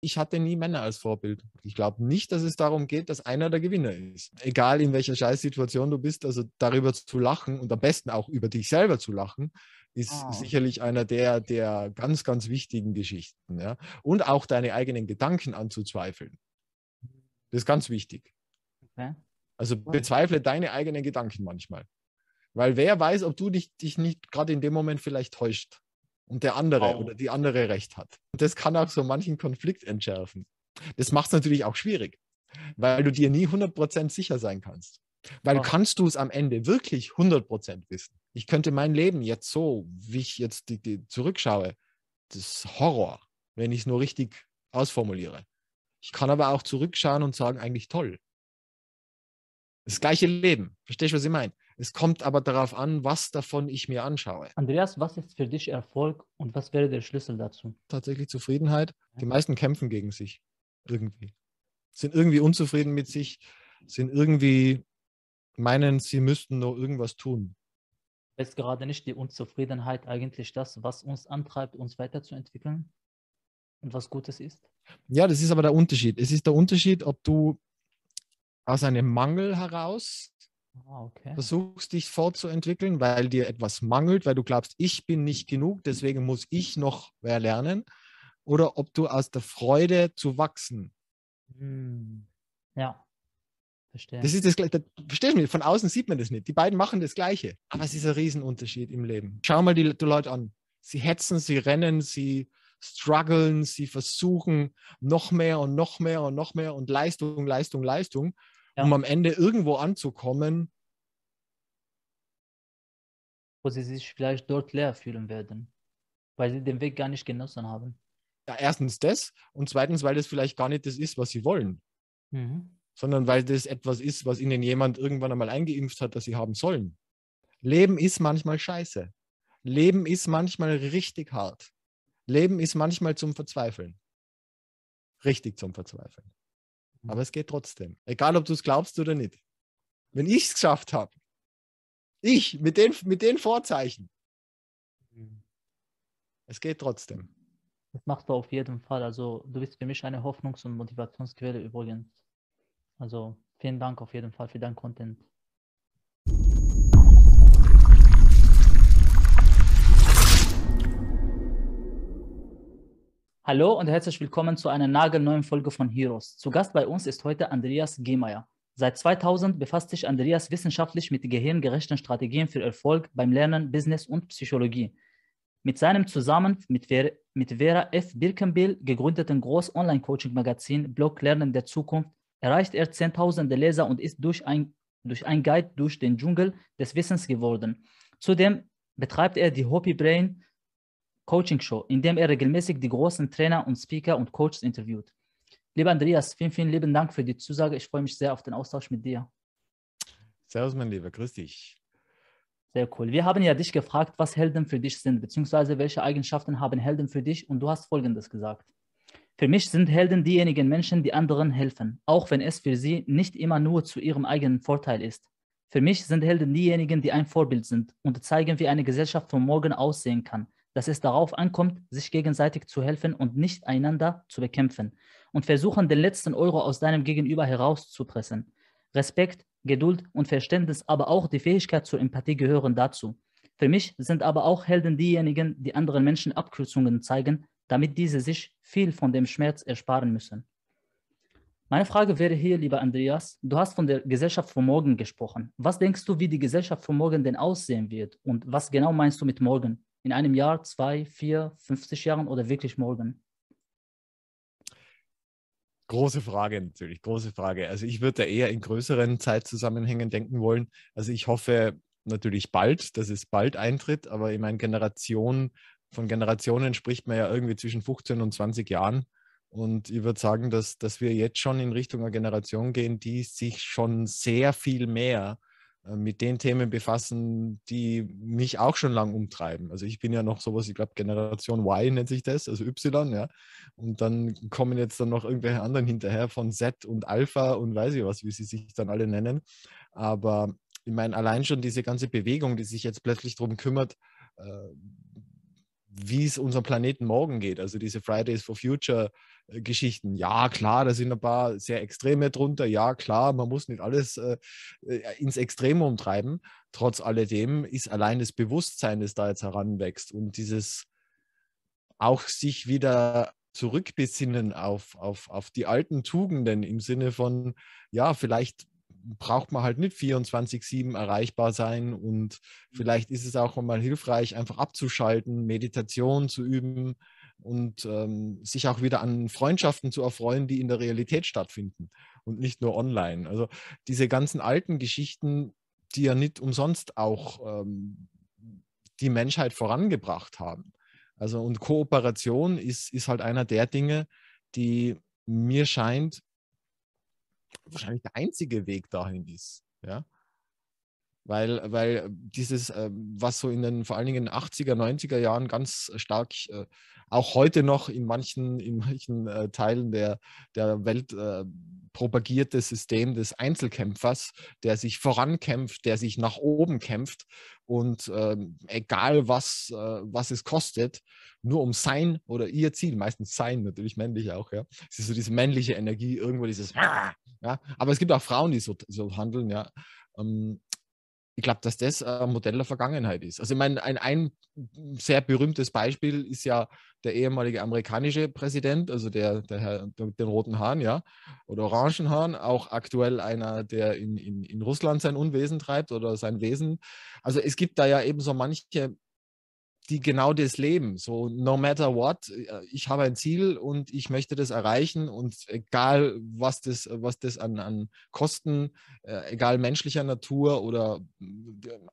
Ich hatte nie Männer als Vorbild. Ich glaube nicht, dass es darum geht, dass einer der Gewinner ist. Egal in welcher Scheißsituation du bist, also darüber zu lachen und am besten auch über dich selber zu lachen, ist oh. sicherlich einer der, der ganz, ganz wichtigen Geschichten. Ja? Und auch deine eigenen Gedanken anzuzweifeln. Das ist ganz wichtig. Okay. Also bezweifle deine eigenen Gedanken manchmal. Weil wer weiß, ob du dich, dich nicht gerade in dem Moment vielleicht täuscht und der andere oh. oder die andere recht hat. Und das kann auch so manchen Konflikt entschärfen. Das macht es natürlich auch schwierig, weil du dir nie 100% sicher sein kannst. Weil oh. kannst du es am Ende wirklich 100% wissen. Ich könnte mein Leben jetzt so, wie ich jetzt die, die zurückschaue, das ist Horror, wenn ich es nur richtig ausformuliere. Ich kann aber auch zurückschauen und sagen, eigentlich toll. Das gleiche Leben. Verstehst du, was ich meine? Es kommt aber darauf an, was davon ich mir anschaue. Andreas, was ist für dich Erfolg und was wäre der Schlüssel dazu? Tatsächlich Zufriedenheit. Die meisten kämpfen gegen sich. Irgendwie. Sind irgendwie unzufrieden mit sich, sind irgendwie meinen, sie müssten noch irgendwas tun. Ist gerade nicht die Unzufriedenheit eigentlich das, was uns antreibt, uns weiterzuentwickeln und was Gutes ist? Ja, das ist aber der Unterschied. Es ist der Unterschied, ob du aus einem Mangel heraus okay. Versuchst dich fortzuentwickeln, weil dir etwas mangelt, weil du glaubst, ich bin nicht genug, deswegen muss ich noch mehr lernen. Oder ob du aus der Freude zu wachsen. Hm. Ja. Verstehe. Das ist das, das verstehst du mich? Von außen sieht man das nicht. Die beiden machen das Gleiche. Aber es ist ein Riesenunterschied im Leben. Schau mal die, die Leute an. Sie hetzen, sie rennen, sie strugglen, sie versuchen noch mehr und noch mehr und noch mehr und Leistung, Leistung, Leistung ja. um am Ende irgendwo anzukommen. Wo sie sich vielleicht dort leer fühlen werden, weil sie den Weg gar nicht genossen haben. Ja, erstens das und zweitens, weil das vielleicht gar nicht das ist, was sie wollen. Mhm. Sondern weil das etwas ist, was ihnen jemand irgendwann einmal eingeimpft hat, dass sie haben sollen. Leben ist manchmal scheiße. Leben ist manchmal richtig hart. Leben ist manchmal zum Verzweifeln. Richtig zum Verzweifeln. Aber es geht trotzdem. Egal, ob du es glaubst oder nicht. Wenn ich es geschafft habe, ich mit den, mit den Vorzeichen, mhm. es geht trotzdem. Das machst du auf jeden Fall. Also du bist für mich eine Hoffnungs- und Motivationsquelle übrigens. Also vielen Dank auf jeden Fall für dein Content. Hallo und herzlich willkommen zu einer nagelneuen Folge von Heroes. Zu Gast bei uns ist heute Andreas Gemeyer. Seit 2000 befasst sich Andreas wissenschaftlich mit gehirngerechten Strategien für Erfolg beim Lernen, Business und Psychologie. Mit seinem zusammen mit Vera, F. Birkenbill gegründeten Groß-Online-Coaching-Magazin Blog Lernen der Zukunft erreicht er zehntausende Leser und ist durch ein, durch ein Guide durch den Dschungel des Wissens geworden. Zudem betreibt er die Hopi Brain Coaching Show, in dem er regelmäßig die großen Trainer und Speaker und Coaches interviewt. Lieber Andreas, vielen, vielen lieben Dank für die Zusage. Ich freue mich sehr auf den Austausch mit dir. Servus, mein Lieber, grüß dich. Sehr cool. Wir haben ja dich gefragt, was Helden für dich sind, beziehungsweise welche Eigenschaften haben Helden für dich und du hast Folgendes gesagt. Für mich sind Helden diejenigen Menschen, die anderen helfen, auch wenn es für sie nicht immer nur zu ihrem eigenen Vorteil ist. Für mich sind Helden diejenigen, die ein Vorbild sind und zeigen, wie eine Gesellschaft von morgen aussehen kann, dass es darauf ankommt, sich gegenseitig zu helfen und nicht einander zu bekämpfen und versuchen, den letzten Euro aus deinem Gegenüber herauszupressen. Respekt, Geduld und Verständnis, aber auch die Fähigkeit zur Empathie gehören dazu. Für mich sind aber auch Helden diejenigen, die anderen Menschen Abkürzungen zeigen, damit diese sich viel von dem Schmerz ersparen müssen. Meine Frage wäre hier, lieber Andreas, du hast von der Gesellschaft von morgen gesprochen. Was denkst du, wie die Gesellschaft von morgen denn aussehen wird? Und was genau meinst du mit morgen? In einem Jahr, zwei, vier, 50 Jahren oder wirklich morgen? Große Frage natürlich, große Frage. Also ich würde eher in größeren Zeitzusammenhängen denken wollen. Also ich hoffe natürlich bald, dass es bald eintritt, aber in meinen Generationen, von Generationen spricht man ja irgendwie zwischen 15 und 20 Jahren. Und ich würde sagen, dass, dass wir jetzt schon in Richtung einer Generation gehen, die sich schon sehr viel mehr mit den Themen befassen, die mich auch schon lang umtreiben. Also ich bin ja noch sowas, ich glaube Generation Y nennt sich das, also Y, ja. Und dann kommen jetzt dann noch irgendwelche anderen hinterher von Z und Alpha und weiß ich was, wie sie sich dann alle nennen. Aber ich meine, allein schon diese ganze Bewegung, die sich jetzt plötzlich darum kümmert, äh, wie es unserem Planeten morgen geht. Also diese Fridays for Future äh, Geschichten. Ja, klar, da sind ein paar sehr Extreme drunter. Ja, klar, man muss nicht alles äh, äh ins Extrem umtreiben. Trotz alledem ist allein das Bewusstsein, das da jetzt heranwächst und dieses auch sich wieder zurückbesinnen auf, auf, auf die alten Tugenden im Sinne von, ja, vielleicht braucht man halt nicht 24-7 erreichbar sein und mhm. vielleicht ist es auch mal hilfreich, einfach abzuschalten, Meditation zu üben und ähm, sich auch wieder an Freundschaften zu erfreuen, die in der Realität stattfinden und nicht nur online. Also diese ganzen alten Geschichten, die ja nicht umsonst auch ähm, die Menschheit vorangebracht haben. Also und Kooperation ist, ist halt einer der Dinge, die mir scheint, wahrscheinlich der einzige Weg dahin ist. Ja? Weil, weil dieses, ähm, was so in den vor allen Dingen 80er, 90er Jahren ganz stark, äh, auch heute noch in manchen, in manchen äh, Teilen der, der Welt äh, propagierte System des Einzelkämpfers, der sich vorankämpft, der sich nach oben kämpft und ähm, egal was, was es kostet, nur um sein oder ihr Ziel, meistens sein, natürlich männlich auch, ja. Es ist so diese männliche Energie, irgendwo dieses, ja, aber es gibt auch Frauen, die so, so handeln, ja. Ähm, ich glaube, dass das ein Modell der Vergangenheit ist. Also ich meine, ein, ein sehr berühmtes Beispiel ist ja der ehemalige amerikanische Präsident, also der, der Herr mit den roten Haaren, ja, oder orangen Haaren, auch aktuell einer, der in, in, in Russland sein Unwesen treibt oder sein Wesen. Also es gibt da ja eben so manche die genau das leben. So, no matter what, äh, ich habe ein Ziel und ich möchte das erreichen und egal, was das, was das an, an Kosten, äh, egal menschlicher Natur oder äh,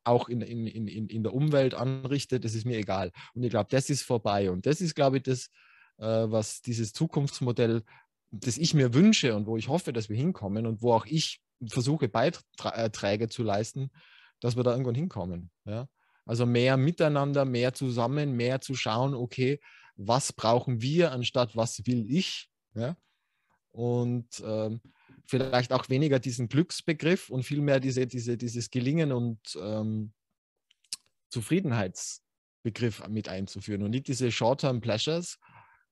auch in, in, in, in der Umwelt anrichtet, das ist mir egal. Und ich glaube, das ist vorbei. Und das ist, glaube ich, das, was dieses Zukunftsmodell, das ich mir wünsche und wo ich hoffe, dass wir hinkommen und wo auch ich versuche, Beiträge zu leisten, dass wir da irgendwann hinkommen. Ja? Also mehr miteinander, mehr zusammen, mehr zu schauen, okay, was brauchen wir anstatt was will ich? Ja? Und ähm, vielleicht auch weniger diesen Glücksbegriff und vielmehr diese, diese, dieses Gelingen und ähm, Zufriedenheitsbegriff mit einzuführen und nicht diese Short-Term Pleasures,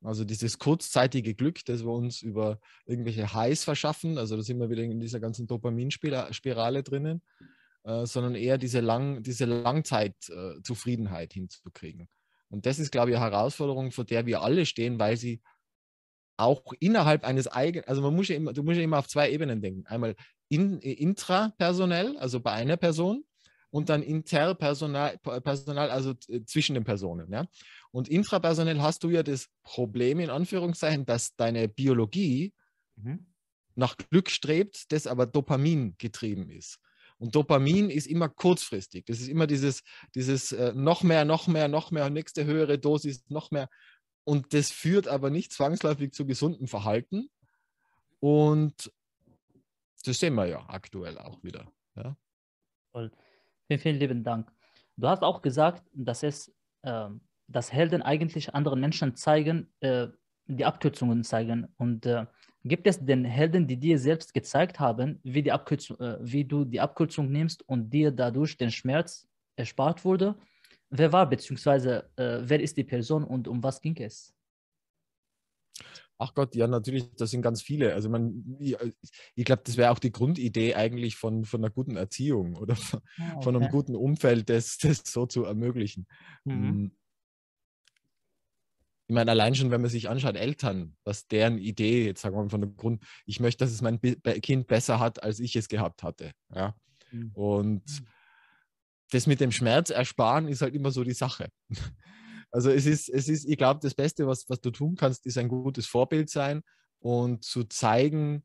also dieses kurzzeitige Glück, das wir uns über irgendwelche Highs verschaffen. Also da sind wir wieder in dieser ganzen Dopaminspirale drinnen äh, sondern eher diese, Lang, diese Langzeitzufriedenheit äh, hinzukriegen. Und das ist, glaube ich, eine Herausforderung, vor der wir alle stehen, weil sie auch innerhalb eines eigenen, also man muss ja immer, du musst ja immer auf zwei Ebenen denken. Einmal in, intrapersonell, also bei einer Person, und dann interpersonal, Personal, also zwischen den Personen. Ja? Und intrapersonell hast du ja das Problem, in Anführungszeichen, dass deine Biologie mhm. nach Glück strebt, das aber Dopamin getrieben ist. Und Dopamin ist immer kurzfristig. Das ist immer dieses, dieses äh, noch mehr, noch mehr, noch mehr, nächste höhere Dosis, noch mehr. Und das führt aber nicht zwangsläufig zu gesundem Verhalten. Und das sehen wir ja aktuell auch wieder. Ja? Toll. Vielen, vielen lieben Dank. Du hast auch gesagt, dass es, äh, dass Helden eigentlich anderen Menschen zeigen, äh, die Abkürzungen zeigen. Und äh, Gibt es denn Helden, die dir selbst gezeigt haben, wie, äh, wie du die Abkürzung nimmst und dir dadurch den Schmerz erspart wurde? Wer war beziehungsweise äh, wer ist die Person und um was ging es? Ach Gott, ja, natürlich, das sind ganz viele. Also man, ich, ich glaube, das wäre auch die Grundidee eigentlich von, von einer guten Erziehung oder von, ah, okay. von einem guten Umfeld, das, das so zu ermöglichen. Mhm. Ich meine, allein schon, wenn man sich anschaut, Eltern, was deren Idee, jetzt sagen wir mal von dem Grund, ich möchte, dass es mein Kind besser hat, als ich es gehabt hatte. Ja? Mhm. Und mhm. das mit dem Schmerz ersparen ist halt immer so die Sache. Also es ist, es ist, ich glaube, das Beste, was, was du tun kannst, ist ein gutes Vorbild sein und zu zeigen,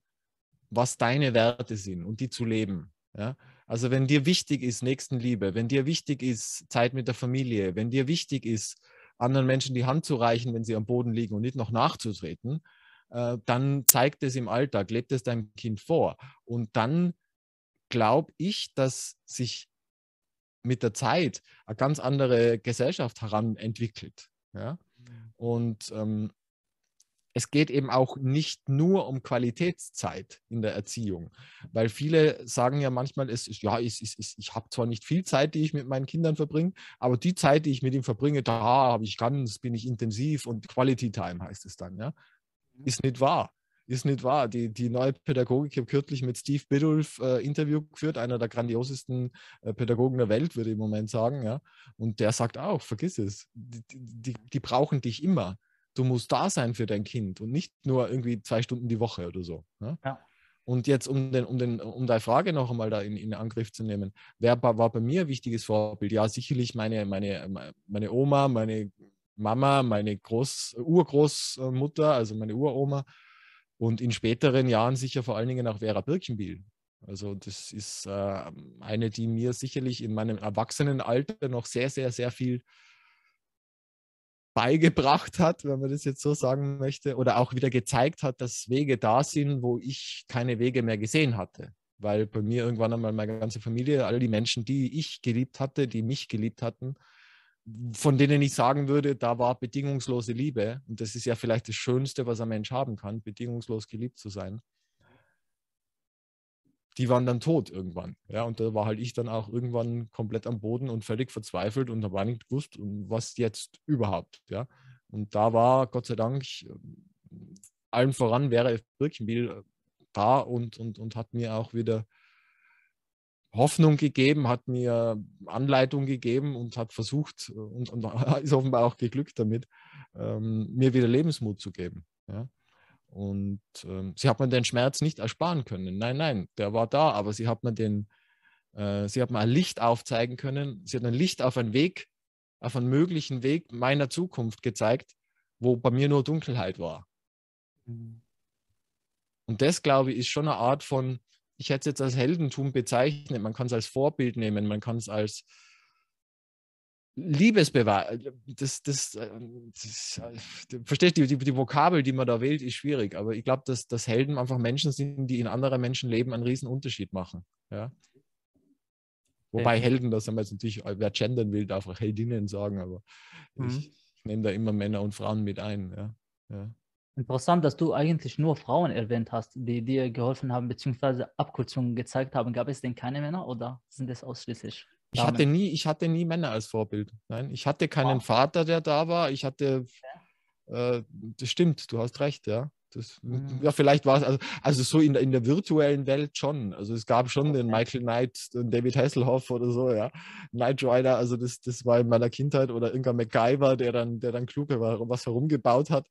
was deine Werte sind und die zu leben. Ja? Also wenn dir wichtig ist Nächstenliebe, wenn dir wichtig ist Zeit mit der Familie, wenn dir wichtig ist, anderen Menschen die Hand zu reichen, wenn sie am Boden liegen und nicht noch nachzutreten, äh, dann zeigt es im Alltag, lebt es deinem Kind vor. Und dann glaube ich, dass sich mit der Zeit eine ganz andere Gesellschaft heranentwickelt. Ja? Mhm. Und ähm, es geht eben auch nicht nur um Qualitätszeit in der Erziehung, weil viele sagen ja manchmal, es ist, ja, es ist, es, ich habe zwar nicht viel Zeit, die ich mit meinen Kindern verbringe, aber die Zeit, die ich mit ihnen verbringe, da habe ich ganz, bin ich intensiv und Quality Time heißt es dann, ja. Mhm. Ist nicht wahr. Ist nicht wahr. Die, die neue Pädagogik, ich habe kürzlich mit Steve Biddulph äh, Interview geführt, einer der grandiosesten äh, Pädagogen der Welt, würde ich im Moment sagen. Ja? Und der sagt auch, vergiss es, die, die, die brauchen dich immer du musst da sein für dein Kind und nicht nur irgendwie zwei Stunden die Woche oder so. Ne? Ja. Und jetzt, um, den, um, den, um deine Frage noch einmal da in, in Angriff zu nehmen, wer war bei mir ein wichtiges Vorbild? Ja, sicherlich meine, meine, meine Oma, meine Mama, meine Groß, Urgroßmutter, also meine Uroma und in späteren Jahren sicher vor allen Dingen auch Vera Birkenbiel. Also das ist äh, eine, die mir sicherlich in meinem Erwachsenenalter noch sehr, sehr, sehr viel beigebracht hat, wenn man das jetzt so sagen möchte, oder auch wieder gezeigt hat, dass Wege da sind, wo ich keine Wege mehr gesehen hatte. Weil bei mir irgendwann einmal meine ganze Familie, alle die Menschen, die ich geliebt hatte, die mich geliebt hatten, von denen ich sagen würde, da war bedingungslose Liebe. Und das ist ja vielleicht das Schönste, was ein Mensch haben kann, bedingungslos geliebt zu sein die waren dann tot irgendwann. Ja, und da war halt ich dann auch irgendwann komplett am Boden und völlig verzweifelt und habe nicht gewusst, was jetzt überhaupt. Ja, und da war Gott sei Dank allen voran wäre Birkenbiel äh, da und, und, und hat mir auch wieder Hoffnung gegeben, hat mir Anleitung gegeben und hat versucht und, und ist offenbar auch geglückt damit, ähm, mir wieder Lebensmut zu geben. Ja. Und ähm, sie hat mir den Schmerz nicht ersparen können. Nein, nein, der war da, aber sie hat mir den, äh, sie hat mir ein Licht aufzeigen können. Sie hat ein Licht auf einen Weg, auf einen möglichen Weg meiner Zukunft gezeigt, wo bei mir nur Dunkelheit war. Mhm. Und das, glaube ich, ist schon eine Art von, ich hätte es jetzt als Heldentum bezeichnet, man kann es als Vorbild nehmen, man kann es als Liebesbeweis, das, das, äh, das, äh, verstehst du, die, die, Vokabel, die man da wählt, ist schwierig, aber ich glaube, dass, dass Helden einfach Menschen sind, die in anderen Menschenleben einen riesen Unterschied machen. Ja? Wobei ja. Helden, das haben wir jetzt natürlich, wer gendern will, darf auch Heldinnen sagen, aber mhm. ich, ich, nehme da immer Männer und Frauen mit ein. Ja? Ja. Interessant, dass du eigentlich nur Frauen erwähnt hast, die dir geholfen haben, beziehungsweise Abkürzungen gezeigt haben. Gab es denn keine Männer oder sind es ausschließlich ich hatte, nie, ich hatte nie Männer als Vorbild. Nein, ich hatte keinen wow. Vater, der da war. Ich hatte, äh, das stimmt, du hast recht, ja. Das, mhm. Ja, vielleicht war es, also, also so in, in der virtuellen Welt schon. Also es gab schon okay. den Michael Knight, den David Hasselhoff oder so, ja. Knight Rider, also das, das war in meiner Kindheit oder irgendein MacGyver, der dann, der dann klug war, was herumgebaut hat.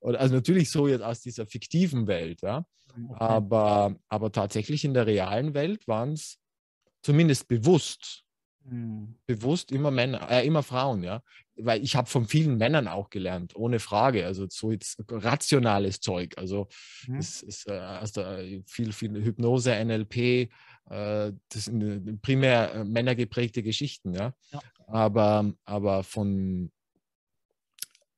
Oder, also natürlich so jetzt aus dieser fiktiven Welt, ja. Okay. Aber, aber tatsächlich in der realen Welt waren es zumindest bewusst hm. Bewusst immer Männer, äh, immer Frauen, ja. Weil ich habe von vielen Männern auch gelernt, ohne Frage. Also so jetzt rationales Zeug. Also mhm. es ist also viel, viel Hypnose, NLP, äh, das sind primär männergeprägte Geschichten, ja. ja. Aber, aber von,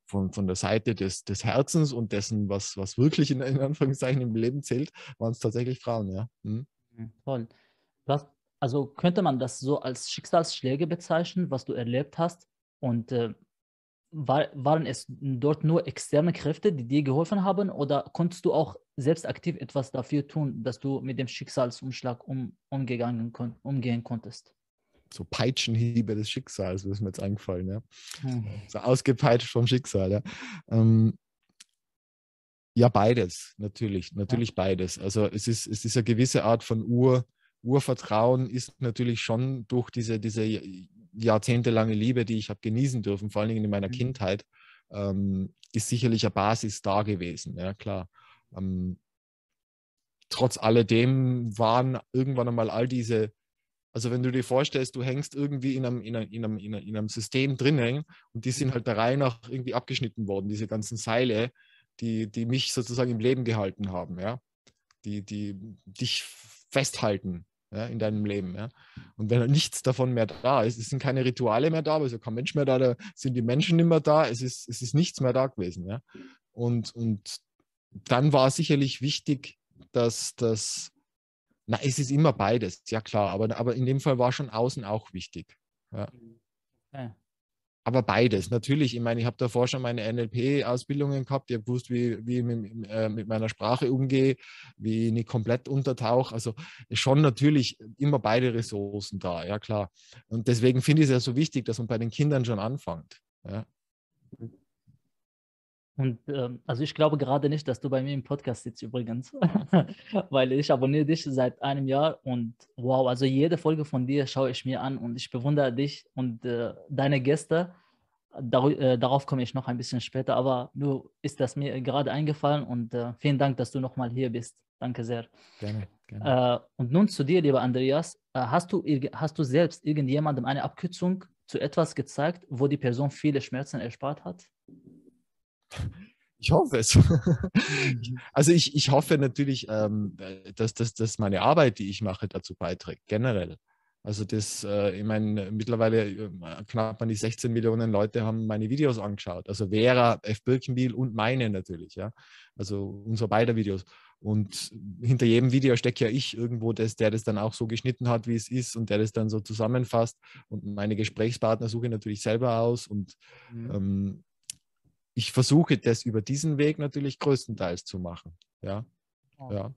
von, von der Seite des, des Herzens und dessen, was, was wirklich in, in Anführungszeichen im Leben zählt, waren es tatsächlich Frauen, ja. Mhm. Toll. Du hast also könnte man das so als Schicksalsschläge bezeichnen, was du erlebt hast? Und äh, war, waren es dort nur externe Kräfte, die dir geholfen haben, oder konntest du auch selbst aktiv etwas dafür tun, dass du mit dem Schicksalsumschlag um, umgegangen, umgehen konntest? So Peitschenhiebe des Schicksals, das ist mir jetzt eingefallen, ja. Hm. So ausgepeitscht vom Schicksal, ja. Ähm, ja, beides, natürlich, natürlich ja. beides. Also es ist, es ist eine gewisse Art von Ur- Urvertrauen ist natürlich schon durch diese, diese jahrzehntelange Liebe, die ich habe genießen dürfen, vor allen Dingen in meiner mhm. Kindheit, ähm, ist sicherlich eine Basis da gewesen. Ja, klar. Ähm, trotz alledem waren irgendwann einmal all diese, also wenn du dir vorstellst, du hängst irgendwie in einem, in einem, in einem, in einem System drinnen und die sind mhm. halt der Reihe nach irgendwie abgeschnitten worden, diese ganzen Seile, die, die mich sozusagen im Leben gehalten haben, ja. Die, die dich festhalten ja, in deinem Leben. Ja. Und wenn nichts davon mehr da ist, es sind keine Rituale mehr da, also kein Mensch mehr da, da sind die Menschen nicht mehr da, es ist, es ist nichts mehr da gewesen. Ja. Und, und dann war sicherlich wichtig, dass das, na, es ist immer beides, ja klar, aber, aber in dem Fall war schon außen auch wichtig. Ja. Okay. Aber beides. Natürlich, ich meine, ich habe davor schon meine NLP-Ausbildungen gehabt. Ich habe gewusst, wie, wie ich mit, äh, mit, meiner Sprache umgehe, wie ich nicht komplett untertauche. Also schon natürlich immer beide Ressourcen da, ja klar. Und deswegen finde ich es ja so wichtig, dass man bei den Kindern schon anfängt. Ja. Und ähm, also ich glaube gerade nicht, dass du bei mir im Podcast sitzt übrigens, weil ich abonniere dich seit einem Jahr und wow, also jede Folge von dir schaue ich mir an und ich bewundere dich und äh, deine Gäste. Dar äh, darauf komme ich noch ein bisschen später, aber nur ist das mir gerade eingefallen und äh, vielen Dank, dass du nochmal hier bist. Danke sehr. Gerne. gerne. Äh, und nun zu dir, lieber Andreas. Äh, hast, du, hast du selbst irgendjemandem eine Abkürzung zu etwas gezeigt, wo die Person viele Schmerzen erspart hat? Ich hoffe es. Also ich, ich hoffe natürlich, ähm, dass, dass, dass meine Arbeit, die ich mache, dazu beiträgt, generell. Also das, äh, ich meine, mittlerweile äh, knapp an die 16 Millionen Leute haben meine Videos angeschaut. Also Vera, F. Birkenbiel und meine natürlich, ja. Also unsere beide Videos. Und hinter jedem Video steckt ja ich irgendwo, das, der das dann auch so geschnitten hat, wie es ist und der das dann so zusammenfasst. Und meine Gesprächspartner suche ich natürlich selber aus. Und mhm. ähm, ich versuche das über diesen Weg natürlich größtenteils zu machen. Ja. Oh. ja.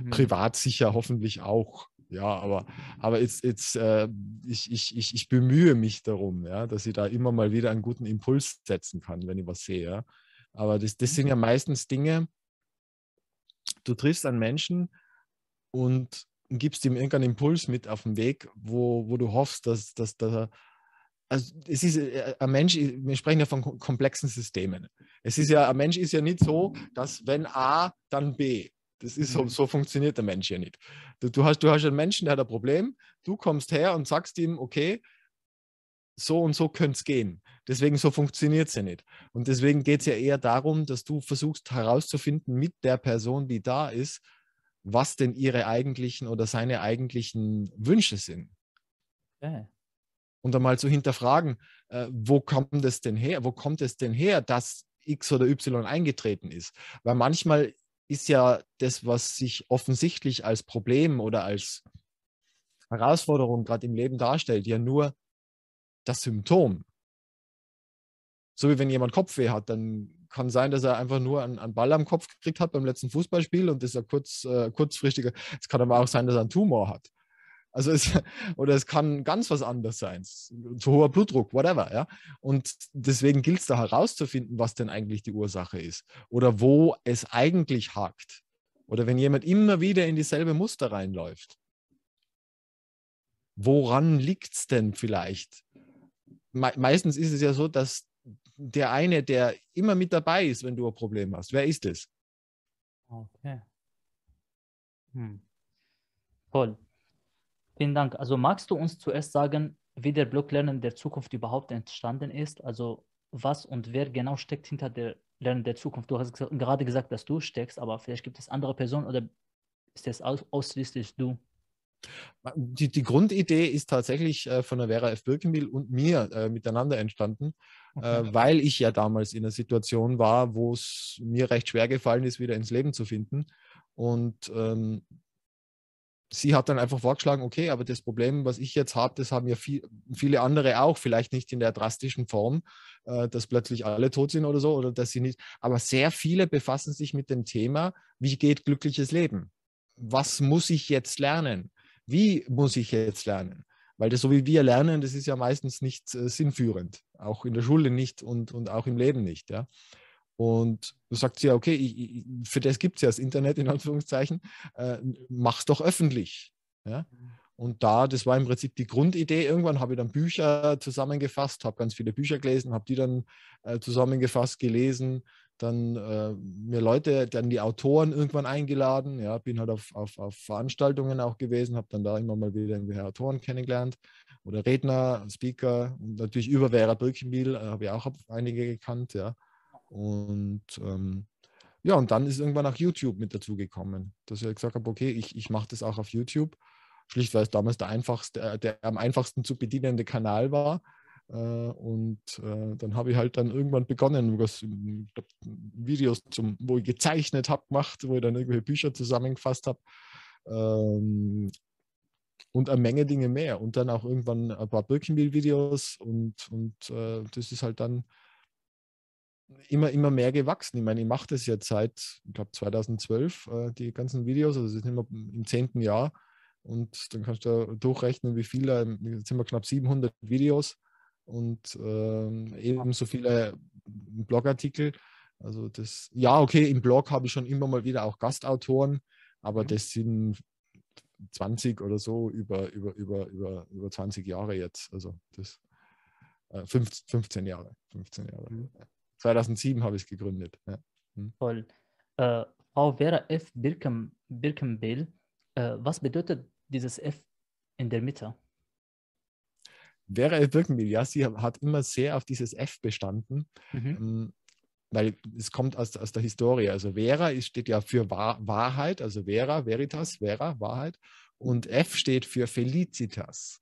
Mhm. Privat sicher hoffentlich auch. Ja, aber, aber jetzt, jetzt, äh, ich, ich, ich, ich bemühe mich darum, ja, dass ich da immer mal wieder einen guten Impuls setzen kann, wenn ich was sehe. Ja. Aber das, das sind ja meistens Dinge, du triffst einen Menschen und gibst ihm irgendeinen Impuls mit auf den Weg, wo, wo du hoffst, dass, dass, dass er also es ist äh, ein Mensch, wir sprechen ja von komplexen Systemen. Es ist ja, ein Mensch ist ja nicht so, dass wenn A, dann B. Das ist so, mhm. so funktioniert der Mensch ja nicht. Du, du, hast, du hast einen Menschen, der hat ein Problem, du kommst her und sagst ihm, okay, so und so könnte es gehen. Deswegen so funktioniert es ja nicht. Und deswegen geht es ja eher darum, dass du versuchst herauszufinden mit der Person, die da ist, was denn ihre eigentlichen oder seine eigentlichen Wünsche sind. Okay und einmal zu hinterfragen, äh, wo kommt es denn her? Wo kommt es denn her, dass X oder Y eingetreten ist? Weil manchmal ist ja das, was sich offensichtlich als Problem oder als Herausforderung gerade im Leben darstellt, ja nur das Symptom. So wie wenn jemand Kopfweh hat, dann kann sein, dass er einfach nur einen, einen Ball am Kopf gekriegt hat beim letzten Fußballspiel und das ist ja kurz, äh, kurzfristiger. Es kann aber auch sein, dass er einen Tumor hat. Also es, oder es kann ganz was anderes sein, zu hoher Blutdruck, whatever. Ja? Und deswegen gilt es da herauszufinden, was denn eigentlich die Ursache ist oder wo es eigentlich hakt. Oder wenn jemand immer wieder in dieselbe Muster reinläuft. Woran liegt es denn vielleicht? Me meistens ist es ja so, dass der eine, der immer mit dabei ist, wenn du ein Problem hast, wer ist es? Okay. Hm. Toll. Vielen Dank. Also magst du uns zuerst sagen, wie der Blocklernen der Zukunft überhaupt entstanden ist? Also was und wer genau steckt hinter der Lernen der Zukunft? Du hast gerade gesagt, dass du steckst, aber vielleicht gibt es andere Personen oder ist das aus ausschließlich du? Die, die, Grundidee ist tatsächlich äh, von der Vera F. Birkenbiel und mir äh, miteinander entstanden, äh, okay. äh, weil ich ja damals in einer Situation war, wo es mir recht schwer gefallen ist, wieder ins Leben zu finden. Und ähm, sie hat dann einfach vorgeschlagen, okay, aber das Problem, was ich jetzt habe, das haben ja viel, viele andere auch, vielleicht nicht in der drastischen Form, äh, dass plötzlich alle tot sind oder so, oder dass sie nicht, aber sehr viele befassen sich mit dem Thema, wie geht glückliches Leben? Was muss ich jetzt lernen? Wie muss ich jetzt lernen? Weil das, so wie wir lernen, das ist ja meistens nicht äh, sinnführend, auch in der Schule nicht und, und auch im Leben nicht. Ja? Und du sagst ja, okay, ich, für das gibt es ja das Internet in Anführungszeichen, äh, mach's doch öffentlich. Ja? Und da, das war im Prinzip die Grundidee. Irgendwann habe ich dann Bücher zusammengefasst, habe ganz viele Bücher gelesen, habe die dann äh, zusammengefasst, gelesen, dann äh, mir Leute, dann die Autoren irgendwann eingeladen. Ja, bin halt auf, auf, auf Veranstaltungen auch gewesen, habe dann da immer mal wieder irgendwelche Autoren kennengelernt oder Redner, Speaker und natürlich über Vera Birkenbiel äh, habe ich auch einige gekannt. Ja. Und ähm, ja, und dann ist irgendwann auch YouTube mit dazu gekommen, dass ich gesagt habe, okay, ich, ich mache das auch auf YouTube. Schlicht, weil es damals der einfachste, äh, der am einfachsten zu bedienende Kanal war. Äh, und äh, dann habe ich halt dann irgendwann begonnen, was, Videos, zum, wo ich gezeichnet habe, gemacht, wo ich dann irgendwelche Bücher zusammengefasst habe. Ähm, und eine Menge Dinge mehr. Und dann auch irgendwann ein paar Birkenbill-Videos und, und das ist halt dann immer, immer mehr gewachsen. Ich meine, ich mache das jetzt seit, ich glaube, 2012, äh, die ganzen Videos, also das ist immer im zehnten Jahr. Und dann kannst du durchrechnen, wie viele, jetzt sind wir knapp 700 Videos und äh, ebenso viele Blogartikel. Also das, ja, okay, im Blog habe ich schon immer mal wieder auch Gastautoren, aber mhm. das sind 20 oder so über, über, über, über, über 20 Jahre jetzt. Also das äh, 15, 15 Jahre. 15 Jahre. Mhm. 2007 habe ich es gegründet. Ja. Hm. Toll. Äh, Frau Vera F. Birken, Birkenbill, äh, was bedeutet dieses F in der Mitte? Vera F. Birkenbill, ja, sie hat immer sehr auf dieses F bestanden. Mhm. Ähm, weil es kommt aus, aus der Historie. Also Vera ist, steht ja für Wahr, Wahrheit, also Vera, Veritas, Vera, Wahrheit. Und F steht für Felicitas.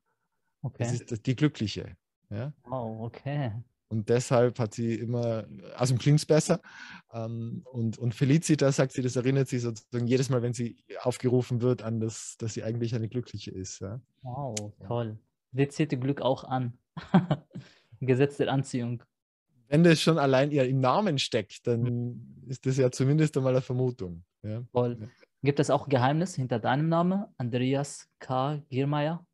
Okay. Das ist die Glückliche. Ja? Oh, okay. Und deshalb hat sie immer, also klingt es besser. Ähm, und, und Felicitas, sagt sie, das erinnert sie sozusagen jedes Mal, wenn sie aufgerufen wird, an das, dass sie eigentlich eine Glückliche ist. Ja? Wow, toll. Sie zieht Glück auch an. Gesetz der Anziehung wenn das schon allein ihr im Namen steckt, dann ist das ja zumindest einmal eine Vermutung. Ja. Voll. Gibt es auch Geheimnis hinter deinem Namen, Andreas K. Giermeier?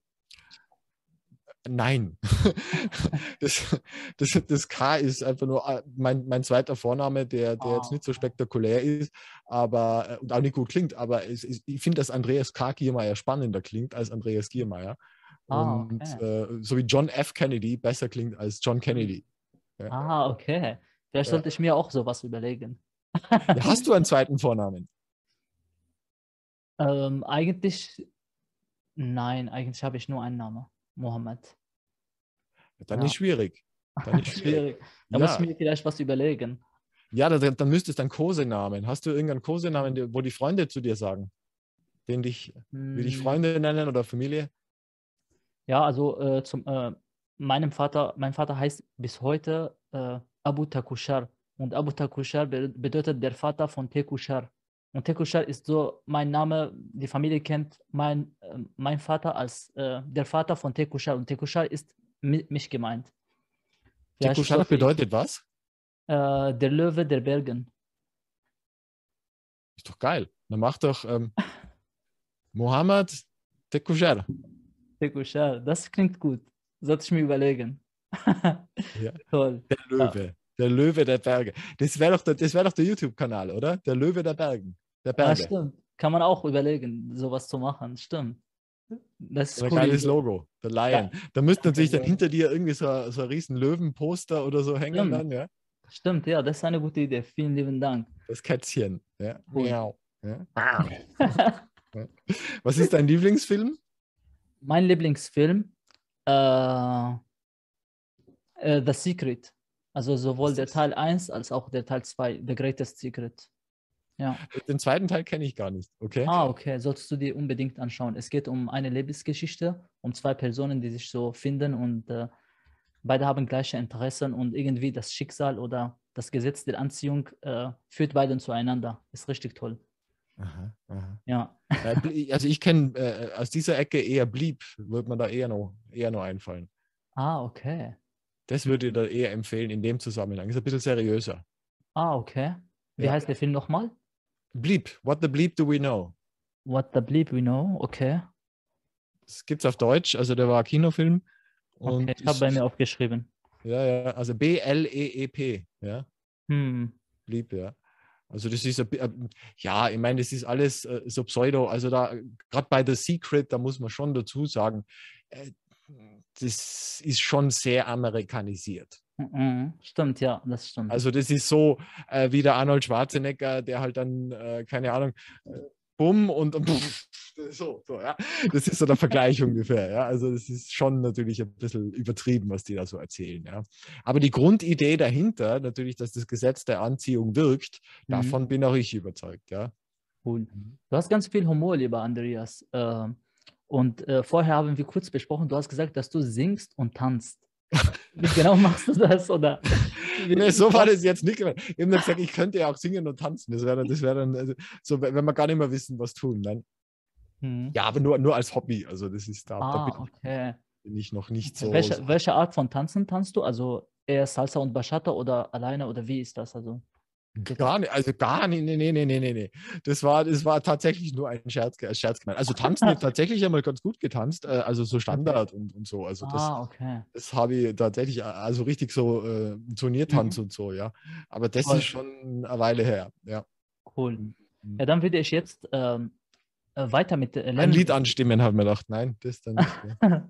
Nein. das, das, das, K ist einfach nur äh, mein, mein zweiter Vorname, der, der ah. jetzt nicht so spektakulär ist, aber äh, und auch nicht gut klingt, aber es, ich finde, dass Andreas K. Giermeier spannender klingt als Andreas Giermeier. Ah, und okay. äh, so wie John F. Kennedy besser klingt als John Kennedy. Ja. Ah, okay. Vielleicht sollte ich mir auch sowas überlegen. Ja, hast du einen zweiten Vornamen? Ähm, eigentlich, nein, eigentlich habe ich nur einen Namen. Mohammed. Dann ja. ist schwierig. Dann ist schwierig. Da muss ich mir vielleicht was überlegen. Ja, dann, dann müsstest du einen Kosenamen. Hast du irgendeinen Kosenamen, wo die Freunde zu dir sagen? Den dich, hm. wie dich Freunde nennen oder Familie? Ja, also äh, zum, äh, meinem Vater, mein Vater heißt bis heute äh, Abu Takushar. Und Abu Takushar bedeutet der Vater von Tekushar. Und Tekushar ist so mein Name, die Familie kennt mein, äh, mein Vater als äh, der Vater von Tekushar. Und Tekushar ist mich gemeint. Tekushar bedeutet was? Äh, der Löwe der Bergen. Ist doch geil. Dann mach doch ähm, Mohammed Tekushar. Tekushar, das klingt gut. Sollte ich mir überlegen. ja. Toll. Der Löwe. Ja. Der Löwe der Berge. Das wäre doch, der, wär doch der YouTube-Kanal, oder? Der Löwe der Bergen. Der Berge. Ja, stimmt. Kann man auch überlegen, sowas zu machen. Stimmt. Das ist ein cool. geiles Logo, der Lion. Ja. Da müsste natürlich dann hinter dir irgendwie so, so ein riesen Löwenposter oder so hängen Stimmt. dann, ja? Stimmt, ja, das ist eine gute Idee. Vielen lieben Dank. Das Kätzchen, ja. Cool. ja. Was ist dein Lieblingsfilm? Mein Lieblingsfilm äh, äh, The Secret. Also sowohl der Teil 1 als auch der Teil 2, The Greatest Secret. Ja. Den zweiten Teil kenne ich gar nicht. Okay. Ah, okay. Solltest du dir unbedingt anschauen. Es geht um eine Lebensgeschichte, um zwei Personen, die sich so finden und äh, beide haben gleiche Interessen und irgendwie das Schicksal oder das Gesetz der Anziehung äh, führt beiden zueinander. Ist richtig toll. Aha, aha. Ja. Also ich kenne äh, aus dieser Ecke eher Blieb, würde man da eher noch, eher noch einfallen. Ah, okay. Das würde ich da eher empfehlen in dem Zusammenhang. Ist ein bisschen seriöser. Ah, okay. Wie ja. heißt der Film nochmal? Bleep. What the Bleep do we know? What the Bleep we know, okay. Das gibt es auf Deutsch, also der war Kinofilm. Und okay, ich habe bei mir aufgeschrieben. Ja, ja, also B-L-E-E-P, ja. Hm. Bleep, ja. Also das ist, ja, ich meine, das ist alles äh, so Pseudo. Also da, gerade bei The Secret, da muss man schon dazu sagen, äh, das ist schon sehr amerikanisiert. Mhm, stimmt, ja, das stimmt. Also das ist so äh, wie der Arnold Schwarzenegger, der halt dann, äh, keine Ahnung, äh, bumm und, und pff, so, so, ja. Das ist so der Vergleich ungefähr, ja. Also das ist schon natürlich ein bisschen übertrieben, was die da so erzählen, ja. Aber die Grundidee dahinter, natürlich, dass das Gesetz der Anziehung wirkt, mhm. davon bin auch ich überzeugt, ja. Cool. Du hast ganz viel Humor, lieber Andreas. Ähm, und äh, vorher haben wir kurz besprochen, du hast gesagt, dass du singst und tanzt. Wie genau machst du das? Oder? nee, so war das jetzt nicht. Ich habe gesagt, ich könnte ja auch singen und tanzen. Das wäre dann, das wär dann also, so, wenn wir gar nicht mehr wissen, was tun. Dann. Mhm. Ja, aber nur, nur als Hobby. Also das ist da, ah, da bin, okay. bin, ich noch nicht so. Welche, welche Art von Tanzen tanzt du? Also eher Salsa und Bachata oder alleine oder wie ist das? Also Gar nicht, also gar nicht, nee, nee, nee, nee, nee. Das war, das war tatsächlich nur ein Scherz, Scherz gemeint. Also tanzen wird tatsächlich einmal ganz gut getanzt, äh, also so Standard und, und so. Also das, ah, okay. das habe ich tatsächlich, also richtig so äh, Turniertanz mhm. und so, ja. Aber das cool. ist schon eine Weile her, ja. Cool. Mhm. Ja, dann würde ich jetzt ähm, äh, weiter mit äh, Ein Lied anstimmen, haben wir gedacht. Nein, das dann nicht.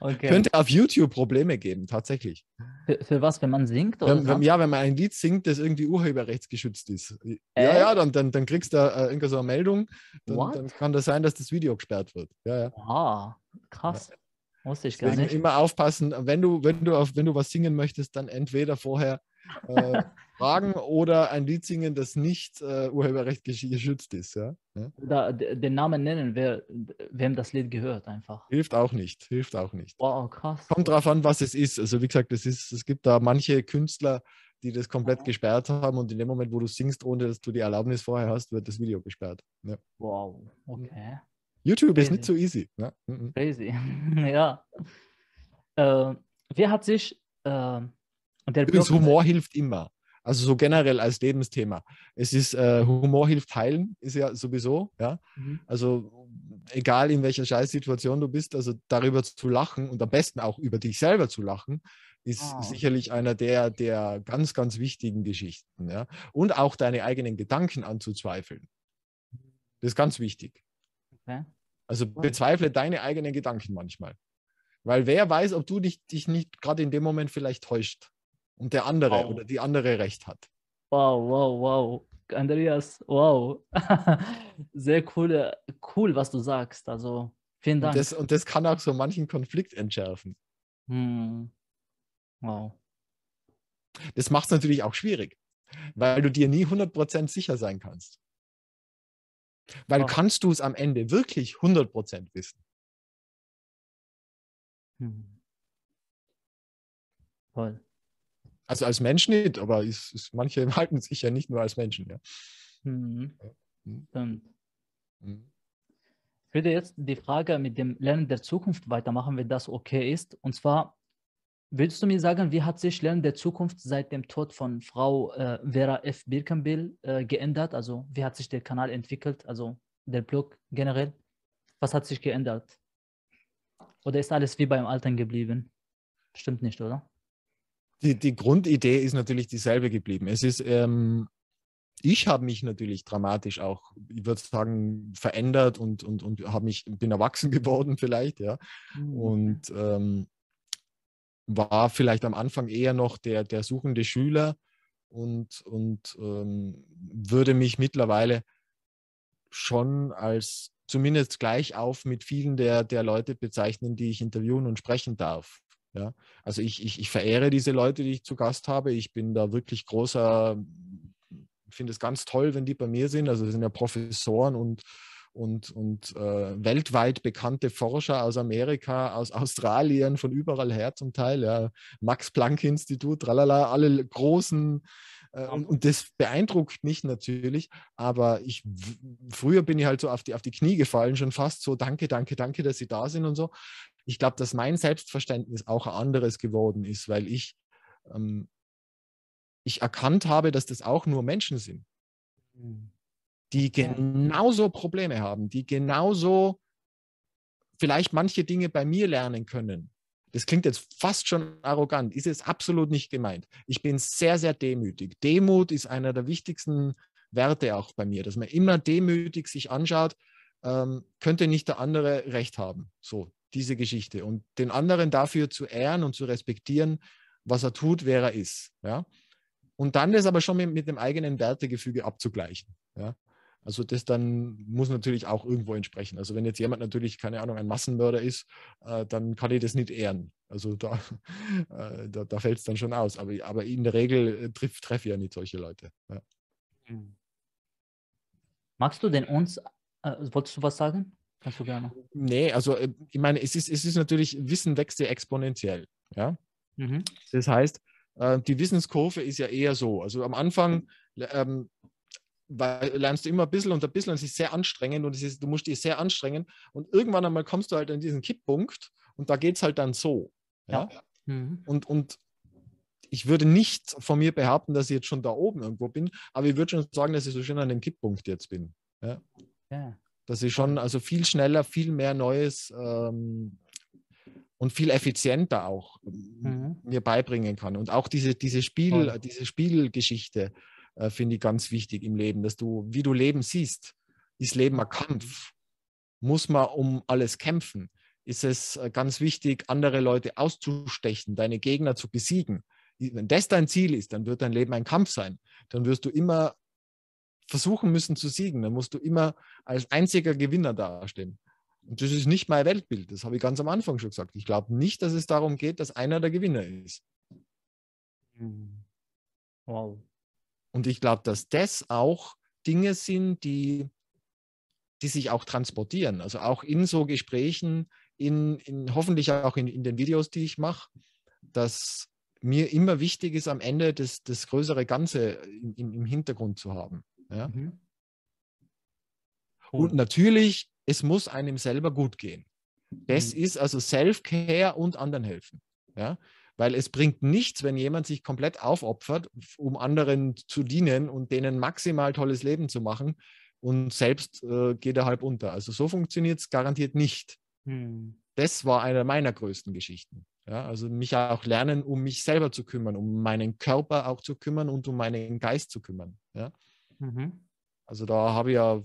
okay. Könnte auf YouTube Probleme geben, tatsächlich. Für, für was, wenn man singt? Wenn, wenn, ja, wenn man ein Lied singt, das irgendwie urheberrechtsgeschützt ist. Äh? Ja, ja, dann, dann, dann kriegst du äh, irgendeine so eine Meldung. Dann, dann, kann das sein, dass das Video gesperrt wird. Ja, ja. Ah, krass. Ja. Wusste ich gar nicht. Immer aufpassen, wenn du, wenn du auf, wenn du was singen möchtest, dann entweder vorher äh, fragen oder ein Lied singen, das nicht äh, urheberrecht geschützt ist. Ja? Oder den Namen nennen, wer, wem das Lied gehört, einfach. Hilft auch nicht, hilft auch nicht. Wow, krass. Kommt drauf an, was es ist. Also wie gesagt, es, ist, es gibt da manche Künstler, die das komplett ja. gesperrt haben und in dem Moment, wo du singst, ohne dass du die Erlaubnis vorher hast, wird das Video gesperrt. Ja. Wow, okay. YouTube Crazy. ist nicht so easy. Ja. Mhm. Crazy, ja. Äh, wer hat sich äh, und der Übrigens, Humor hilft immer. Also so generell als Lebensthema. Es ist, äh, Humor hilft heilen, ist ja sowieso, ja. Mhm. Also egal in welcher Scheißsituation du bist, also darüber zu lachen und am besten auch über dich selber zu lachen, ist oh. sicherlich einer der, der ganz, ganz wichtigen Geschichten, ja. Und auch deine eigenen Gedanken anzuzweifeln. Das ist ganz wichtig. Okay. Also bezweifle deine eigenen Gedanken manchmal. Weil wer weiß, ob du dich, dich nicht gerade in dem Moment vielleicht täuscht und der andere wow. oder die andere recht hat. Wow, wow, wow. Andreas, wow. Sehr cool, cool, was du sagst. Also vielen Dank. Und das, und das kann auch so manchen Konflikt entschärfen. Hm. Wow. Das macht es natürlich auch schwierig, weil du dir nie 100% sicher sein kannst. Weil oh. kannst du es am Ende wirklich 100% wissen? Hm. Toll. Also als Mensch nicht, aber es, es, manche halten sich ja nicht nur als Menschen. Ja. Mhm. Mhm. Ich würde jetzt die Frage mit dem Lernen der Zukunft weitermachen, wenn das okay ist. Und zwar, willst du mir sagen, wie hat sich Lernen der Zukunft seit dem Tod von Frau äh, Vera F. Birkenbill äh, geändert? Also wie hat sich der Kanal entwickelt, also der Blog generell? Was hat sich geändert? Oder ist alles wie beim Alten geblieben? Stimmt nicht, oder? Die, die Grundidee ist natürlich dieselbe geblieben. Es ist, ähm, ich habe mich natürlich dramatisch auch, ich würde sagen, verändert und, und, und habe mich, bin erwachsen geworden vielleicht, ja. Mhm. Und ähm, war vielleicht am Anfang eher noch der, der suchende Schüler und, und ähm, würde mich mittlerweile schon als zumindest gleich auf mit vielen der, der Leute bezeichnen, die ich interviewen und sprechen darf. Ja, also ich, ich, ich verehre diese Leute, die ich zu Gast habe. Ich bin da wirklich großer, finde es ganz toll, wenn die bei mir sind. Also das sind ja Professoren und, und, und äh, weltweit bekannte Forscher aus Amerika, aus Australien, von überall her zum Teil. Ja. Max-Planck-Institut, tralala, alle großen äh, und, und, das beeindruckt mich natürlich, aber ich früher bin ich halt so auf die, auf die Knie gefallen, schon fast so, danke, danke, danke, dass Sie da sind und so ich glaube, dass mein Selbstverständnis auch ein anderes geworden ist, weil ich, ähm, ich erkannt habe, dass das auch nur Menschen sind, hm. die genauso Probleme haben, die genauso vielleicht manche Dinge bei mir lernen können. Das klingt jetzt fast schon arrogant, ist es absolut nicht gemeint. Ich bin sehr, sehr demütig. Demut ist einer der wichtigsten Werte auch bei mir, dass man immer demütig sich anschaut, ähm, könnte nicht der andere recht haben. So, diese Geschichte und den anderen dafür zu ehren und zu respektieren, was er tut, wer er ist. Ja? Und dann das aber schon mit, mit dem eigenen Wertegefüge abzugleichen. Ja? Also das dann muss natürlich auch irgendwo entsprechen. Also wenn jetzt jemand natürlich, keine Ahnung, ein Massenmörder ist, äh, dann kann ich das nicht ehren. Also da, äh, da, da fällt es dann schon aus. Aber, aber in der Regel äh, treffe treff ich ja nicht solche Leute. Ja. Hm. Magst du denn uns, äh, wolltest du was sagen? Kannst du gerne. Nee, also äh, ich meine, es ist, es ist natürlich, Wissen wächst ja exponentiell. Ja? Mhm. Das heißt, äh, die Wissenskurve ist ja eher so. Also am Anfang ähm, lernst du immer ein bisschen und ein bisschen und es ist sehr anstrengend und es ist, du musst dich sehr anstrengen und irgendwann einmal kommst du halt an diesen Kipppunkt und da geht es halt dann so. Ja. ja. Mhm. Und, und ich würde nicht von mir behaupten, dass ich jetzt schon da oben irgendwo bin, aber ich würde schon sagen, dass ich so schön an dem Kipppunkt jetzt bin. Ja. ja. Dass ich schon also viel schneller, viel mehr Neues ähm, und viel effizienter auch mhm. mir beibringen kann. Und auch diese, diese, Spiel, oh. diese Spielgeschichte äh, finde ich ganz wichtig im Leben, dass du, wie du Leben siehst, ist Leben ein Kampf. Muss man um alles kämpfen? Ist es äh, ganz wichtig, andere Leute auszustechen, deine Gegner zu besiegen? Wenn das dein Ziel ist, dann wird dein Leben ein Kampf sein. Dann wirst du immer versuchen müssen zu siegen. Dann musst du immer als einziger Gewinner dastehen. Und das ist nicht mein Weltbild. Das habe ich ganz am Anfang schon gesagt. Ich glaube nicht, dass es darum geht, dass einer der Gewinner ist. Hm. Wow. Und ich glaube, dass das auch Dinge sind, die, die sich auch transportieren. Also auch in so Gesprächen, in, in hoffentlich auch in, in den Videos, die ich mache, dass mir immer wichtig ist, am Ende das, das größere Ganze im, im Hintergrund zu haben. Ja? Mhm. Und natürlich, es muss einem selber gut gehen. Das mhm. ist also Self-Care und anderen helfen. Ja? Weil es bringt nichts, wenn jemand sich komplett aufopfert, um anderen zu dienen und denen maximal tolles Leben zu machen und selbst äh, geht er halb unter. Also so funktioniert es garantiert nicht. Hm. Das war eine meiner größten Geschichten. Ja, also mich auch lernen, um mich selber zu kümmern, um meinen Körper auch zu kümmern und um meinen Geist zu kümmern. Ja? Mhm. Also da habe ich ja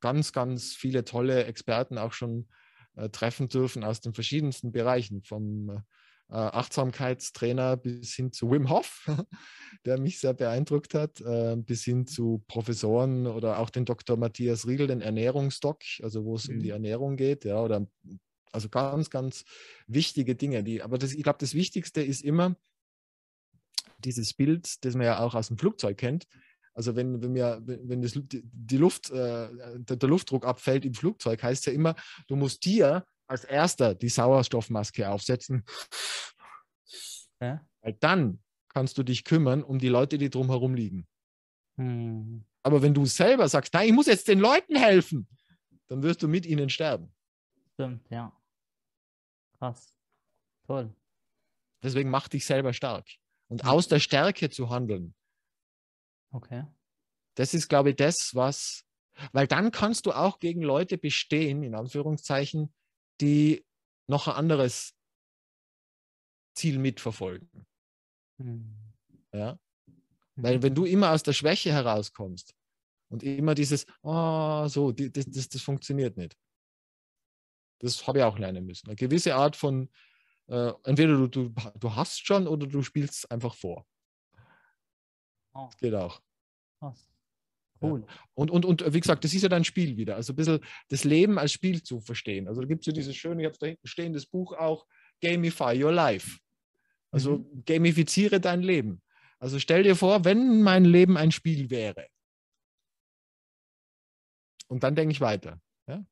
ganz, ganz viele tolle Experten auch schon äh, treffen dürfen aus den verschiedensten Bereichen, vom äh, äh, Achtsamkeitstrainer bis hin zu Wim Hof, der mich sehr beeindruckt hat, äh, bis hin zu Professoren oder auch den Dr. Matthias Riegel, den Ernährungsdoc, also wo es mhm. um die mhm. Ernährung geht, ja, oder also ganz, ganz wichtige Dinge. Die, aber das, ich glaube, das Wichtigste ist immer dieses Bild, das man ja auch aus dem Flugzeug kennt. Also wenn, wenn, wir, wenn das, die Luft, äh, der, Luftdruck abfällt im Flugzeug, heißt es ja immer, du musst dir als erster die Sauerstoffmaske aufsetzen. Ja. Weil dann kannst du dich kümmern um die Leute, die drumherum liegen. Hm. Aber wenn du selber sagst, nein, ich muss jetzt den Leuten helfen, dann wirst du mit ihnen sterben. Stimmt, ja. Krass. Toll. Deswegen mach dich selber stark. Und aus der Stärke zu handeln. Okay. Das ist, glaube ich, das, was, weil dann kannst du auch gegen Leute bestehen, in Anführungszeichen, die noch ein anderes Ziel mitverfolgen. Mhm. Ja? Weil wenn du immer aus der Schwäche herauskommst und immer dieses, oh, so, die, das, das, das funktioniert nicht. Das habe ich auch lernen müssen. Eine gewisse Art von, äh, entweder du, du, du hast schon oder du spielst einfach vor. Oh. Das geht auch. Krass. Cool. Ja. Und, und, und wie gesagt, das ist ja dein Spiel wieder. Also ein bisschen das Leben als Spiel zu verstehen. Also da gibt es ja dieses schöne, ich habe da hinten stehen, das Buch auch, Gamify Your Life. Also mhm. gamifiziere dein Leben. Also stell dir vor, wenn mein Leben ein Spiel wäre. Und dann denke ich weiter. Ja?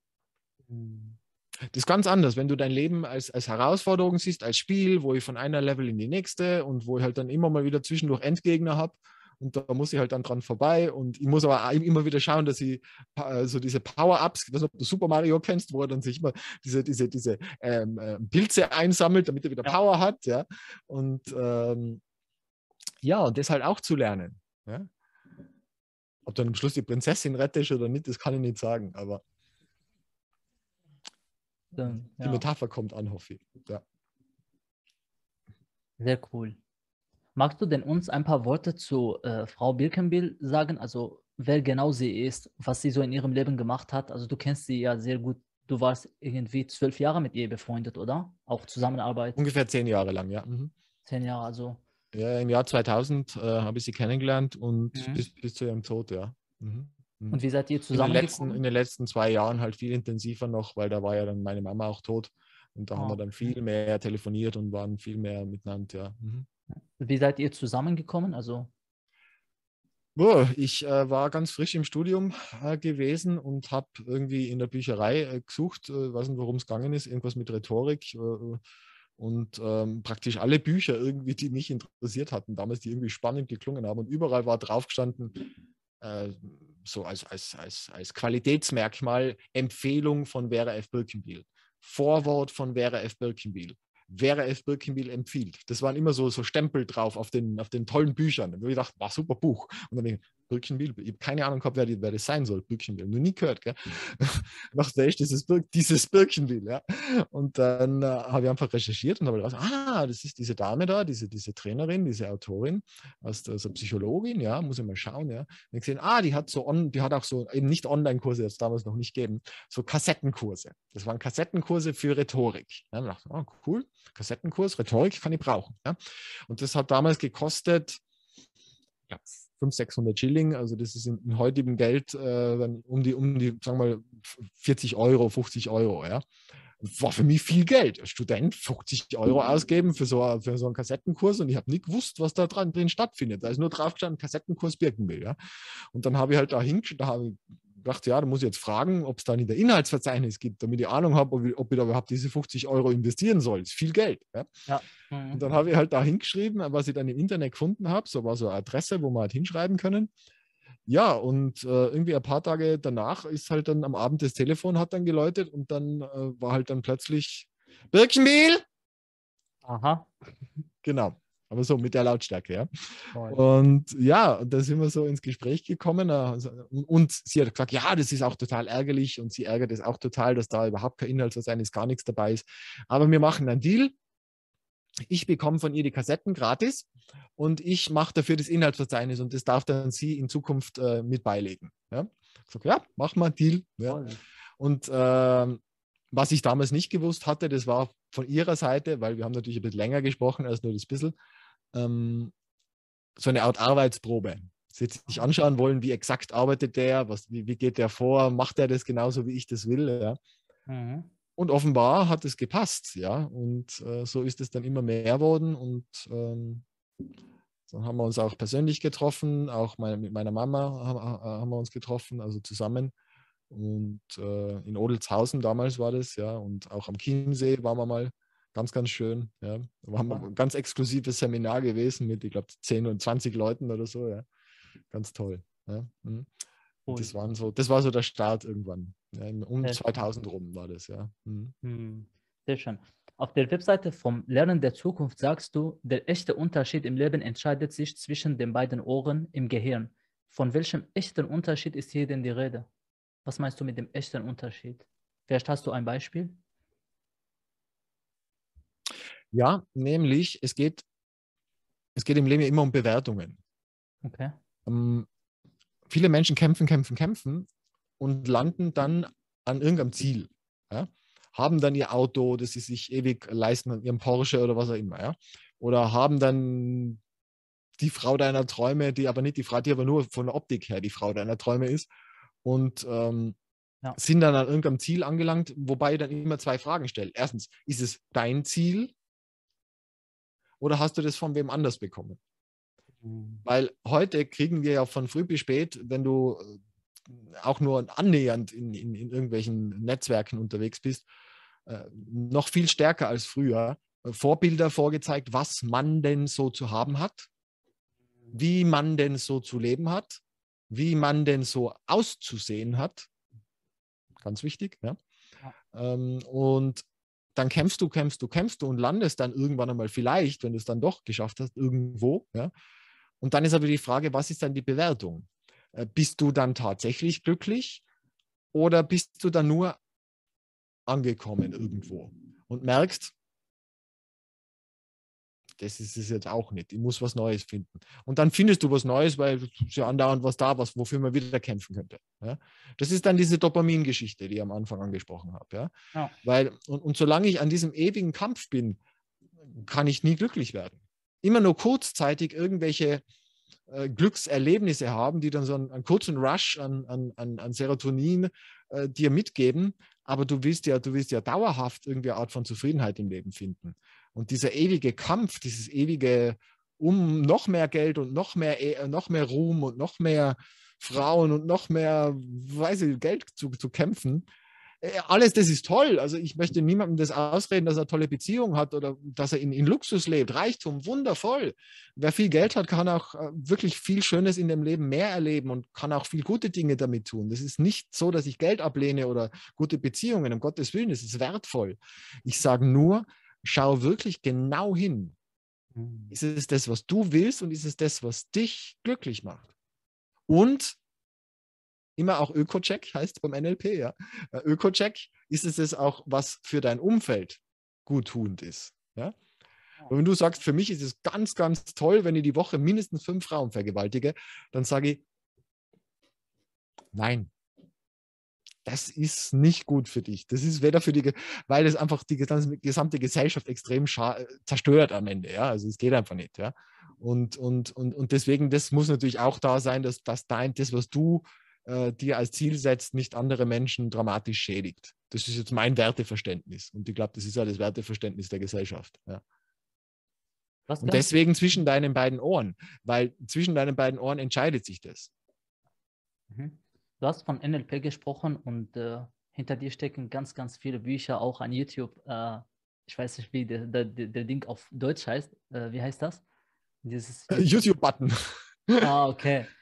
Mhm. Das ist ganz anders, wenn du dein Leben als, als Herausforderung siehst, als Spiel, wo ich von einer Level in die nächste und wo ich halt dann immer mal wieder zwischendurch Endgegner habe und da muss ich halt dann dran vorbei und ich muss aber immer wieder schauen, dass ich so diese Power-Ups, ich weiß nicht, ob du Super Mario kennst, wo er dann sich immer diese, diese, diese ähm, äh, Pilze einsammelt, damit er wieder ja. Power hat, ja. Und ähm, ja, und das halt auch zu lernen. Ja? Ob dann am Schluss die Prinzessin rettest oder nicht, das kann ich nicht sagen, aber dann, ja. die Metapher kommt an, hoffe ich. Ja. Sehr cool. Magst du denn uns ein paar Worte zu äh, Frau Birkenbill sagen? Also wer genau sie ist, was sie so in ihrem Leben gemacht hat? Also du kennst sie ja sehr gut. Du warst irgendwie zwölf Jahre mit ihr befreundet, oder? Auch Zusammenarbeit? Ungefähr zehn Jahre lang, ja. Mhm. Zehn Jahre, also. Ja, im Jahr 2000 äh, habe ich sie kennengelernt und mhm. bis, bis zu ihrem Tod, ja. Mhm. mhm. Und wie seid ihr zusammen? In den, letzten, in den letzten zwei Jahren halt viel intensiver noch, weil da war ja dann meine Mama auch tot. Und da oh. haben wir ah. dann viel mehr telefoniert und waren viel mehr miteinander, ja. Mhm. Wie seid ihr zusammengekommen? Also ich äh, war ganz frisch im Studium äh, gewesen und habe irgendwie in der Bücherei äh, gesucht, äh, weiß nicht, worum es gegangen ist, irgendwas mit Rhetorik äh, und ähm, praktisch alle Bücher irgendwie, die mich interessiert hatten, damals, die irgendwie spannend geklungen haben und überall war drauf gestanden, äh, so als, als, als, als Qualitätsmerkmal Empfehlung von Vera F. Birkenbiel. Vorwort von Vera F. Birkenbiel. Vera F. Birkenbiel empfiehlt. Das waren immer so, so Stempel drauf auf den, auf den tollen Büchern. Habe ich gedacht, war super Buch. Und dann denke ich, Birkenbiel, ich habe keine Ahnung gehabt, wer, die, wer das sein soll, Birkenbiel. Nur nie gehört, gell? Nach der ist dieses, Bir dieses Birkenbiel, ja. Und dann äh, habe ich einfach recherchiert und habe gedacht, ah, das ist diese Dame da, diese, diese Trainerin, diese Autorin, also, also Psychologin, ja, muss ich mal schauen, ja. Und ich gesehen, ah, die hat so on, die hat auch so, eben nicht Online-Kurse, jetzt damals noch nicht gegeben, so Kassettenkurse. Das waren Kassettenkurse für Rhetorik. Ja, und dachte, oh, cool, Kassettenkurs, Rhetorik kann ich brauchen. Ja. Und das hat damals gekostet, ja, 500, 600 Schilling. Also das ist in, in heutigem Geld äh, um die, um die, sagen wir mal, 40 Euro, 50 Euro, ja. War für mich viel Geld. Als Student 50 Euro ausgeben für so, für so einen Kassettenkurs und ich habe nicht gewusst, was da dran drin stattfindet. Da ist nur drauf gestanden, Kassettenkurs Birkenbill, ja. Und dann habe ich halt da hingeschaut, da habe ich gedacht, ja, da muss ich jetzt fragen, ob es da nicht ein Inhaltsverzeichnis gibt, damit ich Ahnung habe, ob ich, ob ich da überhaupt diese 50 Euro investieren soll. Das ist viel Geld. Ja? ja. Mhm. Und dann habe ich halt da hingeschrieben, was ich dann im Internet gefunden habe. So war so eine Adresse, wo man halt hinschreiben können. Ja, und äh, irgendwie ein paar Tage danach ist halt dann am Abend das Telefon hat dann geläutet und dann äh, war halt dann plötzlich Birkenmehl. Aha. Genau aber so mit der Lautstärke, ja. Und ja, da sind wir so ins Gespräch gekommen also, und sie hat gesagt, ja, das ist auch total ärgerlich und sie ärgert es auch total, dass da überhaupt kein Inhaltsverzeichnis, gar nichts dabei ist. Aber wir machen einen Deal. Ich bekomme von ihr die Kassetten gratis und ich mache dafür das Inhaltsverzeichnis und das darf dann sie in Zukunft äh, mit beilegen. Ja, ich sag, ja machen wir einen Deal. Ja. Und äh, was ich damals nicht gewusst hatte, das war von ihrer Seite, weil wir haben natürlich ein bisschen länger gesprochen als nur das bisschen, ähm, so eine Art Arbeitsprobe. Sie sich anschauen wollen, wie exakt arbeitet der, was, wie, wie geht der vor, macht er das genauso, wie ich das will. Ja? Mhm. Und offenbar hat es gepasst, ja. Und äh, so ist es dann immer mehr worden. Und ähm, dann haben wir uns auch persönlich getroffen, auch meine, mit meiner Mama haben, haben, wir uns getroffen, also zusammen. Und äh, in Odelshausen damals war das, ja. Und auch am Chiemsee waren wir mal Ganz, ganz schön. Ja. Wir haben ein ganz exklusives Seminar gewesen mit, ich glaube, 10 und 20 Leuten oder so. Ja. Ganz toll. Ja. Mhm. Das, waren so, das war so der Start irgendwann. Ja, um 2000 rum war das, ja. Mhm. mhm. Sehr schön. Auf der Webseite vom Lernen der Zukunft sagst du, der echte Unterschied im Leben entscheidet sich zwischen den beiden Ohren im Gehirn. Von welchem echten Unterschied ist hier denn die Rede? Was meinst du mit dem echten Unterschied? Vielleicht hast du ein Beispiel? Ja, nämlich es geht, es geht im Leben immer um Bewertungen. Okay. Ähm, viele Menschen kämpfen, kämpfen, kämpfen und landen dann an irgendeinem Ziel. Ja? Haben dann ihr Auto, das sie sich ewig leisten, ihren Porsche oder was auch immer. Ja? Oder haben dann die Frau deiner Träume, die aber nicht die Frau, die aber nur von der Optik her die Frau deiner Träume ist. Und ähm, ja. sind dann an irgendeinem Ziel angelangt, wobei ich dann immer zwei Fragen stelle. Erstens, ist es dein Ziel oder hast du das von wem anders bekommen? Mhm. Weil heute kriegen wir ja von früh bis spät, wenn du äh, auch nur annähernd in, in, in irgendwelchen Netzwerken unterwegs bist, äh, noch viel stärker als früher äh, Vorbilder vorgezeigt, was man denn so zu haben hat, wie man denn so zu leben hat, wie man denn so auszusehen hat. Ganz wichtig. Ja? ja. Ähm, und dann kämpfst du, kämpfst du, kämpfst du und landest dann irgendwann einmal vielleicht, wenn du es dann doch geschafft hast, irgendwo. Ja? Und dann ist aber die Frage, was ist dann die Bewertung? Äh, bist du dann tatsächlich glücklich oder bist du dann nur angekommen irgendwo und merkst, das ist es jetzt auch nicht. Ich muss was Neues finden. Und dann findest du was Neues, weil ja andauernd was da was, wofür man wieder kämpfen könnte. Ja? Das ist dann diese Dopamingeschichte, die ich am Anfang angesprochen habe. Ja? ja. Weil, und, und solange ich an diesem ewigen Kampf bin, kann ich nie glücklich werden. Immer nur kurzzeitig irgendwelche äh, Glückserlebnisse haben, die dann so einen, einen kurzen Rush an, an, an Serotonin äh, dir mitgeben, aber du willst ja, du willst ja dauerhaft irgendwie eine Art von Zufriedenheit im Leben finden. Und dieser ewige Kampf, dieses ewige um noch mehr Geld und noch mehr, äh, noch mehr Ruhm und noch mehr Frauen und noch mehr, weiß ich, Geld zu, zu kämpfen, Äh, alles das ist toll. Also ich möchte niemandem das ausreden, dass er tolle Beziehungen hat oder dass er in, in Luxus lebt. Reichtum, wundervoll. Wer viel Geld hat, kann auch äh, wirklich viel Schönes in dem Leben mehr erleben und kann auch viel gute Dinge damit tun. Das ist nicht so, dass ich Geld ablehne oder gute Beziehungen. Um Gottes Willen, das ist wertvoll. Ich sage nur, schau wirklich genau hin. Mhm. Ist es das, was du willst und ist es das, was dich glücklich macht? Und immer auch Öko-Check, heißt beim NLP, ja. Äh, Öko-Check, ist es das auch, was für dein Umfeld guttunend ist. Ja? Und wenn du sagst, für mich ist es ganz, ganz toll, wenn ich die Woche mindestens fünf Frauen vergewaltige, dann sage ich, nein, das ist nicht gut für dich. Das ist weder für die, weil es einfach die gesamte Gesellschaft extrem zerstört am Ende. Ja, also es geht einfach nicht. Ja, und, und, und, und deswegen, das muss natürlich auch da sein, dass, dass dein, das, was du äh, dir als Ziel setzt, nicht andere Menschen dramatisch schädigt. Das ist jetzt mein Werteverständnis. Und ich glaube, das ist ja das Werteverständnis der Gesellschaft. Ja. und deswegen zwischen deinen beiden Ohren, weil zwischen deinen beiden Ohren entscheidet sich das. Mhm. Du hast von NLP gesprochen und äh, hinter dir stecken ganz, ganz viele Bücher, auch an YouTube. Äh, ich weiß nicht, wie der, der, der Ding auf Deutsch heißt. Äh, wie heißt das? YouTube-Button. ah, okay.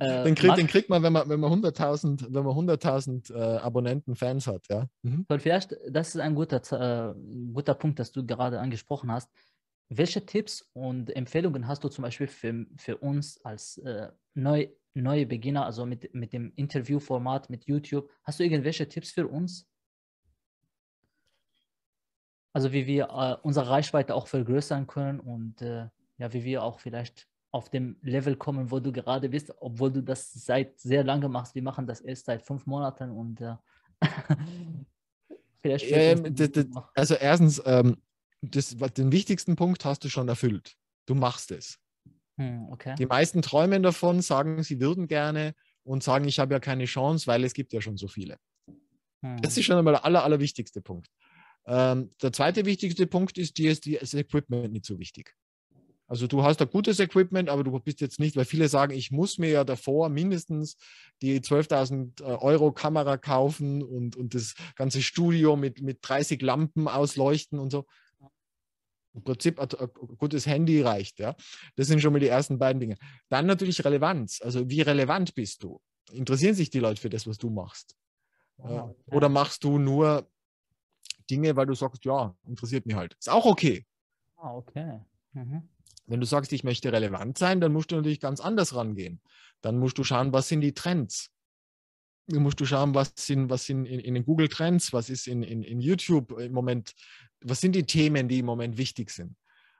Äh, den, krieg, den, kriegt man, wenn man, wenn man 100.000 wenn 100 äh, Abonnenten, Fans hat. Ja? Mhm. Vielleicht, das ist ein guter, äh, guter Punkt, dass du gerade angesprochen hast. Welche Tipps und Empfehlungen hast du zum Beispiel für, für uns als äh, neu, neue Beginner, also mit, mit dem Interviewformat, mit YouTube? Hast du irgendwelche Tipps für uns? Also wie wir äh, unsere Reichweite auch vergrößern können und äh, ja, wie wir auch vielleicht auf dem Level kommen, wo du gerade bist, obwohl du das seit sehr lange machst. Wir machen das erst seit fünf Monaten und äh, vielleicht. Ähm, also erstens, ähm, das, den wichtigsten Punkt hast du schon erfüllt. Du machst es. Hm, okay. Die meisten träumen davon, sagen, sie würden gerne und sagen, ich habe ja keine Chance, weil es gibt ja schon so viele. Hm. Das ist schon einmal der aller, allerwichtigste Punkt. Ähm, der zweite wichtigste Punkt ist, dir ist das Equipment nicht so wichtig. Also du hast ein gutes Equipment, aber du bist jetzt nicht, weil viele sagen, ich muss mir ja davor mindestens die 12.000 äh, Euro Kamera kaufen und, und das ganze Studio mit, mit 30 Lampen ausleuchten und so. Im Prinzip ein, gutes Handy reicht, ja. Das sind schon mal die ersten beiden Dinge. Dann natürlich Relevanz. Also wie relevant bist du? Interessieren sich die Leute für das, was du machst? Oh, Oder machst du nur Dinge, weil du sagst, ja, interessiert mich halt. Ist auch okay. Ah, okay. Mhm. Wenn du sagst, ich möchte relevant sein, dann musst du natürlich ganz anders rangehen. Dann musst du schauen, was sind die Trends. Musst du schauen, was sind, was sind in, in den Google Trends, was ist in, in, in YouTube im Moment, was sind die Themen, die im Moment wichtig sind.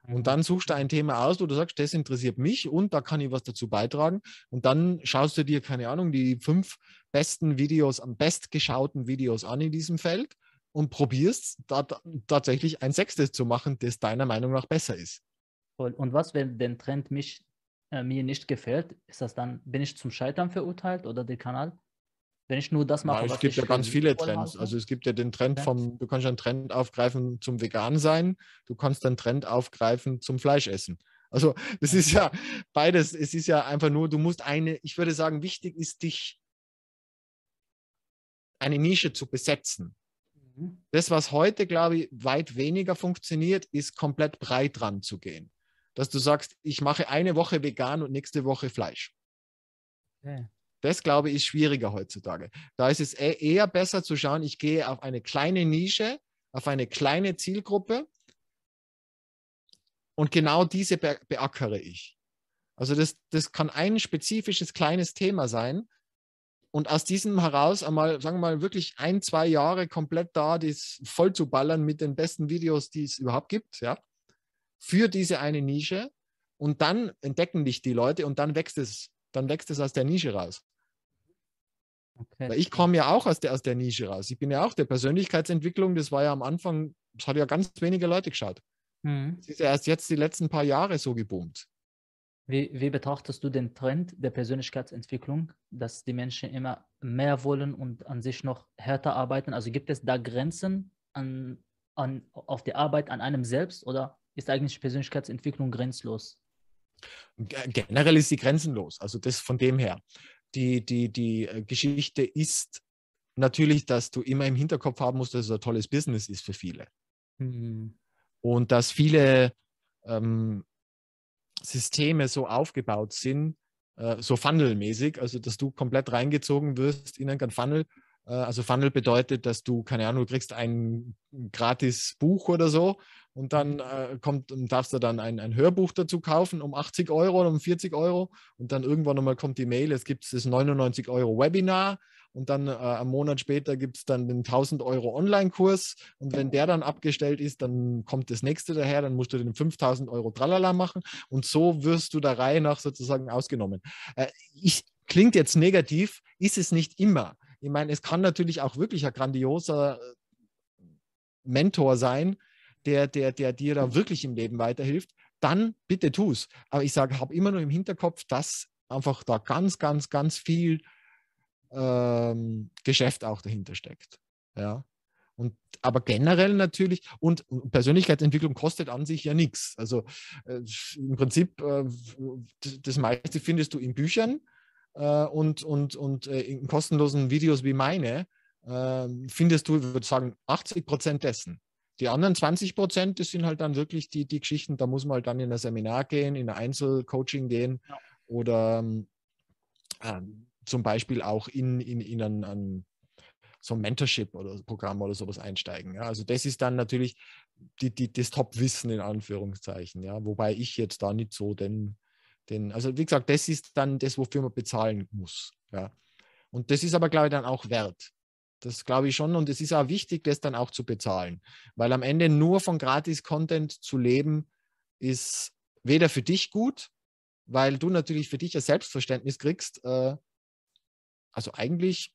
Und mhm. dann suchst du ein Thema aus, wo du sagst, das interessiert mich und da kann ich was dazu beitragen. Und dann schaust du dir, keine Ahnung, die fünf besten Videos, am bestgeschauten Videos an in diesem Feld und probierst da, tatsächlich ein sechstes zu machen, das deiner Meinung nach besser ist. Und was, wenn der Trend mich, äh, mir nicht gefällt? Ist das dann, bin ich zum Scheitern verurteilt oder der Kanal? Wenn ich nur das mache, ja, es gibt ja ganz viele Trends. Also es gibt ja den Trend vom, du kannst einen Trend aufgreifen zum Vegan sein, du kannst einen Trend aufgreifen zum Fleisch essen. Also das ist ja beides, es ist ja einfach nur, du musst eine, ich würde sagen, wichtig ist dich eine Nische zu besetzen. Mhm. Das, was heute, glaube ich, weit weniger funktioniert, ist komplett breit dran zu gehen dass du sagst, ich mache eine Woche vegan und nächste Woche Fleisch. Okay. Das, glaube ich, ist schwieriger heutzutage. Da ist es e-, eher besser zu schauen, ich gehe auf eine kleine Nische, auf eine kleine Zielgruppe und genau diese be beackere ich. Also das, das kann ein spezifisches kleines Thema sein, und aus diesem heraus einmal, sagen wir mal, wirklich ein, zwei Jahre komplett da, das voll zu ballern mit den besten Videos, die es überhaupt gibt, ja für diese eine Nische und dann entdecken dich die Leute und dann wächst es, dann wächst es aus der Nische raus. Okay. Weil ich komme ja auch aus der, aus der Nische raus. Ich bin ja auch der Persönlichkeitsentwicklung, das war ja am Anfang, das hat ja ganz wenige Leute geschaut. Mhm. ist ja erst jetzt die letzten paar Jahre so geboomt. Wie, wie, betrachtest du den Trend der Persönlichkeitsentwicklung, dass die Menschen immer mehr wollen und an sich noch härter arbeiten? Also gibt es da Grenzen an, an, auf die Arbeit an einem selbst oder ist eigentlich Persönlichkeitsentwicklung grenzlos? Generell ist sie grenzenlos. Also das von dem her. Die, die, die äh, Geschichte ist natürlich, dass du immer im Hinterkopf haben musst, dass es ein tolles Business ist für viele. Mhm. Und dass viele ähm, Systeme so aufgebaut sind, äh, so funnelmäßig, also dass du komplett reingezogen wirst in einen Funnel. Äh, also Funnel bedeutet, dass du, keine Ahnung, du kriegst ein gratis Buch oder so und dann äh, kommt, darfst du dann ein, ein Hörbuch dazu kaufen um 80 Euro oder um 40 Euro und dann irgendwann nochmal kommt die Mail, es gibt das 99 Euro Webinar und dann äh, einen Monat später gibt es dann den 1000 Euro Online-Kurs und wenn der dann abgestellt ist, dann kommt das nächste daher, dann musst du den 5000 Euro Tralala machen und so wirst du der Reihe nach sozusagen ausgenommen. Äh, ich, klingt jetzt negativ, ist es nicht immer. Ich meine, es kann natürlich auch wirklich ein grandioser äh, Mentor sein, der, der, der dir da wirklich im Leben weiterhilft, dann bitte tu es. Aber ich sage, habe immer nur im Hinterkopf, dass einfach da ganz, ganz, ganz viel ähm, Geschäft auch dahinter steckt. Ja. Und, aber generell natürlich, und Persönlichkeitsentwicklung kostet an sich ja nichts. Also äh, im Prinzip, äh, das meiste findest du in Büchern äh, und, und, und äh, in kostenlosen Videos wie meine, ähm, findest du, ich würde sagen, 80 Prozent dessen. Die anderen 20 Prozent, das sind halt dann wirklich die, die Geschichten, da muss man halt dann in ein Seminar gehen, in ein Einzelcoaching gehen ja. oder ähm, zum Beispiel auch in, in, in ein, ein so ein Mentorship oder Programm oder sowas einsteigen. Ja. Also das ist dann natürlich die, die, das Top-Wissen in Anführungszeichen, ja, wobei ich jetzt da nicht so den, den, also wie gesagt, das ist dann das, wofür man bezahlen muss. Ja. Und das ist aber, glaube ich, dann auch wert. Das glaube ich schon. Und es ist auch wichtig, das dann auch zu bezahlen. Weil am Ende nur von Gratis-Content zu leben, ist weder für dich gut, weil du natürlich für dich ein Selbstverständnis kriegst, äh, also eigentlich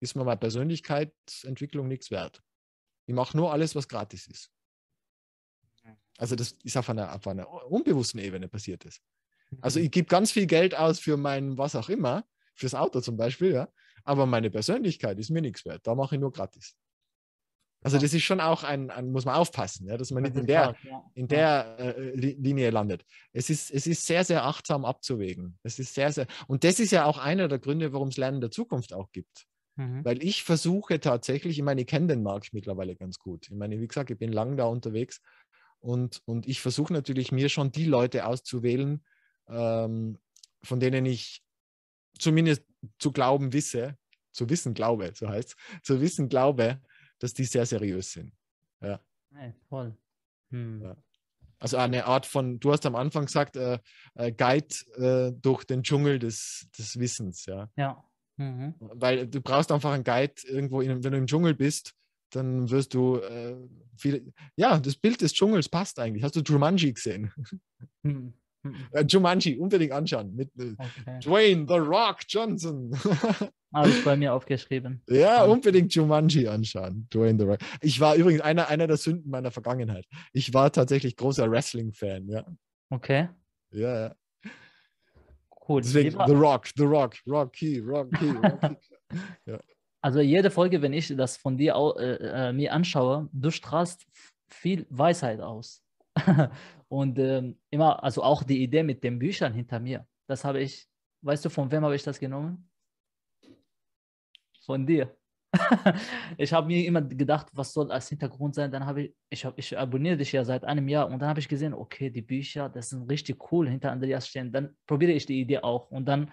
ist mir meine Persönlichkeitsentwicklung nichts wert. Ich mache nur alles, was gratis ist. Also das ist auf einer, auf einer unbewussten Ebene passiert ist. Also ich gebe ganz viel Geld aus für mein was auch immer, fürs Auto zum Beispiel, ja. Aber meine Persönlichkeit ist mir nichts wert. Da mache ich nur gratis. Also das ist schon auch ein, ein muss man aufpassen, ja, dass man nicht in der, in der äh, Linie landet. Es ist, es ist sehr, sehr achtsam abzuwägen. Es ist sehr, sehr, und das ist ja auch einer der Gründe, warum es Lernen der Zukunft auch gibt. Mhm. Weil ich versuche tatsächlich, ich meine, ich kenne den Markt mittlerweile ganz gut. Ich meine, wie gesagt, ich bin lang da unterwegs und, und ich versuche natürlich mir schon die Leute auszuwählen, ähm, von denen ich zumindest zu glauben wisse, zu wissen glaube, so heißt es, zu wissen glaube, dass die sehr seriös sind. Ja. Hey, voll. Hm. Ja. Also eine Art von, du hast am Anfang gesagt, äh, äh, Guide äh, durch den Dschungel des, des Wissens, ja. Ja. Mhm. Weil du brauchst einfach einen Guide irgendwo, in, wenn du im Dschungel bist, dann wirst du äh, viele, ja, das Bild des Dschungels passt eigentlich. Hast du Jumanji gesehen? Mhm. Äh, Jumanji, unbedingt anschauen. Mit äh, okay. Dwayne The Rock Johnson. Habe ich bei mir aufgeschrieben. Ja, unbedingt Jumanji anschauen. Dwayne The Rock. Ich war übrigens einer, einer der Sünden meiner Vergangenheit. Ich war tatsächlich großer Wrestling-Fan, ja. Okay. Ja, ja. Cool. Deswegen The Rock, The Rock, Rocky, Rocky, Rocky. ja. Also jede Folge, wenn ich das von dir äh, äh, mir anschaue, du strahlst viel Weisheit aus. Und ähm, immer, also auch die Idee mit den Büchern hinter mir, das habe ich, weißt du, von wem habe ich das genommen? Von dir. ich habe mir immer gedacht, was soll als Hintergrund sein. Dann habe ich, ich, hab, ich abonniere dich ja seit einem Jahr und dann habe ich gesehen, okay, die Bücher, das sind richtig cool hinter Andreas stehen. Dann probiere ich die Idee auch und dann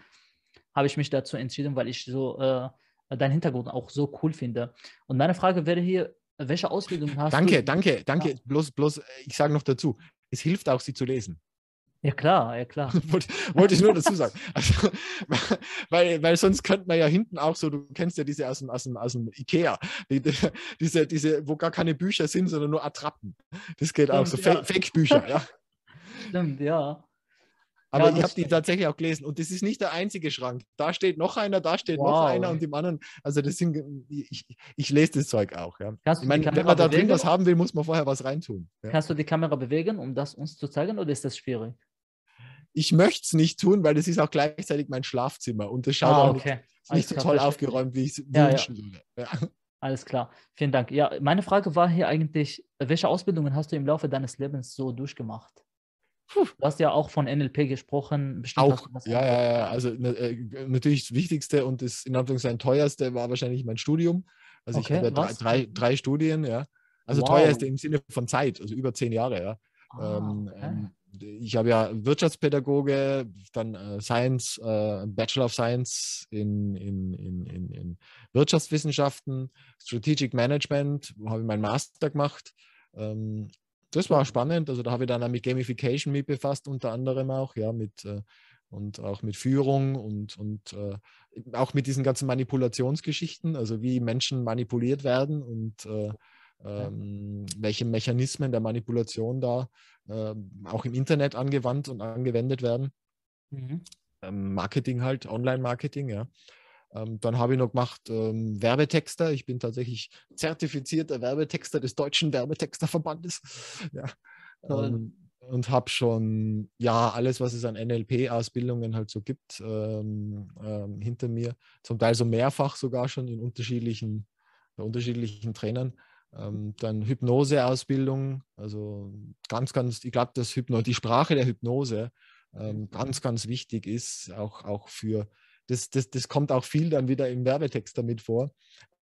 habe ich mich dazu entschieden, weil ich so äh, deinen Hintergrund auch so cool finde. Und meine Frage wäre hier, welche Ausbildung hast danke, du? Danke, danke, danke. Bloß, bloß, ich sage noch dazu, es hilft auch, sie zu lesen. Ja, klar, ja, klar. wollte, wollte ich nur dazu sagen. Also, weil, weil sonst könnte man ja hinten auch so, du kennst ja diese aus dem, aus dem, aus dem Ikea, die, die, diese, diese, wo gar keine Bücher sind, sondern nur Attrappen. Das geht Stimmt, auch so, ja. Fake-Bücher, ja. Stimmt, ja. Aber ja, ich habe die tatsächlich auch gelesen und das ist nicht der einzige Schrank. Da steht noch einer, da steht wow. noch einer und die anderen, also das sind, ich, ich lese das Zeug auch. Ja. ich meine, wenn man da drin was haben will, muss man vorher was reintun. Ja. Kannst du die Kamera bewegen, um das uns zu zeigen oder ist das schwierig? Ich möchte es nicht tun, weil das ist auch gleichzeitig mein Schlafzimmer und das schaut ah, auch okay. nicht, nicht so toll aufgeräumt, wie ich es ja, wünschen würde. Alles klar, vielen Dank. Ja, meine Frage war hier eigentlich, welche Ausbildungen hast du im Laufe deines Lebens so durchgemacht? Du hast ja auch von NLP gesprochen. Bestimmt auch, ja, ja, ja. Also äh, natürlich das Wichtigste und das in Anführungszeichen teuerste war wahrscheinlich mein Studium. Also okay, ich habe drei, drei, drei, Studien, ja. Also wow. teuerste im Sinne von Zeit, also über zehn Jahre, ja. Ah, ähm, okay. ähm, ich habe ja Wirtschaftspädagoge, dann äh, Science, äh, Bachelor of Science in, in, in, in, Wirtschaftswissenschaften, Strategic Management, habe ich meinen Master gemacht. Ähm, das war spannend. Also da habe ich dann auch mit Gamification mit befasst, unter anderem auch, ja, mit äh, und auch mit Führung und, und äh, auch mit diesen ganzen Manipulationsgeschichten, also wie Menschen manipuliert werden und äh, ähm, welche Mechanismen der Manipulation da äh, auch im Internet angewandt und angewendet werden. Mhm. Ähm, Marketing halt, Online-Marketing, ja. Ähm, dann habe ich noch gemacht ähm, Werbetexter. Ich bin tatsächlich zertifizierter Werbetexter des Deutschen Werbetexterverbandes. ja. Ähm, und habe schon ja alles, was es an NLP-Ausbildungen halt so gibt, ähm, ähm, hinter mir. Zum Teil so mehrfach sogar schon in unterschiedlichen, bei unterschiedlichen Trainern. Ähm, dann Hypnoseausbildung, also ganz, ganz, ich glaube, dass Hypno, die Sprache der Hypnose ähm, mhm. ganz, ganz wichtig ist, auch, auch für, das, das, das kommt auch viel dann wieder im Werbetext damit vor,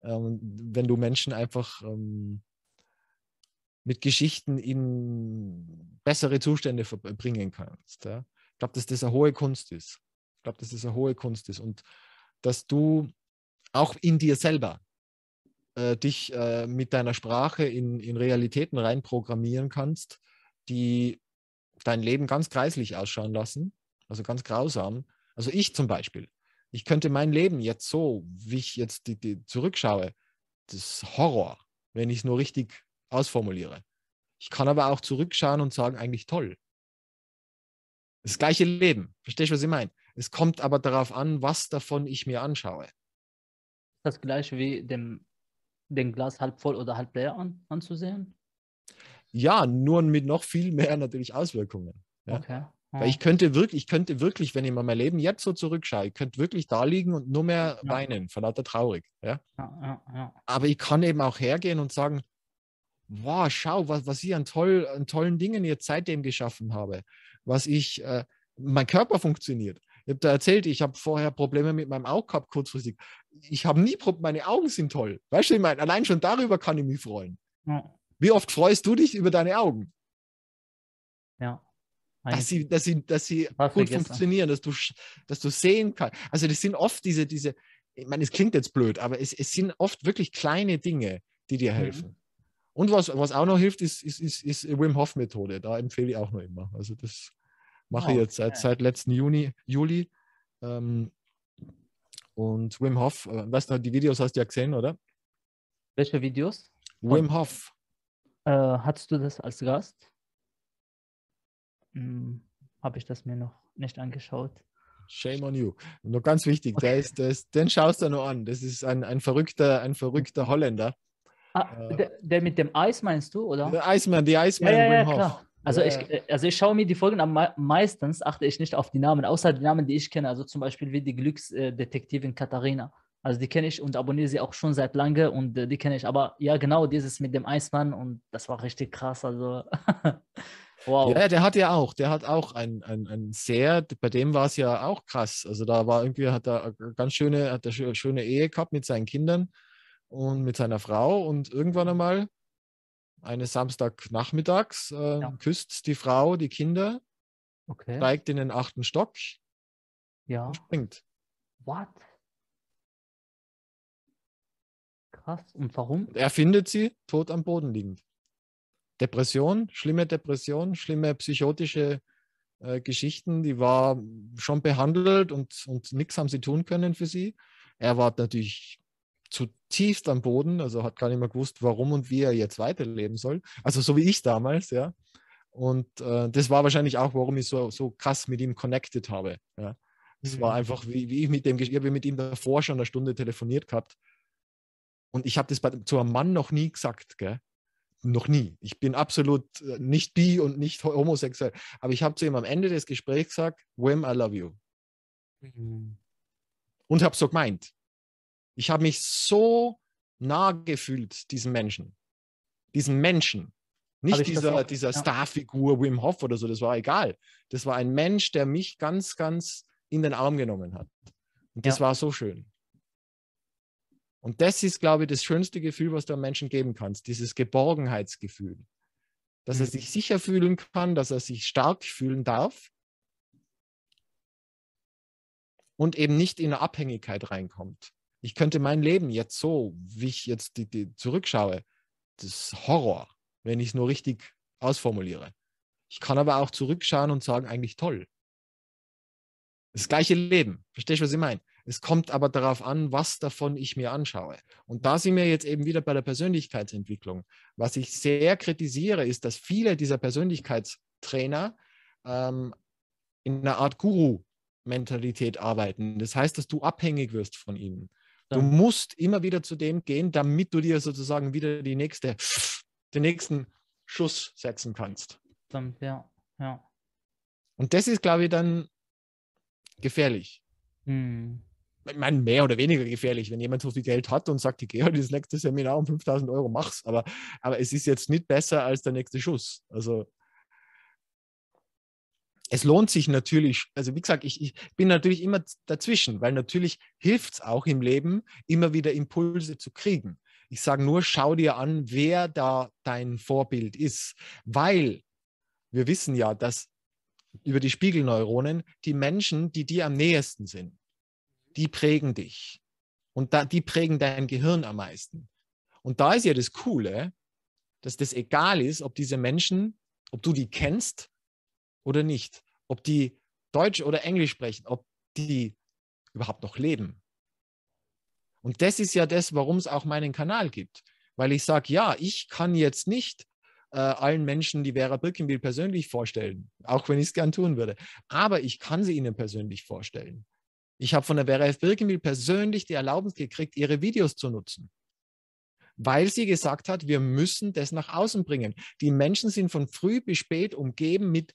ähm, wenn du Menschen einfach ähm, mit Geschichten in bessere Zustände bringen kannst. Ja? Ich glaube, dass das eine hohe Kunst ist. Ich glaube, dass das eine hohe Kunst ist und dass du auch in dir selber äh, dich äh, mit deiner Sprache in, in Realitäten reinprogrammieren kannst, die dein Leben ganz kreislich ausschauen lassen, also ganz grausam. Also ich zum Beispiel, ich könnte mein Leben jetzt so, wie ich jetzt die, die zurückschaue, das ist Horror, wenn ich es nur richtig ausformuliere. Ich kann aber auch zurückschauen und sagen, eigentlich toll. Das gleiche Leben. Verstehst du, was ich meine? Es kommt aber darauf an, was davon ich mir anschaue. Das gleiche wie dem den Glas halb voll oder halb leer an, anzusehen? Ja, nur mit noch viel mehr natürlich Auswirkungen. Ja? Okay. Ja. Weil ich könnte wirklich, ich könnte wirklich, wenn ich mal mein Leben jetzt so zurückschaue, ich könnte wirklich da liegen und nur mehr ja. weinen, von lauter traurig. Ja? Ja, Aber ich kann eben auch hergehen und sagen, wow, schau, was, was ich an, toll, an tollen Dingen jetzt seitdem geschaffen habe. Was ich, äh, mein Körper funktioniert. Ich habe da erzählt, ich habe vorher Probleme mit meinem Auge gehabt, kurzfristig. Ich habe nie Probleme, meine Augen sind toll. Weißt du, ich meine, allein schon darüber kann ich mich freuen. Ja. Wie oft freust du dich über deine Augen? Ja. Dass sie, dass sie, dass sie gut vergessen. funktionieren, dass du, dass du sehen kannst. Also das sind oft diese, diese, ich meine, es klingt jetzt blöd, aber es, es sind oft wirklich kleine Dinge, die dir mhm. helfen. Mhm. Und was, was auch noch hilft, ist, ist, ist, ist Wim Hof Methode. Da empfehle ich auch noch immer. Also das Mache ich jetzt seit, seit letzten Juni, Juli. Ähm, und Wim Hof, äh, weißt du, die Videos hast du ja gesehen, oder? Welche Videos? Wim Hof. Äh, hattest du das als Gast? Hm, Habe ich das mir noch nicht angeschaut. Shame on you. Noch ganz wichtig, okay. der ist, der ist, den schaust du noch an. Das ist ein, ein, verrückter, ein verrückter Holländer. Ah, äh, der, der, mit dem Eis meinst du, oder? Der Eismann, die Eismann ja, ja. Klar. Also, ja. ich, äh, also ich schaue mir die Folgen am meistens, achte ich nicht auf die Namen, außer die Namen, die ich kenne. Also zum Beispiel wie die Glücksdetektivin Katharina. Also die kenne ich und abonniere sie auch schon seit lange und äh, die kenne ich. Aber ja, genau dieses mit dem Eismann und das war richtig krass. Also wow. Ja, der hat ja auch, der hat auch ein, ein, ein sehr, bei dem war es ja auch krass. Also da war irgendwie, hat er ganz schöne, hat er schöne Ehe gehabt mit seinen Kindern und mit seiner Frau und irgendwann einmal eines Samstagnachmittags äh, ja. küsst die Frau die Kinder, okay. steigt in den achten Stock ja. und springt. What? Krass. Und warum? er findet sie tot am Boden liegend. Depression, schlimme Depression, schlimme psychotische äh, Geschichten. Die war schon behandelt und, und nichts haben sie tun können für sie. Er war natürlich zutiefst am Boden, also hat gar nicht mehr gewusst, warum und wie er jetzt weiterleben soll. Also so wie ich damals, ja. Und äh, das war wahrscheinlich auch, warum ich so, so krass mit ihm connected habe. Ja. Es mhm. war einfach, wie, wie ich mit dem, ich habe mit ihm davor schon eine Stunde telefoniert gehabt. Und ich habe das bei, zu einem Mann noch nie gesagt, gell? Noch nie. Ich bin absolut äh, nicht bi und nicht homosexuell. Aber ich habe zu ihm am Ende des Gesprächs gesagt, Wim, I love you. Mhm. Und habe so gemeint. Ich habe mich so nah gefühlt, diesem Menschen. Diesem Menschen. Nicht dieser, dieser ja. Starfigur Wim Hof oder so, das war egal. Das war ein Mensch, der mich ganz, ganz in den Arm genommen hat. Und das ja. war so schön. Und das ist, glaube ich, das schönste Gefühl, was du einem Menschen geben kannst, dieses Geborgenheitsgefühl. Dass mhm. er sich sicher fühlen kann, dass er sich stark fühlen darf und eben nicht in eine Abhängigkeit reinkommt. Ich könnte mein Leben jetzt so, wie ich jetzt die, die zurückschaue, das ist Horror, wenn ich es nur richtig ausformuliere. Ich kann aber auch zurückschauen und sagen, eigentlich toll. Das gleiche Leben. Verstehst du, was ich meine? Es kommt aber darauf an, was davon ich mir anschaue. Und da sind wir jetzt eben wieder bei der Persönlichkeitsentwicklung. Was ich sehr kritisiere, ist, dass viele dieser Persönlichkeitstrainer ähm, in einer Art Guru Mentalität arbeiten. Das heißt, dass du abhängig wirst von ihnen. Du musst immer wieder zu dem gehen, damit du dir sozusagen wieder die nächste, den nächsten Schuss setzen kannst. Stimmt, ja, ja. Und das ist, glaube ich, dann gefährlich. Hm. Ich meine, mehr oder weniger gefährlich, wenn jemand so viel Geld hat und sagt, ich gehe heute das nächste Seminar um 5000 Euro, mach's. Aber, aber es ist jetzt nicht besser als der nächste Schuss. Also es lohnt sich natürlich, also wie gesagt, ich, ich bin natürlich immer dazwischen, weil natürlich hilft es auch im Leben, immer wieder Impulse zu kriegen. Ich sage nur, schau dir an, wer da dein Vorbild ist, weil wir wissen ja, dass über die Spiegelneuronen die Menschen, die dir am nähesten sind, die prägen dich. Und da, die prägen dein Gehirn am meisten. Und da ist ja das Coole, dass das egal ist, ob diese Menschen, ob du die kennst oder nicht. Ob die Deutsch oder Englisch sprechen, ob die überhaupt noch leben. Und das ist ja das, warum es auch meinen Kanal gibt. Weil ich sage, ja, ich kann jetzt nicht äh, allen Menschen die Vera Birkenbiel persönlich vorstellen, auch wenn ich es gern tun würde. Aber ich kann sie ihnen persönlich vorstellen. Ich habe von der Vera F. Birkenbiel persönlich die Erlaubnis gekriegt, ihre Videos zu nutzen weil sie gesagt hat, wir müssen das nach außen bringen. Die Menschen sind von früh bis spät umgeben mit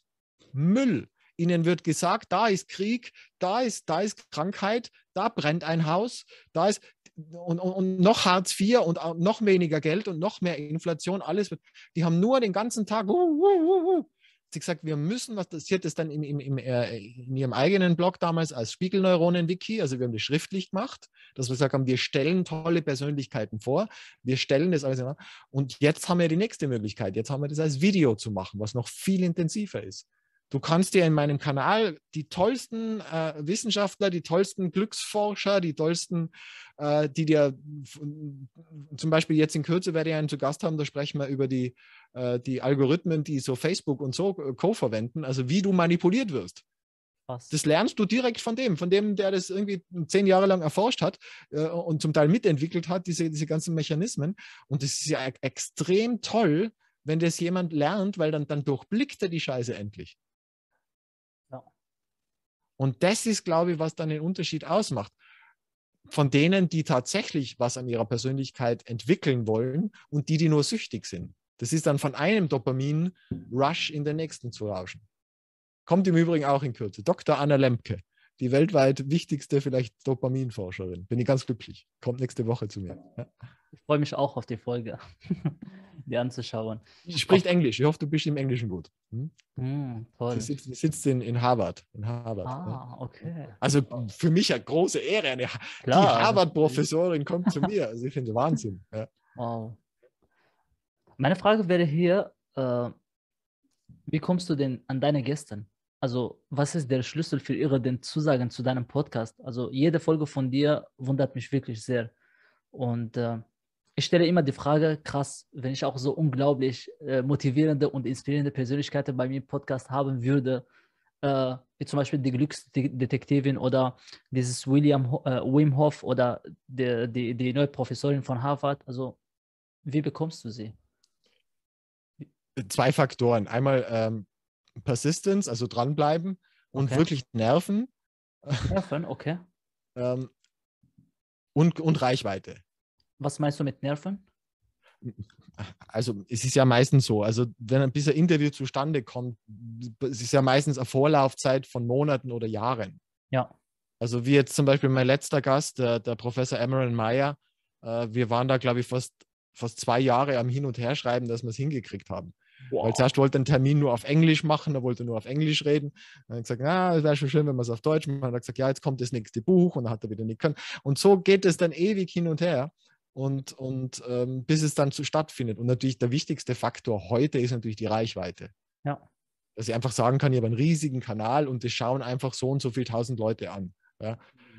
Müll. Ihnen wird gesagt, da ist Krieg, da ist, da ist Krankheit, da brennt ein Haus, da ist und, und, und noch Hartz IV und noch weniger Geld und noch mehr Inflation, alles wird. Die haben nur den ganzen Tag. Uh, uh, uh, sie gesagt, wir müssen, was das, sie hat das dann im, im, im, äh, in ihrem eigenen Blog damals als Spiegelneuronen-Wiki, also wir haben das schriftlich gemacht, dass wir gesagt haben, wir stellen tolle Persönlichkeiten vor, wir stellen das alles und jetzt haben wir die nächste Möglichkeit, jetzt haben wir das als Video zu machen, was noch viel intensiver ist. Du kannst dir in meinem Kanal die tollsten äh, Wissenschaftler, die tollsten Glücksforscher, die tollsten, äh, die dir zum Beispiel jetzt in Kürze werde ich einen zu Gast haben, da sprechen wir über die, äh, die Algorithmen, die so Facebook und so äh, Co. verwenden, also wie du manipuliert wirst. Was? Das lernst du direkt von dem, von dem, der das irgendwie zehn Jahre lang erforscht hat äh, und zum Teil mitentwickelt hat, diese, diese ganzen Mechanismen. Und das ist ja e extrem toll, wenn das jemand lernt, weil dann, dann durchblickt er die Scheiße endlich. Und das ist, glaube ich, was dann den Unterschied ausmacht. Von denen, die tatsächlich was an ihrer Persönlichkeit entwickeln wollen und die, die nur süchtig sind. Das ist dann von einem Dopamin-Rush in den nächsten zu rauschen. Kommt im Übrigen auch in Kürze. Dr. Anna Lemke, die weltweit wichtigste vielleicht Dopaminforscherin. Bin ich ganz glücklich. Kommt nächste Woche zu mir. Ja. Ich freue mich auch auf die Folge. die anzuschauen. Sie spricht Englisch. Ich hoffe, du bist im Englischen gut. Hm? Mm, toll. Sie sitzt, sitzt in, in, Harvard. In Harvard ah, ja. okay. Also für mich eine große Ehre. Eine, die Harvard-Professorin kommt zu mir. Also ich finde Wahnsinn. Ja. Wow. Meine Frage wäre hier, äh, wie kommst du denn an deine Gäste? Also, was ist der Schlüssel für ihre den Zusagen zu deinem Podcast? Also, jede Folge von dir wundert mich wirklich sehr. Und äh, ich stelle immer die Frage, krass, wenn ich auch so unglaublich äh, motivierende und inspirierende Persönlichkeiten bei mir im Podcast haben würde, äh, wie zum Beispiel die Glücksdetektivin oder dieses William äh, Wim Hof oder die, die, die neue Professorin von Harvard. Also, wie bekommst du sie? Zwei Faktoren. Einmal ähm, Persistence, also dranbleiben und okay. wirklich Nerven. Nerven, okay. ähm, und, und Reichweite. Was meinst du mit Nerven? Also es ist ja meistens so, also wenn ein bisschen Interview zustande kommt, es ist ja meistens eine Vorlaufzeit von Monaten oder Jahren. Ja. Also wie jetzt zum Beispiel mein letzter Gast, der, der Professor Emerald Meyer, äh, wir waren da, glaube ich, fast, fast zwei Jahre am Hin- und Herschreiben, dass wir es hingekriegt haben. Wow. Weil zuerst wollte er einen Termin nur auf Englisch machen, er wollte nur auf Englisch reden. Dann hat er gesagt, na, es wäre schon schön, wenn wir es auf Deutsch machen. Dann hat er gesagt, ja, jetzt kommt das nächste Buch und dann hat er wieder nicht können. Und so geht es dann ewig hin und her und, und ähm, bis es dann zu stattfindet. Und natürlich der wichtigste Faktor heute ist natürlich die Reichweite. Ja. Dass ich einfach sagen kann, ich habe einen riesigen Kanal und das schauen einfach so und so viele tausend Leute an. Ja.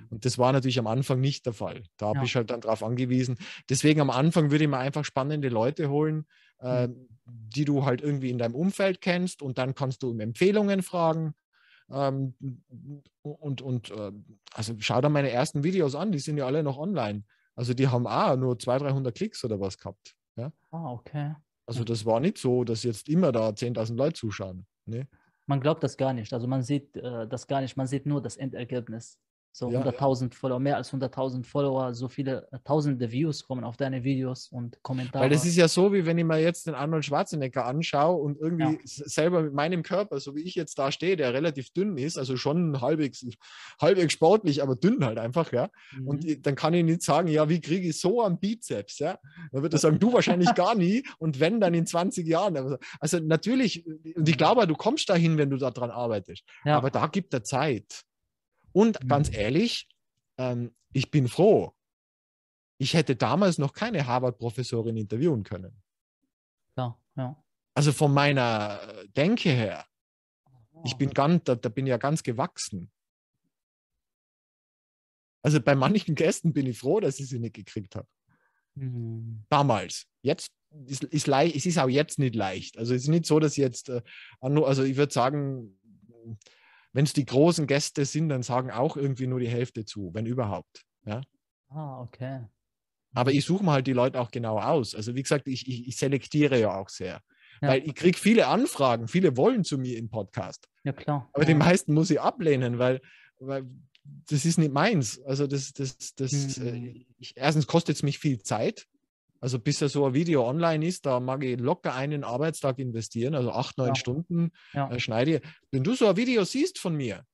Und das war natürlich am Anfang nicht der Fall. Da ja. bin ich halt dann darauf angewiesen. Deswegen am Anfang würde ich mir einfach spannende Leute holen, äh, die du halt irgendwie in deinem Umfeld kennst und dann kannst du um Empfehlungen fragen. Ähm, und und äh, also schau da meine ersten Videos an, die sind ja alle noch online. Also die haben auch nur 200, 300 Klicks oder was gehabt. Ja? Ah, okay. Also das war nicht so, dass jetzt immer da 10.000 Leute zuschauen. Nee. Man glaubt das gar nicht. Also man sieht äh, das gar nicht. Man sieht nur das Endergebnis. So ja, 100.000 ja. Follower, mehr als 100.000 Follower, so viele äh, tausende Views kommen auf deine Videos und Kommentare. Weil das ist ja so, wie wenn ich mir jetzt den Arnold Schwarzenegger anschaue und irgendwie ja. selber mit meinem Körper, so wie ich jetzt da stehe, der relativ dünn ist, also schon halbwegs, halbwegs sportlich, aber dünn halt einfach, ja. Mhm. Und dann kann ich nicht sagen, ja, wie kriege ich so einen Bizeps, ja. Dann wird er sagen, du wahrscheinlich gar nie und wenn, dann in 20 Jahren. Also natürlich, und ich glaube, du kommst dahin, wenn du daran arbeitest. Aber da gibt er Zeit. Und mhm. ganz ehrlich, ähm, ich bin froh. Ich hätte damals noch keine Harvard-Professorin interviewen können. Ja, ja. Also von meiner Denke her. Ich bin ganz, da, da bin ja ganz gewachsen. Also bei manchen Gästen bin ich froh, dass ich sie nicht gekriegt habe. Mhm. Damals. Jetzt ist, ist leicht, es ist auch jetzt nicht leicht. Also es ist nicht so, dass jetzt, äh, also ich würde sagen, wenn es die großen Gäste sind, dann sagen auch irgendwie nur die Hälfte zu, wenn überhaupt. Ja? Ah, okay. Aber ich suche mir halt die Leute auch genau aus. Also wie gesagt, ich, ich, ich selektiere ja auch sehr. Ja. Weil ich kriege viele Anfragen, viele wollen zu mir im Podcast. Ja, klar. Aber ja. die meisten muss ich ablehnen, weil, weil das ist nicht meins. Also das, das, das, mhm. ich, erstens kostet es mich viel Zeit. Also bis ja so ein Video online ist, da mag ich locker einen Arbeitstag investieren, also acht, neun ja. Stunden ja. Äh, schneide. Wenn du so ein Video siehst von mir,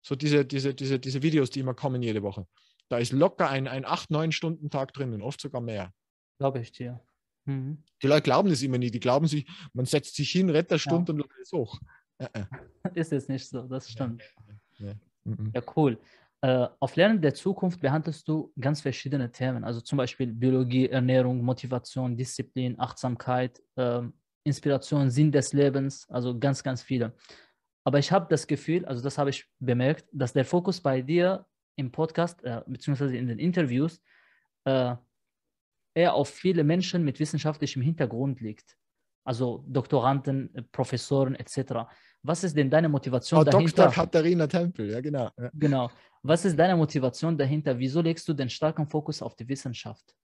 so diese, diese, diese, diese Videos, die immer kommen jede Woche, da ist locker ein, ein acht, neun Stunden Tag drinnen, oft sogar mehr. Glaube ich dir. Mhm. Die Leute glauben das immer nie. Die glauben sich, man setzt sich hin, rettet eine Stunde ja. und lädt es hoch. Ist es nicht so, das stimmt. Ja, mhm. ja cool. Äh, auf Lernen der Zukunft behandelst du ganz verschiedene Themen, also zum Beispiel Biologie, Ernährung, Motivation, Disziplin, Achtsamkeit, äh, Inspiration, Sinn des Lebens, also ganz, ganz viele. Aber ich habe das Gefühl, also das habe ich bemerkt, dass der Fokus bei dir im Podcast äh, beziehungsweise in den Interviews äh, eher auf viele Menschen mit wissenschaftlichem Hintergrund liegt. Also Doktoranden, äh, Professoren etc. Was ist denn deine Motivation oh, dahinter? Dr. Katharina Tempel, ja genau. Ja. Genau. Was ist deine Motivation dahinter? Wieso legst du den starken Fokus auf die Wissenschaft?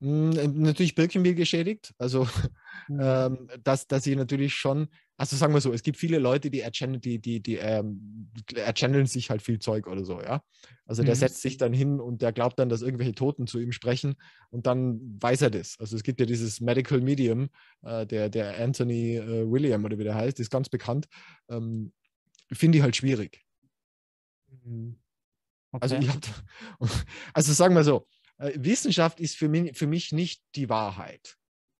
Hm, natürlich Birkenbiel geschädigt. Also, mhm. ähm, dass, dass ich natürlich schon, also sagen wir so, es gibt viele Leute, die erchanneln, die, die, die ähm, erchanneln sich halt viel Zeug oder so, ja. Also der mhm. setzt sich dann hin und der glaubt dann, dass irgendwelche Toten zu ihm sprechen und dann weiß er das. Also es gibt ja dieses Medical Medium, äh, der, der Anthony äh, William oder wie der heißt, ist ganz bekannt. Ähm, finde ich halt schwierig. Mhm. Also okay. Also, ich hab, also sagen wir so, äh, Wissenschaft ist für mich, für mich nicht die Wahrheit.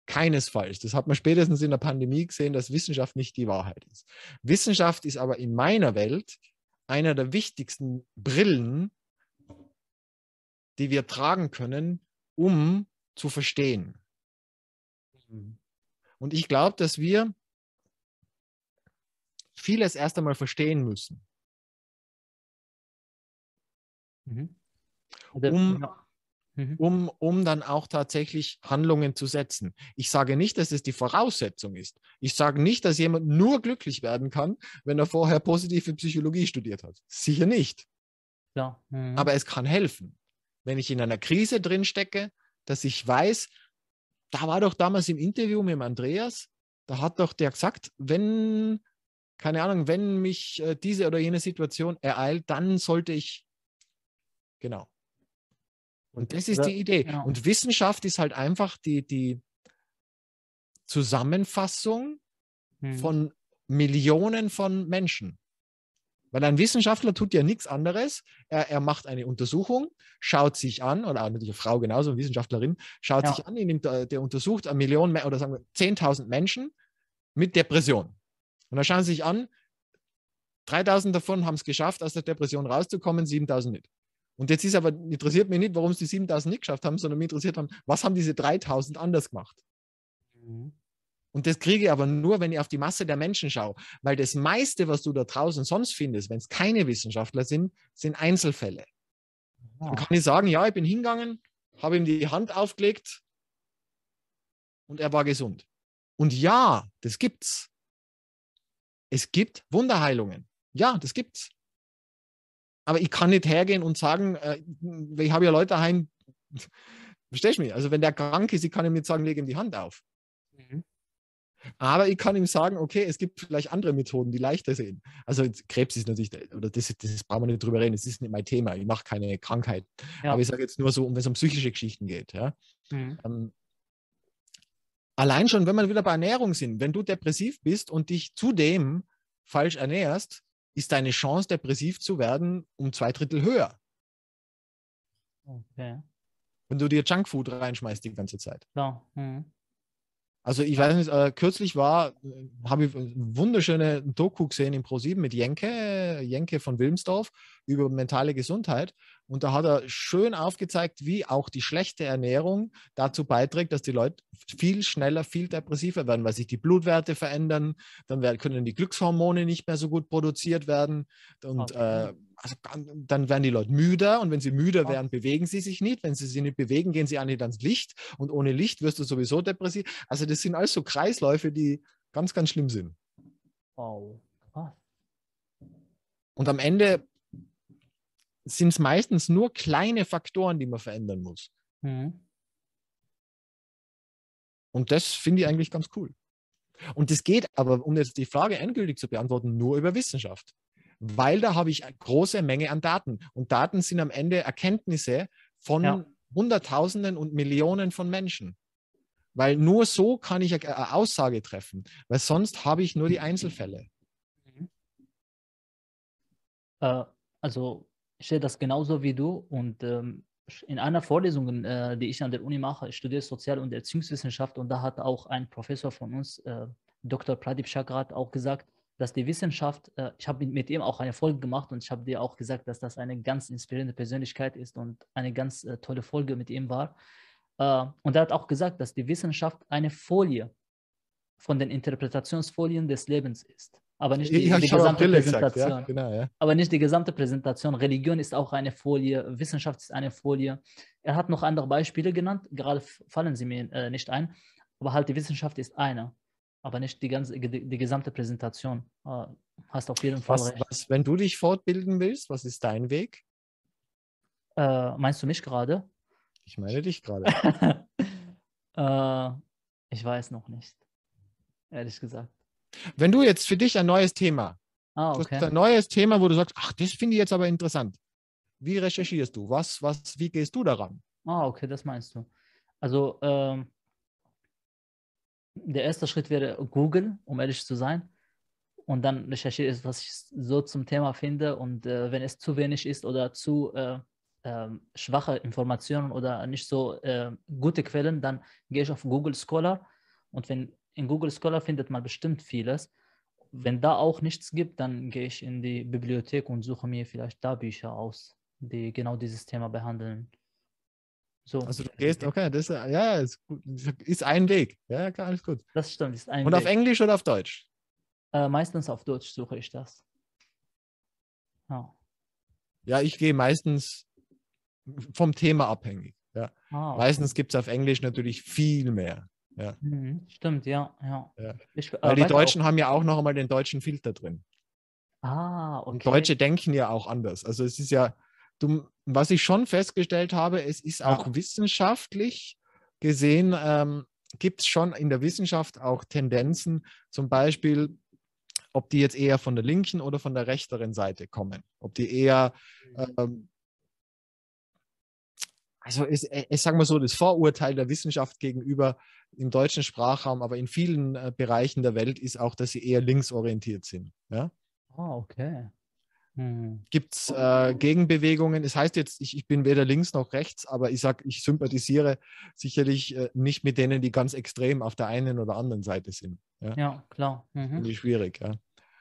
Keinesfalls. Das hat man spätestens in der Pandemie gesehen, dass Wissenschaft nicht die Wahrheit ist. Wissenschaft ist aber in meiner Welt einer der wichtigsten Brillen, die wir tragen können, um zu verstehen. Mhm. Und ich glaube, dass wir vieles erst einmal verstehen müssen. Mhm. Um, mhm. um, um dann auch tatsächlich Handlungen zu setzen. Ich sage nicht, dass es die Voraussetzung ist. Ich sage nicht, dass jemand nur glücklich werden kann, wenn er vorher positive Psychologie studiert hat. Sicher nicht. Ja. Mhm. Aber es kann helfen, wenn ich in einer Krise drin stecke, dass ich weiß, da war doch damals im Interview mit dem Andreas, da hat doch der gesagt, wenn keine Ahnung, wenn mich äh, diese oder jene Situation ereilt, dann sollte ich, genau. Und das ist die Idee. Genau. Und Wissenschaft ist halt einfach die, die Zusammenfassung hm. von Millionen von Menschen. Weil ein Wissenschaftler tut ja nichts anderes. Er, er macht eine Untersuchung, schaut sich an, oder natürlich eine Frau genauso, eine Wissenschaftlerin, schaut Ja. sich an, nimmt, äh, der untersucht eine Million oder sagen wir 10.000 Menschen mit Depression. Und dann schauen sie sich an, 3.000 davon haben es geschafft, aus der Depression rauszukommen, 7.000 nicht. Und jetzt ist aber, interessiert mich nicht, warum es die 7.000 nicht geschafft haben, sondern mich interessiert, haben, was haben diese 3.000 anders gemacht? Mhm. Und das kriege ich aber nur, wenn ich auf die Masse der Menschen schaue. Weil das meiste, was du da draußen sonst findest, wenn es keine Wissenschaftler sind, sind Einzelfälle. Dann kann ich sagen, ja, ich bin hingegangen, habe ihm die Hand aufgelegt und er war gesund. Und ja, das gibt's. Es gibt Wunderheilungen. Ja, das gibt's. Aber ich kann nicht hergehen und sagen, äh, ich habe ja Leute daheim, verstehst du mich? Also wenn der krank ist, ich kann ihm nicht sagen, lege ihm die Hand auf. Mhm. Aber ich kann ihm sagen, okay, es gibt vielleicht andere Methoden, die leichter sind. Also Krebs ist natürlich, oder das, das brauchen wir nicht drüber reden, das ist nicht mein Thema. Ich mache keine Krankheit. Ja. Aber ich sage jetzt nur so, wenn es um psychische Geschichten geht. Ja? Mhm. Ähm, allein schon, wenn wir wieder bei Ernährung sind, wenn du depressiv bist und dich zudem falsch ernährst, ist deine Chance, depressiv zu werden, um zwei Drittel höher. Okay, Wenn du dir Junkfood reinschmeißt die ganze Zeit. klar. Mhm. Also ich weiß nicht, äh, kürzlich war, äh, habe ich wunderschöne Doku gesehen im Pro7 mit Jenke, Jenke von Wilmsdorf über mentale Gesundheit. Und da hat er schön aufgezeigt, wie auch die schlechte Ernährung dazu beiträgt, dass die Leute viel schneller, viel depressiver werden, weil sich die Blutwerte verändern, dann werden, können die Glückshormone nicht mehr so gut produziert werden. Und Okay. äh, also, dann werden die Leute müder und wenn sie müder Krass. werden, bewegen sie sich nicht. Wenn sie sich nicht bewegen, gehen sie auch nicht ans Licht und ohne Licht wirst du sowieso depressiv. Also das sind alles so Kreisläufe, die ganz, ganz schlimm sind. Wow. Krass. Und am Ende sind es meistens nur kleine Faktoren, die man verändern muss. Mhm. Und das finde ich eigentlich ganz cool. Und das geht aber, um jetzt die Frage endgültig zu beantworten, nur über Wissenschaft. Weil da habe ich eine große Menge an Daten. Und Daten sind am Ende Erkenntnisse von Ja. Hunderttausenden und Millionen von Menschen. Weil nur so kann ich eine Aussage treffen. Weil sonst habe ich nur die Einzelfälle. Äh, also ich sehe das genauso wie du und ähm, in einer Vorlesung, äh, die ich an der Uni mache, ich studiere Sozial- und Erziehungswissenschaft und da hat auch ein Professor von uns, äh, Dr. Pradip Chagrat, auch gesagt, dass die Wissenschaft, äh, ich habe mit, mit ihm auch eine Folge gemacht und ich habe dir auch gesagt, dass das eine ganz inspirierende Persönlichkeit ist und eine ganz äh, tolle Folge mit ihm war. Äh, und er hat auch gesagt, dass die Wissenschaft eine Folie von den Interpretationsfolien des Lebens ist, aber nicht die, die gesamte Brille gesagt, Präsentation ja, genau, ja. aber nicht die gesamte Präsentation. Religion ist auch eine Folie, Wissenschaft ist eine Folie. Er hat noch andere Beispiele genannt, gerade fallen sie mir äh, nicht ein, aber halt die Wissenschaft ist eine, aber nicht die, ganze, die, die gesamte Präsentation. Äh, hast auf jeden Fall Was, recht. was, wenn du dich fortbilden willst, was ist dein Weg? Äh, meinst du mich gerade? Ich meine dich gerade. äh, ich weiß noch nicht, ehrlich gesagt. Wenn du jetzt für dich ein neues Thema, Ah, okay. ein neues Thema, wo du sagst, ach, das finde ich jetzt aber interessant. Wie recherchierst du? Was, was, wie gehst du daran? Ah, okay, das meinst du. Also, ähm, der erste Schritt wäre Google, um ehrlich zu sein. Und dann recherchiere ich, was ich so zum Thema finde. Und äh, wenn es zu wenig ist oder zu äh, ähm, schwache Informationen oder nicht so äh, gute Quellen, dann gehe ich auf Google Scholar. Und wenn in Google Scholar findet man bestimmt vieles. Wenn da auch nichts gibt, dann gehe ich in die Bibliothek und suche mir vielleicht da Bücher aus, die genau dieses Thema behandeln. So. Also du gehst, okay, das ist, ja, ist, gut. ist ein Weg. Ja, klar, alles gut. Das stimmt, ist ein Und auf Weg. Englisch oder auf Deutsch? Äh, meistens auf Deutsch suche ich das. Ja. Ja, ich gehe meistens vom Thema abhängig. Ja. Ah, okay. Meistens gibt es auf Englisch natürlich viel mehr. Mhm, stimmt, ja, ja. Ja. Ich, äh, Weil die Deutschen haben ja auch noch einmal den deutschen Filter drin. Auch, ah, okay. Und Deutsche denken ja auch anders. Also es ist ja, du, was ich schon festgestellt habe, es ist auch Ja. wissenschaftlich gesehen, ähm, gibt es schon in der Wissenschaft auch Tendenzen, zum Beispiel, ob die jetzt eher von der linken oder von der rechteren Seite kommen. Ob die eher, ähm, also es, es sagen wir so, das Vorurteil der Wissenschaft gegenüber im deutschen Sprachraum, aber in vielen äh, Bereichen der Welt ist auch, dass sie eher linksorientiert sind. Ja? Ah, okay. Hm. Gibt es äh, Gegenbewegungen? Das heißt jetzt, ich, ich, bin weder links noch rechts, aber ich sage, ich sympathisiere sicherlich äh, nicht mit denen, die ganz extrem auf der einen oder anderen Seite sind. Ja, ja klar. Mhm. Finde ich schwierig, ja.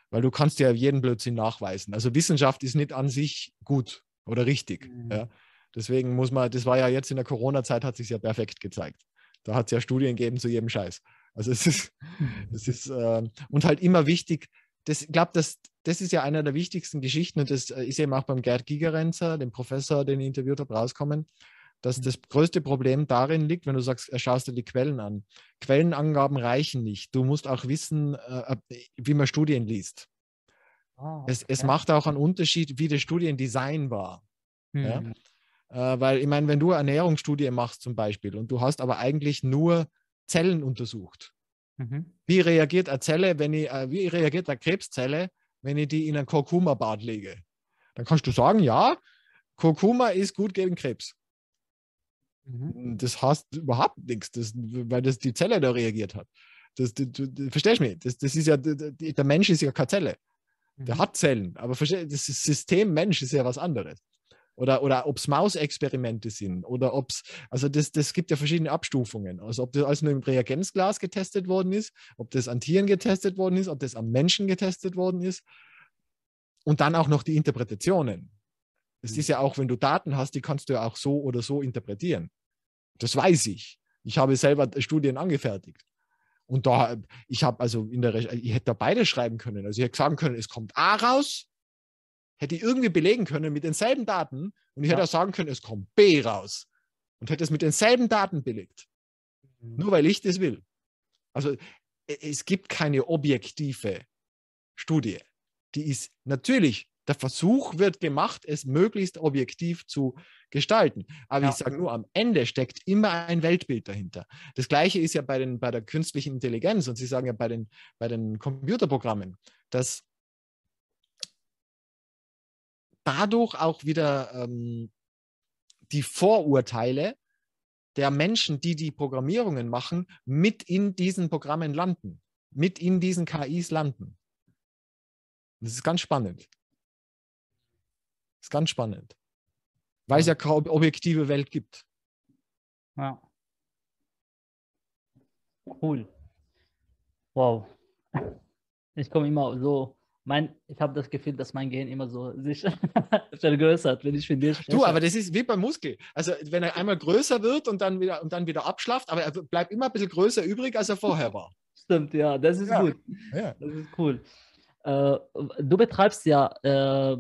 Weil du kannst ja jeden Blödsinn nachweisen. Also Wissenschaft ist nicht an sich gut oder richtig. Mhm. Ja. Deswegen muss man, das war ja jetzt in der Corona-Zeit, hat sich ja perfekt gezeigt. Da hat es ja Studien gegeben zu jedem Scheiß. Also es ist, es ist äh, und halt immer wichtig, das, ich glaube, das, das ist ja einer der wichtigsten Geschichten und das äh, ist eben auch beim Gerd Gigerenzer, dem Professor, den ich interviewt habe, rauskommen, dass mhm. das größte Problem darin liegt, wenn du sagst, äh, schaust dir die Quellen an. Quellenangaben reichen nicht. Du musst auch wissen, äh, wie man Studien liest. Oh, okay. es, es, macht auch einen Unterschied, wie das Studiendesign war. Mhm. Ja? Weil, ich meine, wenn du eine Ernährungsstudie machst zum Beispiel und du hast aber eigentlich nur Zellen untersucht, Mhm. Wie reagiert eine Zelle, wenn ich, wie reagiert eine Krebszelle, wenn ich die in ein Kurkuma-Bad lege? Dann kannst du sagen, ja, Kurkuma ist gut gegen Krebs. Mhm. Das heißt überhaupt nichts, das, weil das die Zelle da reagiert hat. Das, du, du, verstehst mich? Das, das ist ja, der Mensch ist ja keine Zelle. Der mhm. hat Zellen, aber das System Mensch ist ja was anderes oder, oder ob es Mausexperimente sind oder ob es, also das, das gibt ja verschiedene Abstufungen. Also ob das alles nur im Reagenzglas getestet worden ist, ob das an Tieren getestet worden ist, ob das am Menschen getestet worden ist und dann auch noch die Interpretationen. Es mhm. ist ja auch, wenn du Daten hast, die kannst du ja auch so oder so interpretieren. Das weiß ich. Ich habe selber Studien angefertigt. Und da, ich habe also in der, ich hätte da beide schreiben können. Also ich hätte sagen können, es kommt A raus hätte ich irgendwie belegen können mit denselben Daten und ich ja. hätte auch sagen können, es kommt B raus und hätte es mit denselben Daten belegt. Mhm. Nur weil ich das will. Also es gibt keine objektive Studie. Die ist natürlich, der Versuch wird gemacht, es möglichst objektiv zu gestalten. Aber ja. ich sage nur, am Ende steckt immer ein Weltbild dahinter. Das gleiche ist ja bei, den, bei der künstlichen Intelligenz und Sie sagen ja bei den, bei den Computerprogrammen, dass dadurch auch wieder ähm, die Vorurteile der Menschen, die die Programmierungen machen, mit in diesen Programmen landen, mit in diesen KIs landen. Das ist ganz spannend. Das ist ganz spannend. Weil es ja keine objektive Welt gibt. Ja. Cool. Wow. Ich komme immer so mein, ich habe das Gefühl, dass mein Gehirn immer so sich vergrößert, wenn ich mit dir spreche. Du, aber das ist wie beim Muskel. Also wenn er einmal größer wird und dann wieder und dann wieder abschlafft, aber er bleibt immer ein bisschen größer übrig, als er vorher war. Stimmt, ja, das ist ja. gut. Ja. Das ist cool. Äh, du betreibst ja äh,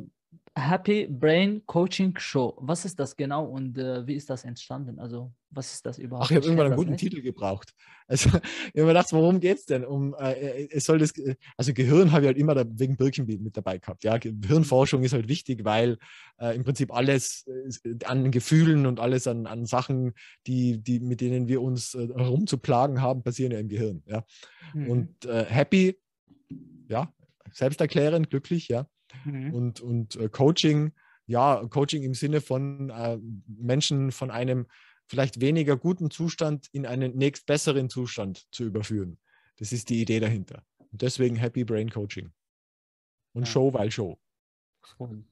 Happy Brain Coaching Show. Was ist das genau und äh, wie ist das entstanden? Also, was ist das überhaupt? Ach, ich habe irgendwann einen guten nicht? Titel gebraucht. Also, ich habe mir gedacht, worum geht es denn? Um, äh, äh, es soll das, also Gehirn habe ich halt immer da, wegen Birkenbiel mit dabei gehabt. Ja, Gehirnforschung ist halt wichtig, weil äh, im Prinzip alles äh, an Gefühlen und alles an, an Sachen, die, die, mit denen wir uns äh, herumzuplagen haben, passieren ja im Gehirn. Ja. Mhm. Und happy, ja, selbsterklärend, glücklich, ja Mhm. Und, und äh, Coaching, ja, Coaching im Sinne von äh, Menschen von einem vielleicht weniger guten Zustand in einen nächst besseren Zustand zu überführen. Das ist die Idee dahinter. Und deswegen Happy Brain Coaching. Und ja. Show, weil Show. Cool.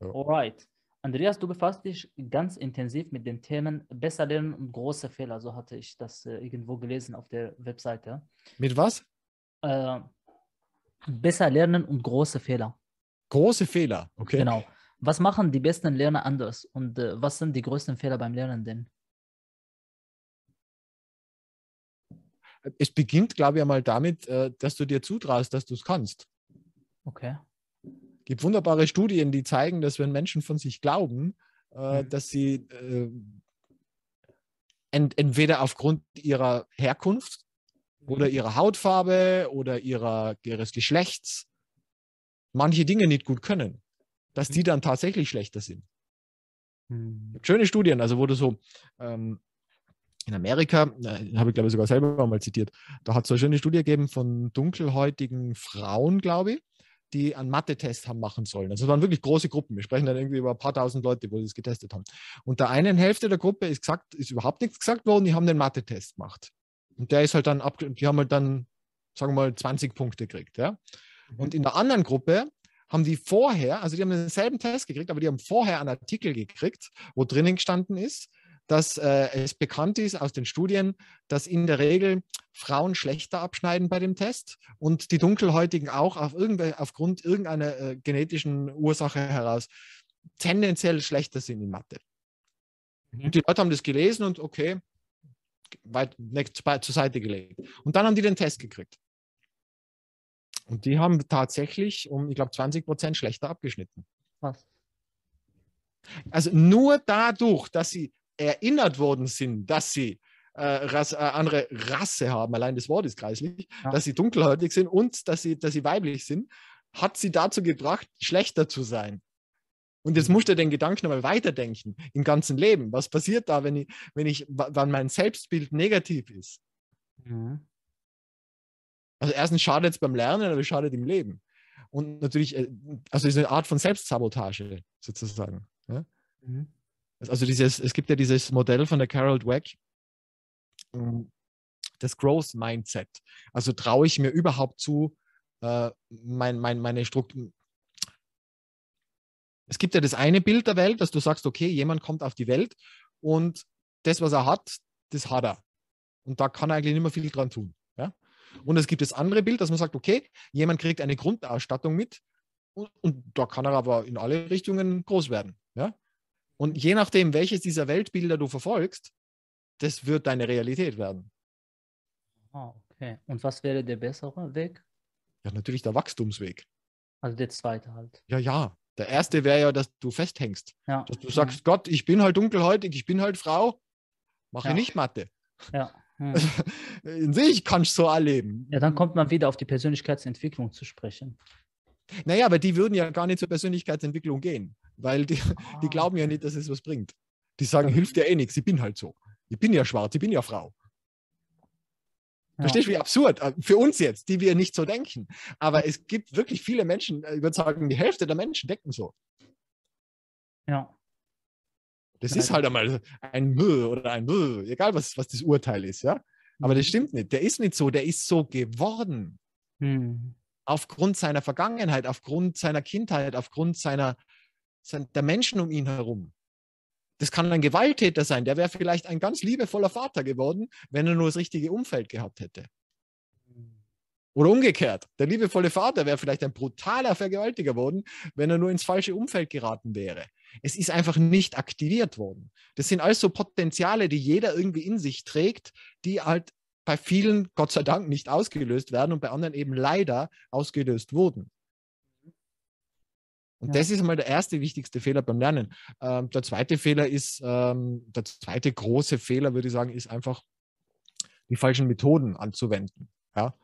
Ja. Alright. Andreas, du befasst dich ganz intensiv mit den Themen Besser lernen und große Fehler. So hatte ich das äh, irgendwo gelesen auf der Webseite. Mit was? Äh, Besser lernen und große Fehler. Große Fehler, okay. Genau. Was machen die besten Lerner anders und äh, was sind die größten Fehler beim Lernen denn? Es beginnt, glaube ich, einmal damit, äh, dass du dir zutraust, dass du es kannst. Okay. Es gibt wunderbare Studien, die zeigen, dass wenn Menschen von sich glauben, äh, mhm. dass sie äh, ent entweder aufgrund ihrer Herkunft oder ihrer Hautfarbe oder ihrer, ihres Geschlechts manche Dinge nicht gut können, dass die mhm. dann tatsächlich schlechter sind. Mhm. Schöne Studien, also du so ähm, in Amerika, äh, habe ich glaube ich sogar selber mal zitiert, da hat es so eine schöne Studie gegeben von dunkelhäutigen Frauen, glaube ich, die einen Mathe-Test haben machen sollen. Also es waren wirklich große Gruppen. Wir sprechen dann irgendwie über ein paar tausend Leute, wo sie es getestet haben. Und der einen Hälfte der Gruppe ist gesagt, ist überhaupt nichts gesagt worden, die haben den Mathe-Test gemacht. Und der ist halt dann ab, die haben halt dann, sagen wir mal, 20 Punkte gekriegt. Ja? Mhm. Und in der anderen Gruppe haben die vorher, also die haben denselben Test gekriegt, aber die haben vorher einen Artikel gekriegt, wo drinnen gestanden ist, dass äh, es bekannt ist aus den Studien, dass in der Regel Frauen schlechter abschneiden bei dem Test und die Dunkelhäutigen auch auf aufgrund irgendeiner äh, genetischen Ursache heraus tendenziell schlechter sind in Mathe. Mhm. Und die Leute haben das gelesen und okay, weit, zur Seite gelegt. Und dann haben die den Test gekriegt. Und die haben tatsächlich um, ich glaube, 20 Prozent schlechter abgeschnitten. Was? Also nur dadurch, dass sie erinnert worden sind, dass sie äh, Rasse, äh, andere Rasse haben, allein das Wort ist kreislich, ja. dass sie dunkelhäutig sind und dass sie, dass sie weiblich sind, hat sie dazu gebracht, schlechter zu sein. Und jetzt musst du den Gedanken nochmal weiterdenken im ganzen Leben. Was passiert da, wenn ich, wenn ich, wenn mein Selbstbild negativ ist? Mhm. Also erstens schadet es beim Lernen, aber es schadet im Leben. Und natürlich, äh, also es ist eine Art von Selbstsabotage sozusagen. Ja? Mhm. Also dieses, es gibt ja dieses Modell von der Carol Dweck, ähm, das Growth Mindset. Also traue ich mir überhaupt zu, äh, mein, mein, meine Struktur. Es gibt ja das eine Bild der Welt, dass du sagst, okay, jemand kommt auf die Welt und das, was er hat, das hat er. Und da kann er eigentlich nicht mehr viel dran tun. Ja? Und es gibt das andere Bild, dass man sagt, okay, jemand kriegt eine Grundausstattung mit und, und da kann er aber in alle Richtungen groß werden. Ja? Und je nachdem, welches dieser Weltbilder du verfolgst, das wird deine Realität werden. Ah, okay. Und was wäre der bessere Weg? Ja, natürlich der Wachstumsweg. Also der zweite halt. Ja, ja. Der erste wäre ja, dass du festhängst. Ja. Dass du sagst. Gott, ich bin halt dunkelhäutig, ich bin halt Frau, mache ja. nicht Mathe. Ja. Hm. In sich kannst du so erleben. Ja, dann kommt man wieder auf die Persönlichkeitsentwicklung zu sprechen. Naja, aber die würden ja gar nicht zur Persönlichkeitsentwicklung gehen, weil die, ah. die glauben ja nicht, dass es was bringt. Die sagen, hilft ja eh nichts, ich bin halt so. Ich bin ja schwarz, ich bin ja Frau. Ja. Verstehst du, wie absurd? Äh, für uns jetzt, die wir nicht so denken. Aber es gibt wirklich viele Menschen, äh, ich würde sagen, die Hälfte der Menschen denken so. Ja. Das ist halt einmal ein Müll oder ein Müll, egal was, was das Urteil ist, ja. Aber das mhm. stimmt nicht. Der ist nicht so, der ist so geworden. Hm. Aufgrund seiner Vergangenheit, aufgrund seiner Kindheit, aufgrund seiner, der Menschen um ihn herum. Das kann ein Gewalttäter sein, der wäre vielleicht ein ganz liebevoller Vater geworden, wenn er nur das richtige Umfeld gehabt hätte. Oder umgekehrt, der liebevolle Vater wäre vielleicht ein brutaler Vergewaltiger geworden, wenn er nur ins falsche Umfeld geraten wäre. Es ist einfach nicht aktiviert worden. Das sind also Potenziale, die jeder irgendwie in sich trägt, die halt bei vielen, Gott sei Dank, nicht ausgelöst werden und bei anderen eben leider ausgelöst wurden. Und ja. das ist mal der erste wichtigste Fehler beim Lernen. Ähm, der zweite Fehler ist, ähm, der zweite große Fehler, würde ich sagen, ist einfach die falschen Methoden anzuwenden. Ja?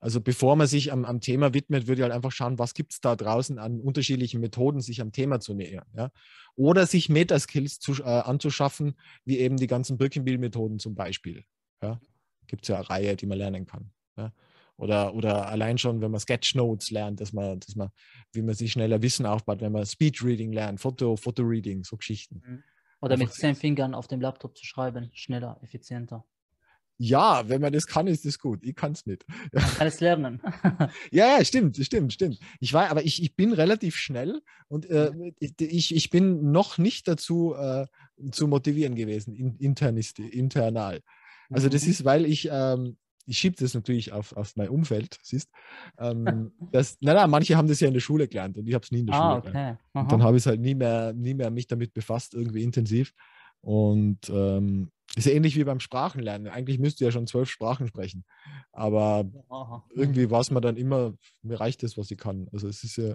Also bevor man sich am, am Thema widmet, würde ich halt einfach schauen, was gibt es da draußen an unterschiedlichen Methoden, sich am Thema zu nähern. Ja? Oder sich Metaskills zu, äh, anzuschaffen, wie eben die ganzen Brückenbildmethoden zum Beispiel. Ja? Gibt es ja eine Reihe, die man lernen kann. Ja? Oder, oder allein schon, wenn man Sketchnotes lernt, dass man, dass man, wie man sich schneller Wissen aufbaut, wenn man Speedreading lernt, Foto, Fotoreading, so Geschichten. Mhm. Oder mit zehn Fingern auf dem Laptop zu schreiben, schneller, effizienter. Ja, wenn man das kann, ist das gut. Ich kann es nicht. Man kann es lernen. ja, ja, stimmt, stimmt, stimmt. Ich war, aber ich, ich bin relativ schnell und äh, ich, ich bin noch nicht dazu äh, zu motivieren gewesen, in, internist, internal. Also das mhm. ist, weil ich ähm, ich schiebe das natürlich auf, auf mein Umfeld, siehst ähm, das, nein, nein, manche haben das ja in der Schule gelernt und ich habe es nie in der ah, Schule okay. gelernt. Und dann habe ich es halt nie mehr, nie mehr mich damit befasst, irgendwie intensiv. Und ähm, ist ja ähnlich wie beim Sprachenlernen. Eigentlich müsste ja schon zwölf Sprachen sprechen. Aber Aha. irgendwie war es mir dann immer, mir reicht das, was ich kann. Also es ist ja.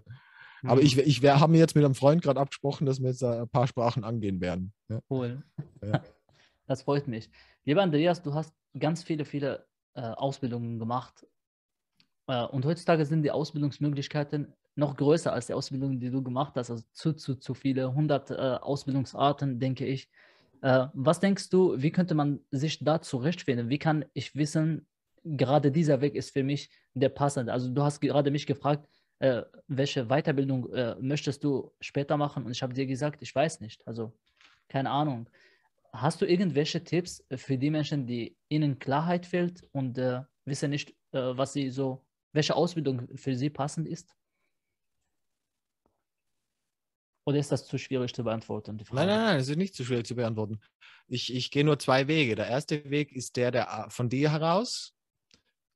Mhm. Aber ich, ich habe mir jetzt mit einem Freund gerade abgesprochen, dass wir jetzt ein paar Sprachen angehen werden. Ja. Cool. Ja. Das freut mich. Lieber Andreas, du hast ganz viele, viele äh, Ausbildungen gemacht. Äh, und heutzutage sind die Ausbildungsmöglichkeiten noch größer als die Ausbildung, die du gemacht hast. Also zu, zu, zu viele, 100 äh, Ausbildungsarten, denke ich. Äh, was denkst du, wie könnte man sich da zurechtfinden? Wie kann ich wissen, gerade dieser Weg ist für mich der passende? Also du hast gerade mich gefragt, äh, welche Weiterbildung möchtest du später machen? Und ich habe dir gesagt, ich weiß nicht. Also keine Ahnung. Hast du irgendwelche Tipps für die Menschen, die ihnen Klarheit fehlt und äh, wissen nicht, äh, was sie so, welche Ausbildung für sie passend ist? Oder ist das zu schwierig zu beantworten? Nein, nein, nein, das ist nicht zu schwierig zu beantworten. Ich, ich gehe nur zwei Wege. Der erste Weg ist der, der von dir heraus.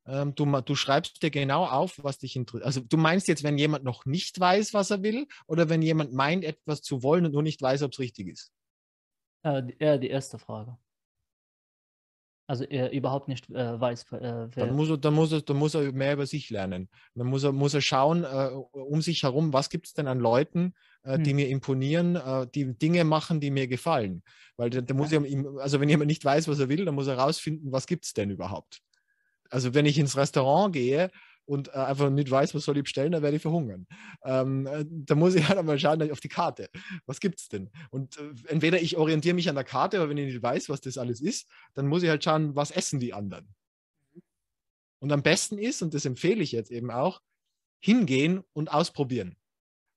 Ähm, du, du schreibst dir genau auf, was dich interessiert. Also du meinst jetzt, wenn jemand noch nicht weiß, was er will, oder wenn jemand meint, etwas zu wollen und nur nicht weiß, ob es richtig ist? Äh, eher die erste Frage. Also er überhaupt nicht äh, weiß, äh, wer. Dann muss, er, dann, muss er, dann muss er mehr über sich lernen. Dann muss er, muss er schauen äh, um sich herum, was gibt es denn an Leuten, äh, die hm. mir imponieren, äh, die Dinge machen, die mir gefallen. Weil der muss ja, also wenn jemand nicht weiß, was er will, dann muss er rausfinden, was gibt es denn überhaupt. Also wenn ich ins Restaurant gehe und äh, einfach nicht weiß, was soll ich bestellen, dann werde ich verhungern. Ähm, äh, da muss ich halt einmal schauen auf die Karte. Was gibt es denn? Und äh, entweder ich orientiere mich an der Karte, aber wenn ich nicht weiß, was das alles ist, dann muss ich halt schauen, was essen die anderen. Und am besten ist, und das empfehle ich jetzt eben auch, hingehen und ausprobieren.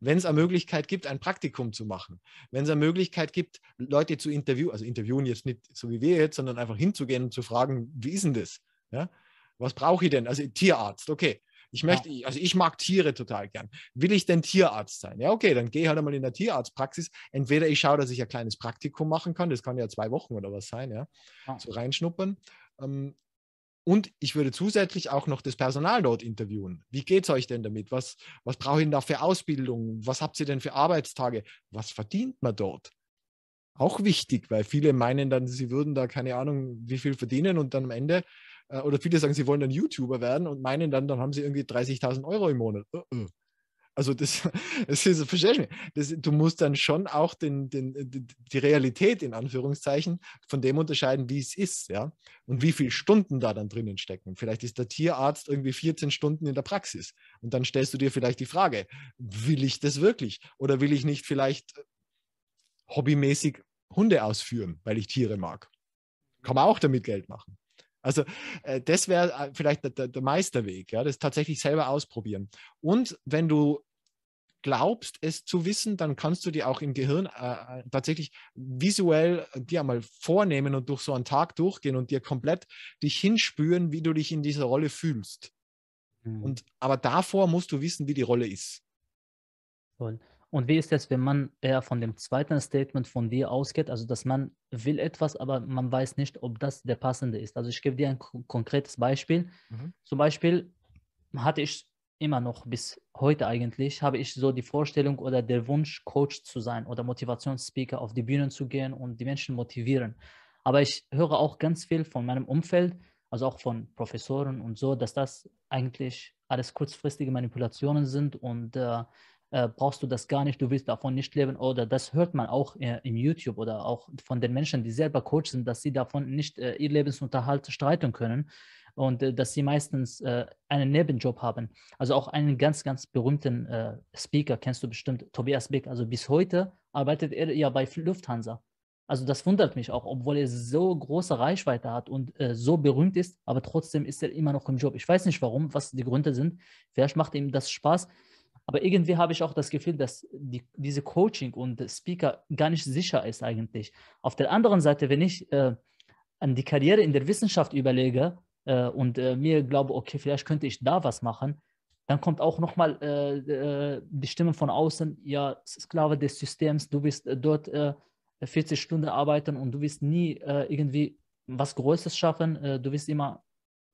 Wenn es eine Möglichkeit gibt, ein Praktikum zu machen, wenn es eine Möglichkeit gibt, Leute zu interviewen, also interviewen jetzt nicht so wie wir jetzt, sondern einfach hinzugehen und zu fragen, wie ist denn das? Ja? Was brauche ich denn? Also Tierarzt, okay. Ich möchte, ja. also ich mag Tiere total gern. Will ich denn Tierarzt sein? Ja, okay, dann gehe halt einmal in der Tierarztpraxis. Entweder ich schaue, dass ich ein kleines Praktikum machen kann, das kann ja zwei Wochen oder was sein, ja, ja. so reinschnuppern. Ähm, und ich würde zusätzlich auch noch das Personal dort interviewen. Wie geht es euch denn damit? Was, was brauche ich denn da für Ausbildung? Was habt ihr denn für Arbeitstage? Was verdient man dort? Auch wichtig, weil viele meinen dann, sie würden da keine Ahnung, wie viel verdienen und dann am Ende äh, oder viele sagen, sie wollen dann YouTuber werden und meinen dann, dann haben sie irgendwie 30.000 Euro im Monat. Uh -uh. Also das, das ist, verstehst du das, Du musst dann schon auch den, den, die Realität in Anführungszeichen von dem unterscheiden, wie es ist, ja, und wie viele Stunden da dann drinnen stecken. Vielleicht ist der Tierarzt irgendwie 14 Stunden in der Praxis und dann stellst du dir vielleicht die Frage, will ich das wirklich oder will ich nicht vielleicht hobbymäßig Hunde ausführen, weil ich Tiere mag? Kann man auch damit Geld machen. Also äh, das wäre äh, vielleicht der, der, Meisterweg, ja, das tatsächlich selber ausprobieren. Und wenn du glaubst, es zu wissen, dann kannst du dir auch im Gehirn äh, äh tatsächlich visuell dir einmal vornehmen und durch so einen Tag durchgehen und dir komplett dich hinspüren, wie du dich in dieser Rolle fühlst. Mhm. Und aber davor musst du wissen, wie die Rolle ist. Toll. Und wie ist es, wenn man eher von dem zweiten Statement von dir ausgeht, also dass man will etwas, aber man weiß nicht, ob das der passende ist. Also ich gebe dir ein konkretes Beispiel. Mhm. Zum Beispiel hatte ich immer noch bis heute eigentlich, habe ich so die Vorstellung oder der Wunsch, Coach zu sein oder Motivationsspeaker auf die Bühnen zu gehen und die Menschen motivieren. Aber ich höre auch ganz viel von meinem Umfeld, also auch von Professoren und so, dass das eigentlich alles kurzfristige Manipulationen sind und äh, äh, brauchst du das gar nicht, du willst davon nicht leben oder das hört man auch äh, im YouTube oder auch von den Menschen, die selber Coach sind, dass sie davon nicht äh, ihr Lebensunterhalt streiten können und äh, dass sie meistens äh, einen Nebenjob haben. Also auch einen ganz, ganz berühmten Speaker kennst du bestimmt, Tobias Beck. Also bis heute arbeitet er ja bei Lufthansa. Also das wundert mich auch, obwohl er so große Reichweite hat und äh, so berühmt ist, aber trotzdem ist er immer noch im Job. Ich weiß nicht warum, was die Gründe sind. Vielleicht macht ihm das Spaß. Aber irgendwie habe ich auch das Gefühl, dass die, diese Coaching und Speaker gar nicht sicher ist eigentlich. Auf der anderen Seite, wenn ich äh, an die Karriere in der Wissenschaft überlege äh, und äh, mir glaube, okay, vielleicht könnte ich da was machen, dann kommt auch nochmal äh, äh, die Stimme von außen, ja, Sklave des Systems, du wirst äh, dort 40 Stunden arbeiten und du wirst nie irgendwie was Größeres schaffen, du wirst immer,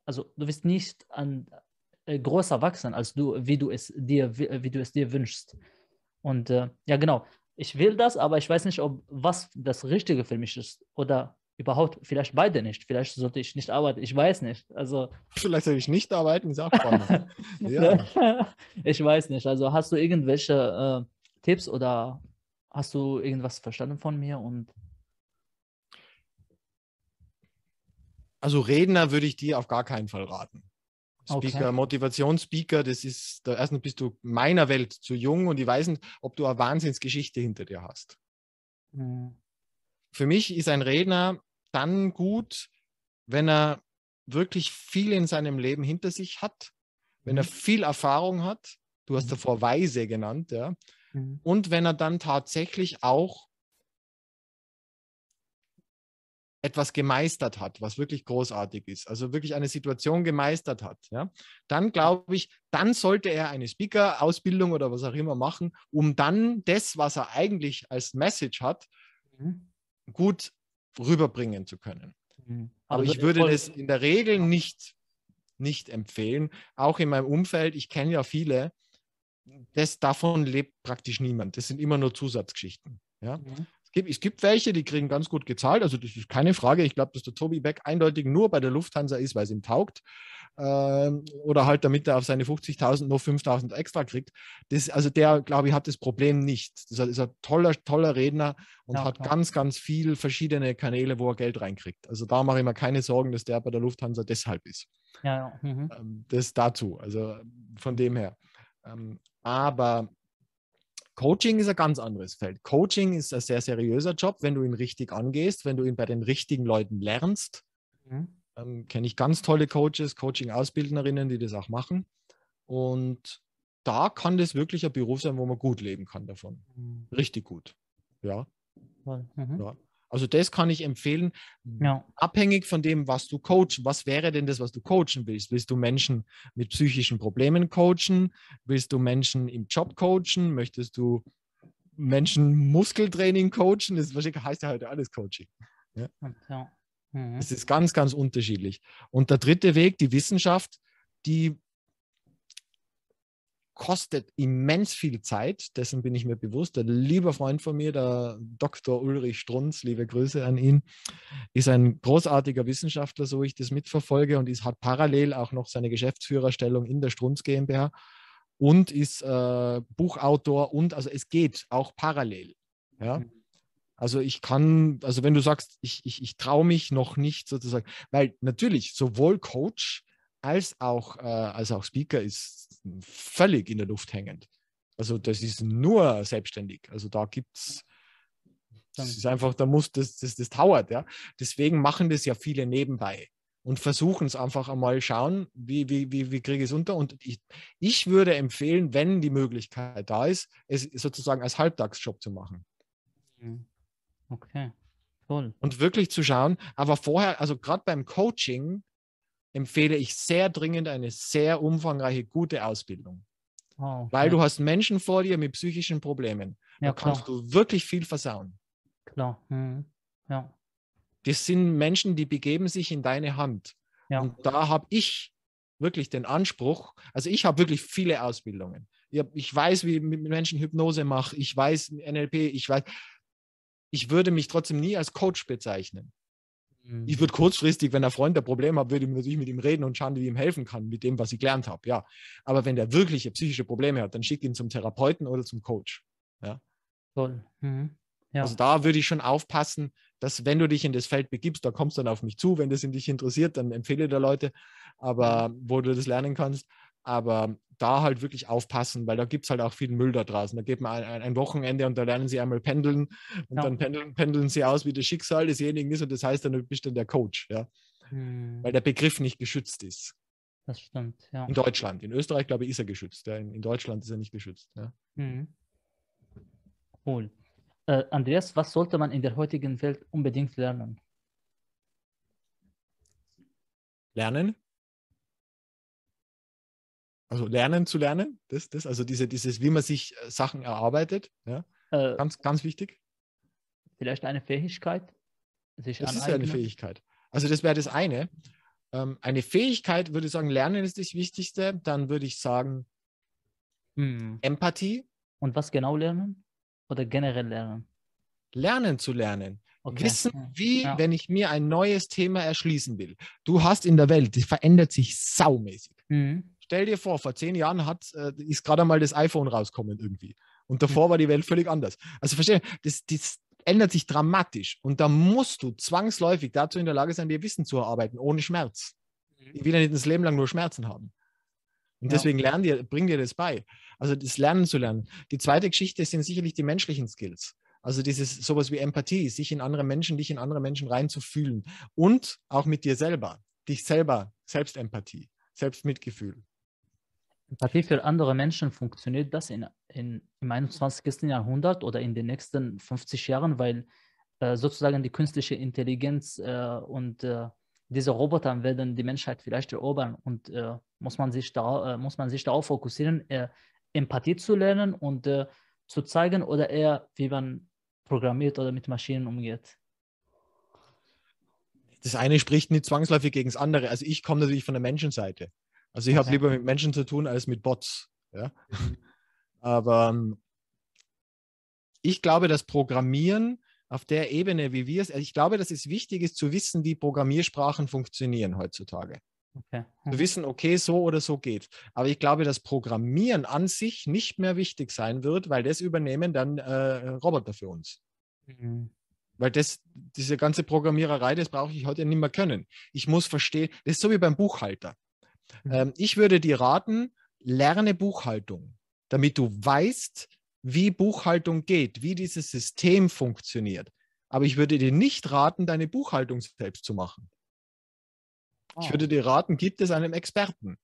also du wirst nicht an, äh, größer wachsen, als du, wie du es dir, wie, wie du es dir wünschst. Und äh, ja, genau. Ich will das, aber ich weiß nicht, ob was das Richtige für mich ist oder überhaupt vielleicht beide nicht. Vielleicht sollte ich nicht arbeiten. Ich weiß nicht. Also vielleicht soll ich nicht arbeiten, ist auch spannend. ja. Ich weiß nicht. Also hast du irgendwelche äh, Tipps oder hast du irgendwas verstanden von mir und also Redner würde ich dir auf gar keinen Fall raten. Speaker, okay. Motivationsspeaker, das ist, da erstens bist du meiner Welt zu jung und ich weiß nicht, ob du eine Wahnsinnsgeschichte hinter dir hast. Mhm. Für mich ist ein Redner dann gut, wenn er wirklich viel in seinem Leben hinter sich hat, wenn er mhm. viel Erfahrung hat, du hast mhm. davor Weise genannt, ja, mhm. und wenn er dann tatsächlich auch etwas gemeistert hat, was wirklich großartig ist, also wirklich eine Situation gemeistert hat, ja, dann glaube ich, dann sollte er eine Speaker-Ausbildung oder was auch immer machen, um dann das, was er eigentlich als Message hat, mhm. gut rüberbringen zu können. Mhm. Aber, Aber ich würde das in der Regel nicht, nicht empfehlen. Auch in meinem Umfeld, ich kenne ja viele, das, davon lebt praktisch niemand. Das sind immer nur Zusatzgeschichten. Ja? Mhm es gibt welche, die kriegen ganz gut gezahlt. Also das ist keine Frage. Ich glaube, dass der Tobi Beck eindeutig nur bei der Lufthansa ist, weil es ihm taugt. Ähm, oder halt, damit er auf seine 50.000 noch 5.000 extra kriegt. Das, also der, glaube ich, hat das Problem nicht. Das ist ein toller, toller Redner und ja, hat klar. ganz, ganz viel verschiedene Kanäle, wo er Geld reinkriegt. Also da mache ich mir keine Sorgen, dass der bei der Lufthansa deshalb ist. Ja, ja. Mhm. Ähm, das dazu. Also von dem her. Ähm, aber Coaching ist ein ganz anderes Feld. Coaching ist ein sehr seriöser Job, wenn du ihn richtig angehst, wenn du ihn bei den richtigen Leuten lernst. Mhm. Ähm, Kenne ich ganz tolle Coaches, Coaching-Ausbildnerinnen, die das auch machen. Und da kann das wirklich ein Beruf sein, wo man gut leben kann davon. Mhm. Richtig gut. Ja. Mhm. ja. Also das kann ich empfehlen, ja. abhängig von dem, was du coachen. Was wäre denn das, was du coachen willst? Willst du Menschen mit psychischen Problemen coachen? Willst du Menschen im Job coachen? Möchtest du Menschen Muskeltraining coachen? Das heißt ja heute alles Coaching. Ja. ja. Mhm. Es ist ganz, ganz unterschiedlich. Und der dritte Weg, die Wissenschaft, die kostet immens viel Zeit, dessen bin ich mir bewusst. Ein lieber Freund von mir, der Dr. Ulrich Strunz, liebe Grüße an ihn, ist ein großartiger Wissenschaftler, so ich das mitverfolge und ist, hat parallel auch noch seine Geschäftsführerstellung in der Strunz GmbH und ist äh, Buchautor und also es geht auch parallel. Ja. Mhm. Also ich kann, also wenn du sagst, ich, ich, ich traue mich noch nicht sozusagen, weil natürlich sowohl Coach als auch, äh, als auch Speaker ist völlig in der Luft hängend. Also das ist nur selbstständig. Also da gibt es, das ist einfach, da muss das, das, das dauert, ja. Deswegen machen das ja viele nebenbei und versuchen es einfach einmal schauen, wie, wie, wie, wie kriege ich es unter. Und ich, ich würde empfehlen, wenn die Möglichkeit da ist, es sozusagen als Halbtagsjob zu machen. Mhm. Okay, toll. Und wirklich zu schauen, aber vorher, also gerade beim Coaching, empfehle ich sehr dringend eine sehr umfangreiche, gute Ausbildung. Oh, okay. Weil du hast Menschen vor dir mit psychischen Problemen. Ja, da kannst klar. du wirklich viel versauen. Klar. Mhm. Ja. Das sind Menschen, die begeben sich in deine Hand. Ja. Und da habe ich wirklich den Anspruch, also ich habe wirklich viele Ausbildungen. Ich, hab, ich weiß, wie ich mit Menschen Hypnose mache, ich weiß NLP, ich weiß, ich würde mich trotzdem nie als Coach bezeichnen. Ich würde kurzfristig, wenn ein Freund ein Problem hat, würde ich natürlich mit ihm reden und schauen, wie ich ihm helfen kann mit dem, was ich gelernt habe. Ja. Aber wenn der wirkliche psychische Probleme hat, dann schickt ihn zum Therapeuten oder zum Coach. Ja. Toll. Mhm. Ja. Also da würde ich schon aufpassen, dass wenn du dich in das Feld begibst, da kommst du dann auf mich zu. Wenn das in dich interessiert, dann empfehle dir Leute, aber wo du das lernen kannst. Aber da halt wirklich aufpassen, weil da gibt es halt auch viel Müll da draußen. Da geht man ein, ein, Wochenende und da lernen sie einmal pendeln und ja. dann pendeln, pendeln sie aus, wie das Schicksal desjenigen ist und das heißt dann, du bist dann der Coach, ja. Hm. Weil der Begriff nicht geschützt ist. Das stimmt, ja. In Deutschland. In Österreich, glaube ich, ist er geschützt. Ja. In, in, Deutschland ist er nicht geschützt. Ja. Hm. Cool. Äh, Andreas, was sollte man in der heutigen Welt unbedingt lernen? Lernen? Also lernen zu lernen, das, das, also diese, dieses, wie man sich äh, Sachen erarbeitet, ja, äh, ganz, ganz wichtig. Vielleicht eine Fähigkeit, sich Das ist ja eine Fähigkeit. Also das wäre das eine. Ähm, eine Fähigkeit, würde ich sagen, Lernen ist das Wichtigste. Dann würde ich sagen, hm. Empathie. Und was genau lernen? Oder generell lernen? Lernen zu lernen. Okay. Wissen, wie, ja. wenn ich mir ein neues Thema erschließen will. Du hast in der Welt, die verändert sich saumäßig. Mhm. Stell dir vor, vor zehn Jahren hat, äh, ist gerade mal das iPhone rauskommen irgendwie. Und davor war die Welt völlig anders. Also verstehe, das, das ändert sich dramatisch. Und da musst du zwangsläufig dazu in der Lage sein, dir Wissen zu erarbeiten, ohne Schmerz. Mhm. Ich will ja nicht das Leben lang nur Schmerzen haben. Und ja. deswegen lern dir, bring dir das bei. Also das Lernen zu lernen. Die zweite Geschichte sind sicherlich die menschlichen Skills. Also dieses sowas wie Empathie, sich in andere Menschen, dich in andere Menschen reinzufühlen. Und auch mit dir selber, dich selber, Selbstempathie, Selbstmitgefühl. Empathie für andere Menschen funktioniert das in, in, im 21. Jahrhundert oder in den nächsten 50 Jahren, weil äh, sozusagen die künstliche Intelligenz äh, und äh, diese Roboter werden die Menschheit vielleicht erobern und äh, muss, man sich da, äh, muss man sich darauf fokussieren, äh, Empathie zu lernen und zu zeigen oder eher, wie man programmiert oder mit Maschinen umgeht? Das eine spricht nicht zwangsläufig gegen das andere. Also ich komme natürlich von der Menschenseite. Also ich okay. habe lieber mit Menschen zu tun als mit Bots. Ja? Mhm. Aber ähm, ich glaube, das Programmieren auf der Ebene, wie wir es, also ich glaube, dass es wichtig ist zu wissen, wie Programmiersprachen funktionieren heutzutage. Okay. Zu mhm. wissen, okay, so oder so geht. Aber ich glaube, dass Programmieren an sich nicht mehr wichtig sein wird, weil das übernehmen dann äh, Roboter für uns. Mhm. Weil das, diese ganze Programmiererei, das brauche ich heute nicht mehr können. Ich muss verstehen, das ist so wie beim Buchhalter. Mhm. Ähm, ich würde dir raten, lerne Buchhaltung, damit du weißt, wie Buchhaltung geht, wie dieses System funktioniert. Aber ich würde dir nicht raten, deine Buchhaltung selbst zu machen. Oh. Ich würde dir raten, gibt es einen Experten.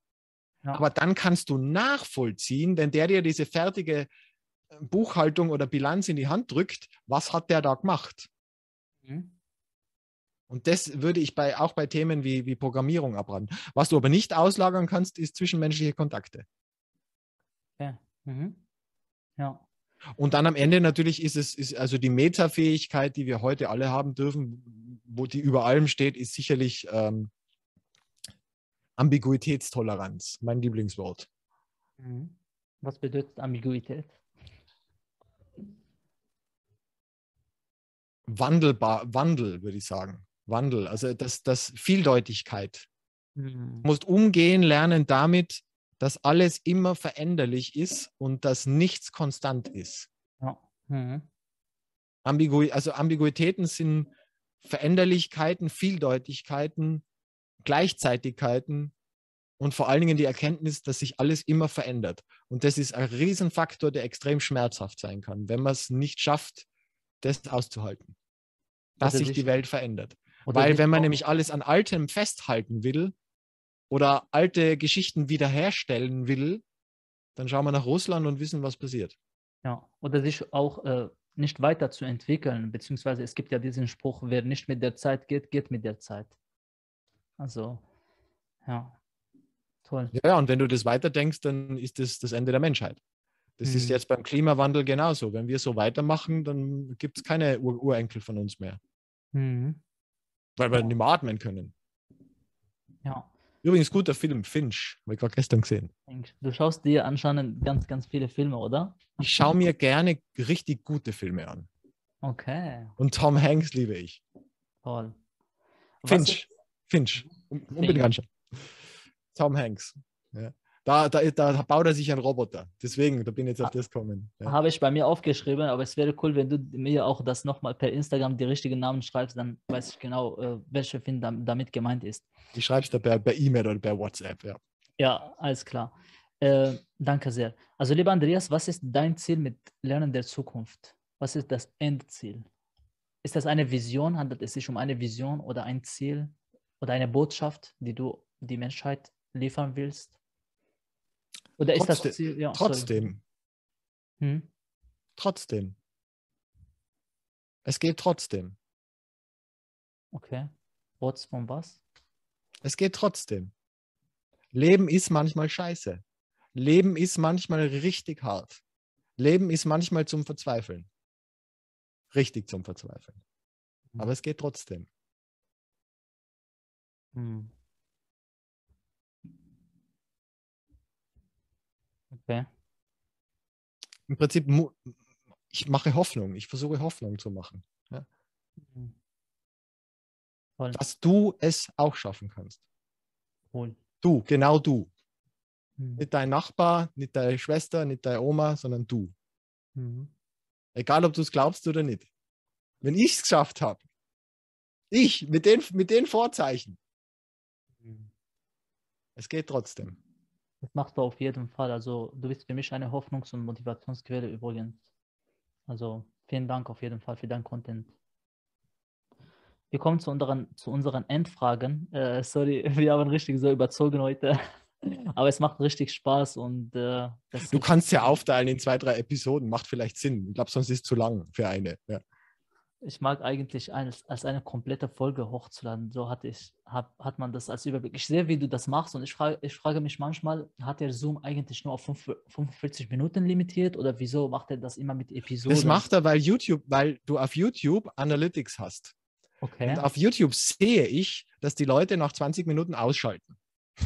Ja. Aber dann kannst du nachvollziehen, denn der dir diese fertige äh, Buchhaltung oder Bilanz in die Hand drückt, was hat der da gemacht? Mhm. Und das würde ich bei, auch bei Themen wie, wie Programmierung abraten. Was du aber nicht auslagern kannst, ist zwischenmenschliche Kontakte. Ja. Mhm. ja. Und dann am Ende natürlich ist es, ist also die Metafähigkeit, die wir heute alle haben dürfen, wo die über allem steht, ist sicherlich ähm, Ambiguitätstoleranz, mein Lieblingswort. Mhm. Was bedeutet Ambiguität? Wandelbar, Wandel, würde ich sagen. Wandel, also das, das Vieldeutigkeit. Mhm. Du musst umgehen lernen damit, dass alles immer veränderlich ist und dass nichts konstant ist. Ja. Mhm. Ambigu also Ambiguitäten sind Veränderlichkeiten, Vieldeutigkeiten, Gleichzeitigkeiten und vor allen Dingen die Erkenntnis, dass sich alles immer verändert. Und das ist ein Riesenfaktor, der extrem schmerzhaft sein kann, wenn man es nicht schafft, das auszuhalten, dass sich die Welt verändert. Weil wenn man nämlich alles an Altem festhalten will, oder alte Geschichten wiederherstellen will, dann schauen wir nach Russland und wissen, was passiert. Ja, oder sich auch äh, nicht weiterzuentwickeln, beziehungsweise es gibt ja diesen Spruch, wer nicht mit der Zeit geht, geht mit der Zeit. Also, ja, toll. Ja, und wenn du das weiterdenkst, dann ist das das Ende der Menschheit. Das mhm. ist jetzt beim Klimawandel genauso. Wenn wir so weitermachen, dann gibt es keine Ur Urenkel von uns mehr. Mhm. Weil wir nicht mehr atmen können. Ja. Übrigens, guter Film, Finch, habe ich gerade gestern gesehen. Du schaust dir anscheinend ganz, ganz viele Filme, oder? Ich schaue mir gerne richtig gute Filme an. Okay. Und Tom Hanks liebe ich. Toll. Finch. Finch. Unbedingt anschauen. Tom Hanks. Ja. Da, da, da baut er sich ein Roboter. Deswegen, da bin ich jetzt auf das gekommen. Ja. Habe ich bei mir aufgeschrieben, aber es wäre cool, wenn du mir auch das nochmal per Instagram die richtigen Namen schreibst, dann weiß ich genau, äh, welcher Film damit gemeint ist. Ich schreibe es da per, per E-Mail oder per WhatsApp, ja. Ja, alles klar. Äh, danke sehr. Also, lieber Andreas, was ist dein Ziel mit Lernen der Zukunft? Was ist das Endziel? Ist das eine Vision? Handelt es sich um eine Vision oder ein Ziel oder eine Botschaft, die du die Menschheit liefern willst? Oder ist trotzdem, das Ziel? Ja, trotzdem. Hm? Trotzdem. Es geht trotzdem. Okay. Trotz von was? Es geht trotzdem. Leben ist manchmal scheiße. Leben ist manchmal richtig hart. Leben ist manchmal zum Verzweifeln. Richtig zum Verzweifeln. Hm. Aber es geht trotzdem. Hm. Okay. Im Prinzip, ich mache Hoffnung. Ich versuche Hoffnung zu machen. Ja? Mhm. Dass du es auch schaffen kannst. Cool. Du, genau du. Mhm. Nicht dein Nachbar, nicht deine Schwester, nicht deine Oma, sondern du. Mhm. Egal, ob du es glaubst oder nicht. Wenn ich es geschafft habe, ich mit den, mit den Vorzeichen, mhm. es geht trotzdem. Das machst du auf jeden Fall. Also du bist für mich eine Hoffnungs- und Motivationsquelle übrigens. Also vielen Dank auf jeden Fall für dein Content. Wir kommen zu unseren, zu unseren Endfragen. Äh, sorry, wir haben richtig so überzogen heute. Aber es macht richtig Spaß und äh, Du kannst ja aufteilen in zwei, drei Episoden, macht vielleicht Sinn. Ich glaube, sonst ist es zu lang für eine. Ja. Ich mag eigentlich als, als eine komplette Folge hochzuladen. So hatte ich, hab, hat man das als Überblick. Ich sehe, wie du das machst und ich frage, ich frage mich manchmal, hat der Zoom eigentlich nur auf 45 Minuten limitiert oder wieso macht er das immer mit Episoden? Das macht er, weil YouTube, weil du auf YouTube Analytics hast. Okay. Und auf YouTube sehe ich, dass die Leute nach 20 Minuten ausschalten.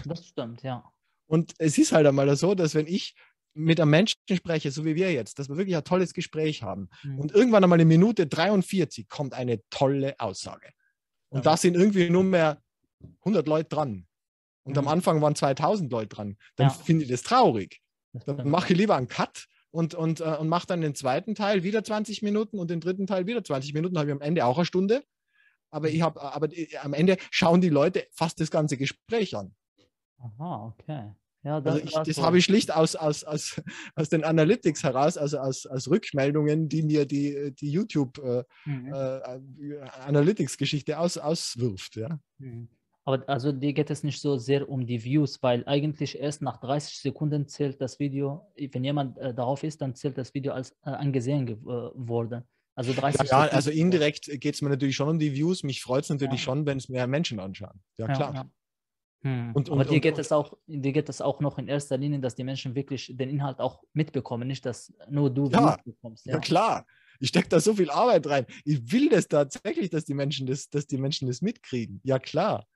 Das stimmt, ja. Und es ist halt einmal so, dass wenn ich mit einem Menschen spreche, so wie wir jetzt, dass wir wirklich ein tolles Gespräch haben mhm. und irgendwann einmal in Minute 43 kommt eine tolle Aussage. Und ja. da sind irgendwie nur mehr 100 Leute dran. Und mhm. am Anfang waren 2000 Leute dran. Dann ja. finde ich das traurig. Dann mache ich lieber einen Cut und, und, äh, und mache dann den zweiten Teil wieder 20 Minuten und den dritten Teil wieder 20 Minuten. habe ich am Ende auch eine Stunde. Aber, ich hab, aber äh, am Ende schauen die Leute fast das ganze Gespräch an. Aha, okay. Ja, das, also ich, das so. habe ich schlicht aus, aus, aus, aus den Analytics heraus, also aus, aus Rückmeldungen, die mir die, die YouTube äh, mhm. äh, Analytics-Geschichte aus, auswirft. Ja. Mhm. Aber also dir geht es nicht so sehr um die Views, weil eigentlich erst nach 30 Sekunden zählt das Video, wenn jemand äh, darauf ist, dann zählt das Video als äh, angesehen äh, worden. Also 30 ja, Sekunden. also indirekt geht es mir natürlich schon um die Views. Mich freut es natürlich ja. schon, wenn es mehr Menschen anschauen. Ja, klar. Hm. Und, Aber und, dir, geht es auch, dir geht es auch noch in erster Linie, dass die Menschen wirklich den Inhalt auch mitbekommen, nicht dass nur du ja, mitbekommst. Ja. ja, klar. Ich stecke da so viel Arbeit rein. Ich will das tatsächlich, dass die Menschen das, dass die Menschen das mitkriegen. Ja, klar.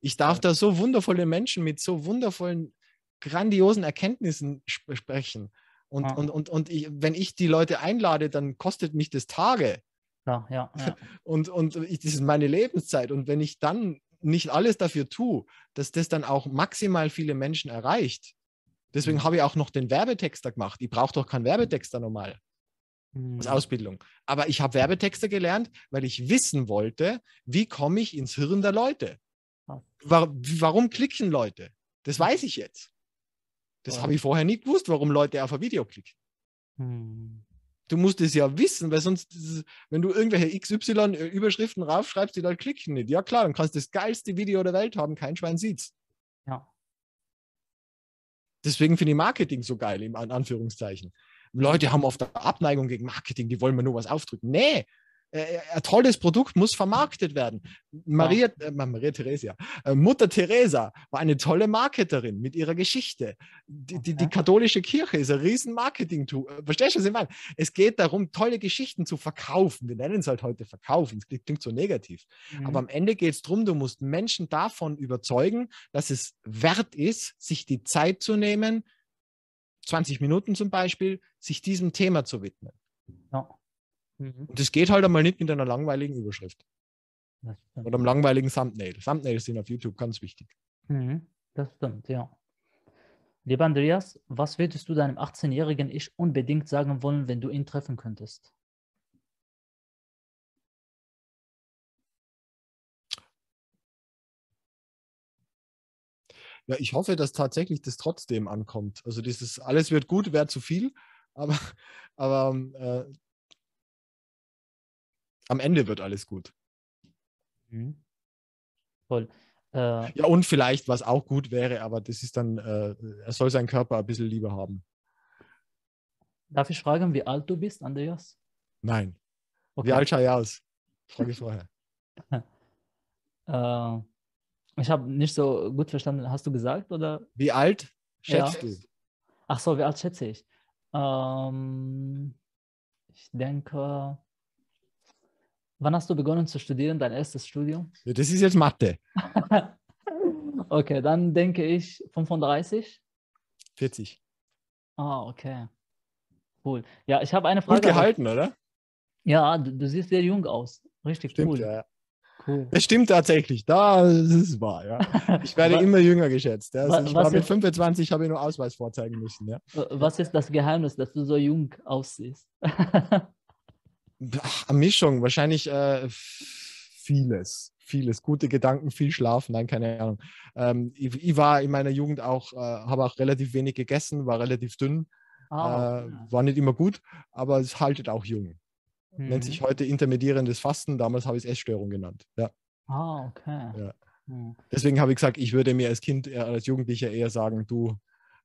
Ich darf ja. da so wundervolle Menschen mit so wundervollen, grandiosen Erkenntnissen sp sprechen. Und, ja. und, und, und ich, wenn ich die Leute einlade, dann kostet mich das Tage. Ja, ja, ja. Und, und ich, das ist meine Lebenszeit. Und wenn ich dann nicht alles dafür tue, dass das dann auch maximal viele Menschen erreicht. Deswegen mhm. habe ich auch noch den Werbetexter gemacht. Ich brauche doch keinen Werbetexter normal als mhm. Ausbildung. Aber ich habe Werbetexter gelernt, weil ich wissen wollte, wie komme ich ins Hirn der Leute. warum klicken Leute? Das weiß ich jetzt. Das habe ich vorher nie gewusst, warum Leute auf ein Video klicken. Hm. Du musst es ja wissen, weil sonst, wenn du irgendwelche XY-Überschriften raufschreibst, die Leute klicken nicht. Ja klar, dann kannst du das geilste Video der Welt haben, kein Schwein sieht's. Ja. Deswegen finde ich Marketing so geil, in Anführungszeichen. Leute haben oft eine Abneigung gegen Marketing, die wollen mir nur was aufdrücken. Nee, äh, äh, ein tolles Produkt muss vermarktet werden. Maria, äh, Maria Theresia, äh, Mutter Teresa war eine tolle Marketerin mit ihrer Geschichte. Die, okay. die, die katholische Kirche ist ein riesen Marketing-Tool. Äh, verstehst du, was ich meine? Es geht darum, tolle Geschichten zu verkaufen. Wir nennen es halt heute verkaufen. Das klingt so negativ. Mhm. Aber am Ende geht es darum, du musst Menschen davon überzeugen, dass es wert ist, sich die Zeit zu nehmen, 20 Minuten zum Beispiel, sich diesem Thema zu widmen. Ja. Mhm. Und das geht halt einmal nicht mit einer langweiligen Überschrift. Oder einem langweiligen Thumbnail. Thumbnails sind auf YouTube ganz wichtig. Mhm. Das stimmt, ja. Lieber Andreas, was würdest du deinem 18-jährigen Ich unbedingt sagen wollen, wenn du ihn treffen könntest? Ja, ich hoffe, dass tatsächlich das trotzdem ankommt. Also dieses alles wird gut, wäre zu viel, aber, aber äh, am Ende wird alles gut. Mhm. Voll. Äh, ja, und vielleicht, was auch gut wäre, aber das ist dann, äh, er soll seinen Körper ein bisschen lieber haben. Darf ich fragen, wie alt du bist, Andreas? Nein. Okay. Wie alt schaue ich aus? Frage ich vorher. äh, ich habe nicht so gut verstanden. Hast du gesagt? Oder? Wie alt schätzt ja. du? Ach so, wie alt schätze ich? Ähm, ich denke Wann hast du begonnen zu studieren, dein erstes Studium? Das ist jetzt Mathe. okay, dann denke ich 35. 40. Ah, okay. Cool. Ja, ich habe eine Frage. Gut gehalten, aber... oder? Ja, du, du, siehst sehr jung aus. Richtig stimmt, cool. Ja. cool. Das stimmt tatsächlich. Das ist wahr, ja. Ich werde immer jünger geschätzt. Ja. Also ich war mit 25, habe ich nur Ausweis vorzeigen müssen. Ja. Was ist das Geheimnis, dass du so jung aussiehst? Ach, eine Mischung, wahrscheinlich äh, vieles. Vieles. Gute Gedanken, viel Schlaf, nein, keine Ahnung. Ähm, ich, ich, war in meiner Jugend auch, äh, habe auch relativ wenig gegessen, war relativ dünn. Ah, äh, war nicht immer gut, aber es haltet auch jung. Mhm. Nennt sich heute intermedierendes Fasten, damals habe ich es Essstörung genannt. Ja. Ah, okay. Ja. Deswegen habe ich gesagt, ich würde mir als Kind, als Jugendlicher eher sagen, du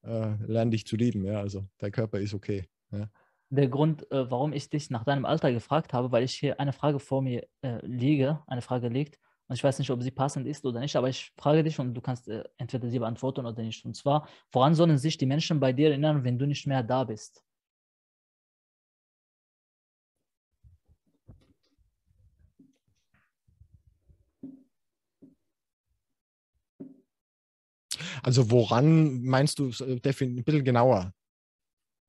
äh, lern dich zu lieben. Ja, also dein Körper ist okay. Ja. Der Grund, äh, warum ich dich nach deinem Alter gefragt habe, weil ich hier eine Frage vor mir äh, liege, eine Frage liegt, und ich weiß nicht, ob sie passend ist oder nicht, aber ich frage dich und du kannst äh, entweder sie beantworten oder nicht. Und zwar, woran sollen sich die Menschen bei dir erinnern, wenn du nicht mehr da bist? Also woran meinst du äh, ein bisschen genauer?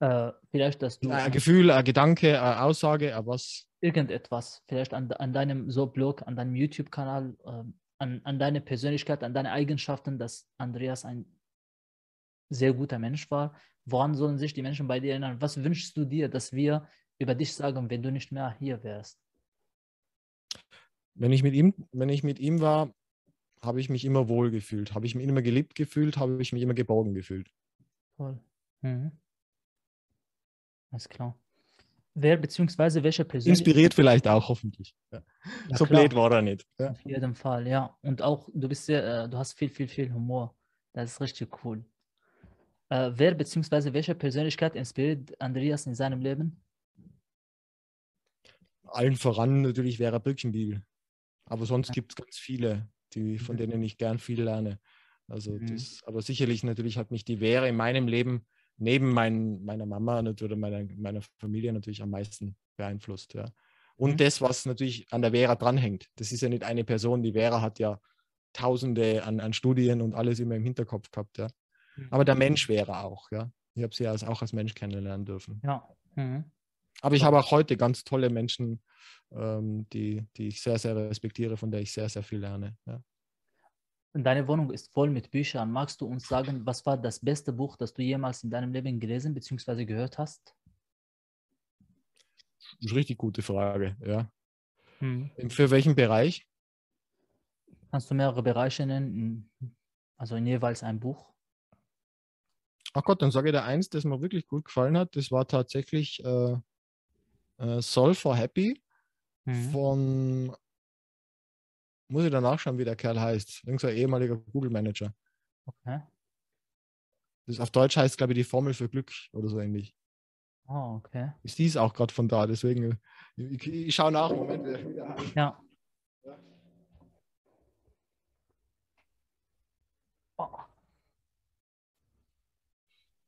Äh, vielleicht, dass du. Ein Gefühl, ein Gedanke, eine Aussage, aber was? Irgendetwas. Vielleicht an, an deinem so Blog, an deinem YouTube-Kanal, äh, an, an deine Persönlichkeit, an deine Eigenschaften, dass Andreas ein sehr guter Mensch war. Woran sollen sich die Menschen bei dir erinnern? Was wünschst du dir, dass wir über dich sagen, wenn du nicht mehr hier wärst? Wenn ich mit ihm, wenn ich mit ihm war, habe ich mich immer wohl gefühlt. Habe ich mich immer geliebt gefühlt, habe ich mich immer geborgen gefühlt. Toll. Mhm. Alles klar. Wer bzw. welche Person. Inspiriert vielleicht auch, hoffentlich. Ja. Ja, so klar. blöd war er nicht. Ja. Auf jeden Fall, ja. Und auch, du bist sehr, äh, du hast viel, viel, viel Humor. Das ist richtig cool. Äh, wer bzw. welche Persönlichkeit inspiriert Andreas in seinem Leben? Allen voran natürlich Vera Birkenbiel. Aber sonst gibt es ganz viele die, von mhm. denen ich gern viel lerne. Also mhm. das, aber sicherlich natürlich hat mich die Wäre in meinem Leben neben mein, meiner Mama oder meiner, meiner Familie natürlich am meisten beeinflusst. Ja. Und mhm. das, was natürlich an der Vera dranhängt. Das ist ja nicht eine Person. Die Vera hat ja Tausende an, an Studien und alles immer im Hinterkopf gehabt. Ja. Mhm. Aber der Mensch wäre auch. Ja. Ich habe sie ja auch als Mensch kennenlernen dürfen. Ja. Mhm. Aber ich habe auch heute ganz tolle Menschen, ähm, die, die ich sehr, sehr respektiere, von der ich sehr, sehr viel lerne. Ja. Deine Wohnung ist voll mit Büchern. Magst du uns sagen, was war das beste Buch, das du jemals in deinem Leben gelesen bzw. gehört hast? Das ist eine richtig gute Frage, ja. Hm. Für welchen Bereich? Kannst du mehrere Bereiche nennen, also in jeweils ein Buch? Ach Gott, dann sage ich dir eins, das mir wirklich gut gefallen hat. Das war tatsächlich äh, äh, Soul for Happy mhm. von muss ich dann nachschauen, wie der Kerl heißt. Irgendein ehemaliger Google-Manager. Okay. Das auf Deutsch heißt, glaube ich, die Formel für Glück oder so ähnlich. Oh, okay. Ist dies auch gerade von da, deswegen, ich, ich schaue nach, Moment, wieder. Ja. ja. Oh.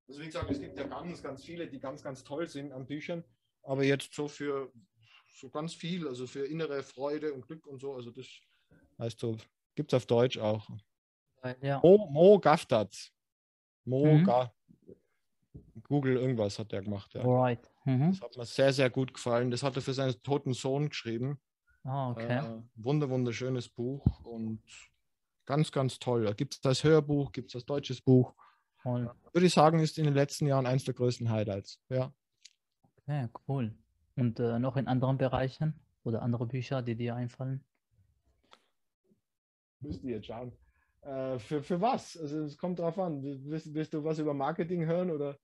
Also wie gesagt, es gibt ja ganz, ganz viele, die ganz, ganz toll sind an Büchern, aber jetzt so für so ganz viel, also für innere Freude und Glück und so, also das Heißt so, gibt es auf Deutsch auch. Ja. Mo, Mo Gaftat. Mo mhm. Ga Google irgendwas hat der gemacht. Ja. Right. Mhm. Das hat mir sehr, sehr gut gefallen. Das hat er für seinen toten Sohn geschrieben. Ah, okay. Äh, wunder, wunderschönes Buch und ganz, ganz toll. Gibt es das Hörbuch, gibt es das deutsches Buch. Toll. Würde ich sagen, ist in den letzten Jahren eines der größten Highlights. Ja. Okay, cool. Und äh, noch in anderen Bereichen oder andere Bücher, die dir einfallen? Müsste jetzt schauen. Äh, für, für was? Also es kommt drauf an. Willst, willst du was über Marketing hören oder?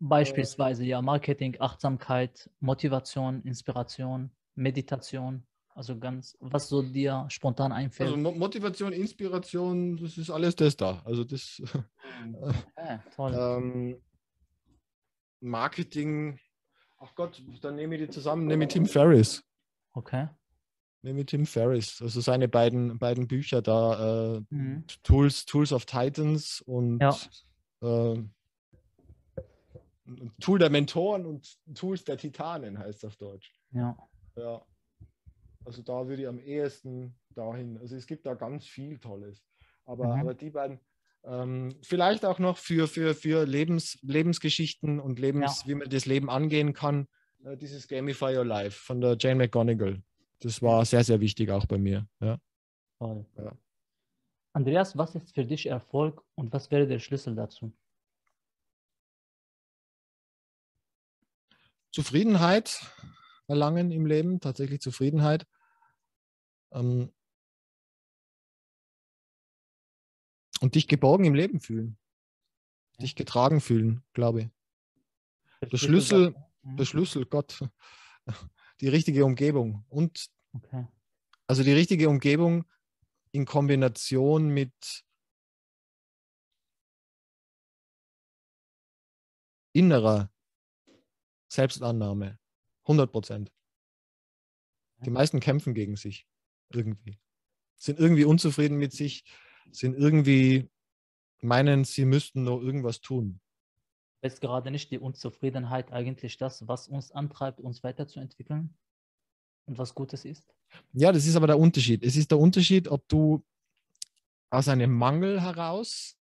Beispielsweise ja Marketing, Achtsamkeit, Motivation, Inspiration, Meditation. Also ganz, was so dir spontan einfällt. Also Motivation, Inspiration, das ist alles das da. Also das okay, toll. ähm, Marketing, ach Gott, dann nehme ich die zusammen, nehme ich Tim Ferriss. Okay mit Tim Ferriss, also seine beiden, beiden Bücher da, äh, mhm. Tools, Tools of Titans und ja. äh, Tool der Mentoren und Tools der Titanen heißt das auf Deutsch. Ja. Ja. Also da würde ich am ehesten dahin. Also es gibt da ganz viel Tolles. Aber, mhm. aber die beiden, ähm, vielleicht auch noch für, für, für Lebens, Lebensgeschichten und Lebens, ja. wie man das Leben angehen kann, äh, dieses Gamify Your Life von der Jane McGonigal das war sehr, sehr wichtig auch bei mir. Ja. Toll. Ja. Andreas, was ist für dich Erfolg und was wäre der Schlüssel dazu? Zufriedenheit erlangen im Leben, tatsächlich Zufriedenheit. Ähm, und dich geborgen im Leben fühlen. Dich getragen fühlen, glaube ich. Der Schlüssel, der Schlüssel, Gott, die richtige Umgebung und okay. also die richtige Umgebung in Kombination mit innerer Selbstannahme. 100 Prozent. Die meisten kämpfen gegen sich. Irgendwie. Sind irgendwie unzufrieden mit sich, sind irgendwie, meinen, sie müssten nur irgendwas tun. Ist gerade nicht die Unzufriedenheit eigentlich das, was uns antreibt, uns weiterzuentwickeln und was Gutes ist? Ja, das ist aber der Unterschied. Es ist der Unterschied, ob du aus einem Mangel heraus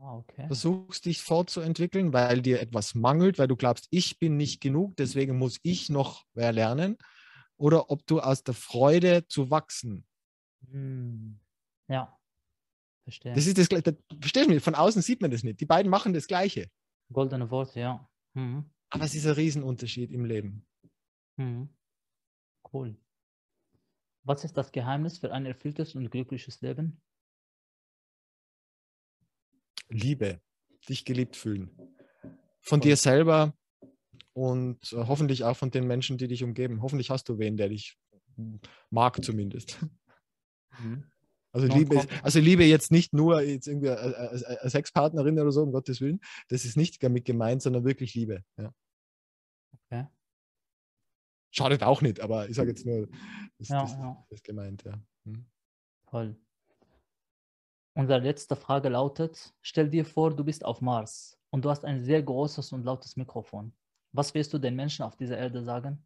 ah, okay. versuchst, dich fortzuentwickeln, weil dir etwas mangelt, weil du glaubst, ich bin nicht genug, deswegen muss ich noch mehr lernen, oder ob du aus der Freude zu wachsen. Hm. Ja. Verstehe. Das ist das, das verstehst du mich? Von außen sieht man das nicht. Die beiden machen das Gleiche. Goldene Worte, ja. Mhm. Aber es ist ein Riesenunterschied im Leben. Mhm. Cool. Was ist das Geheimnis für ein erfülltes und glückliches Leben? Liebe, dich geliebt fühlen. Von cool. dir selber und äh, hoffentlich auch von den Menschen, die dich umgeben. Hoffentlich hast du wen, der dich mag zumindest. Mhm. Also Liebe, also Liebe jetzt nicht nur jetzt irgendwie als Sexpartnerin oder so, um Gottes Willen. Das ist nicht damit gemeint, sondern wirklich Liebe. Ja. Okay. Schadet auch nicht, aber ich sage jetzt nur, das, ja, das, ja. ist gemeint, ja. Hm. Toll. Unsere letzte Frage lautet: Stell dir vor, du bist auf Mars und du hast ein sehr großes und lautes Mikrofon. Was wirst du den Menschen auf dieser Erde sagen?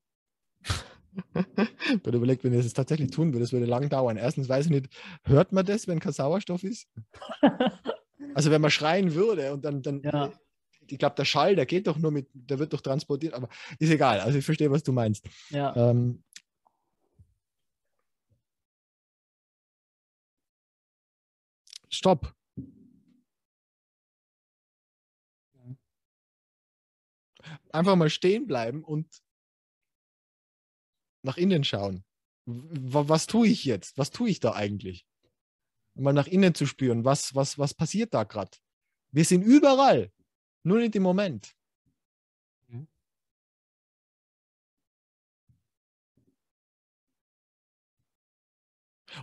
Wenn überlegt, wenn ihr das tatsächlich tun würde, das würde lang dauern. Erstens weiß ich nicht, hört man das, wenn kein Sauerstoff ist? also wenn man schreien würde und dann, dann ja. ich glaube, der Schall, der geht doch nur mit, der wird doch transportiert, aber ist egal. Also ich verstehe, was du meinst. Ja. Ähm, Stopp. Einfach mal stehen bleiben und nach innen schauen. Was tue ich jetzt? Was tue ich da eigentlich? Mal nach innen zu spüren, was, was, was passiert da gerade? Wir sind überall, nur nicht im Moment. Mhm.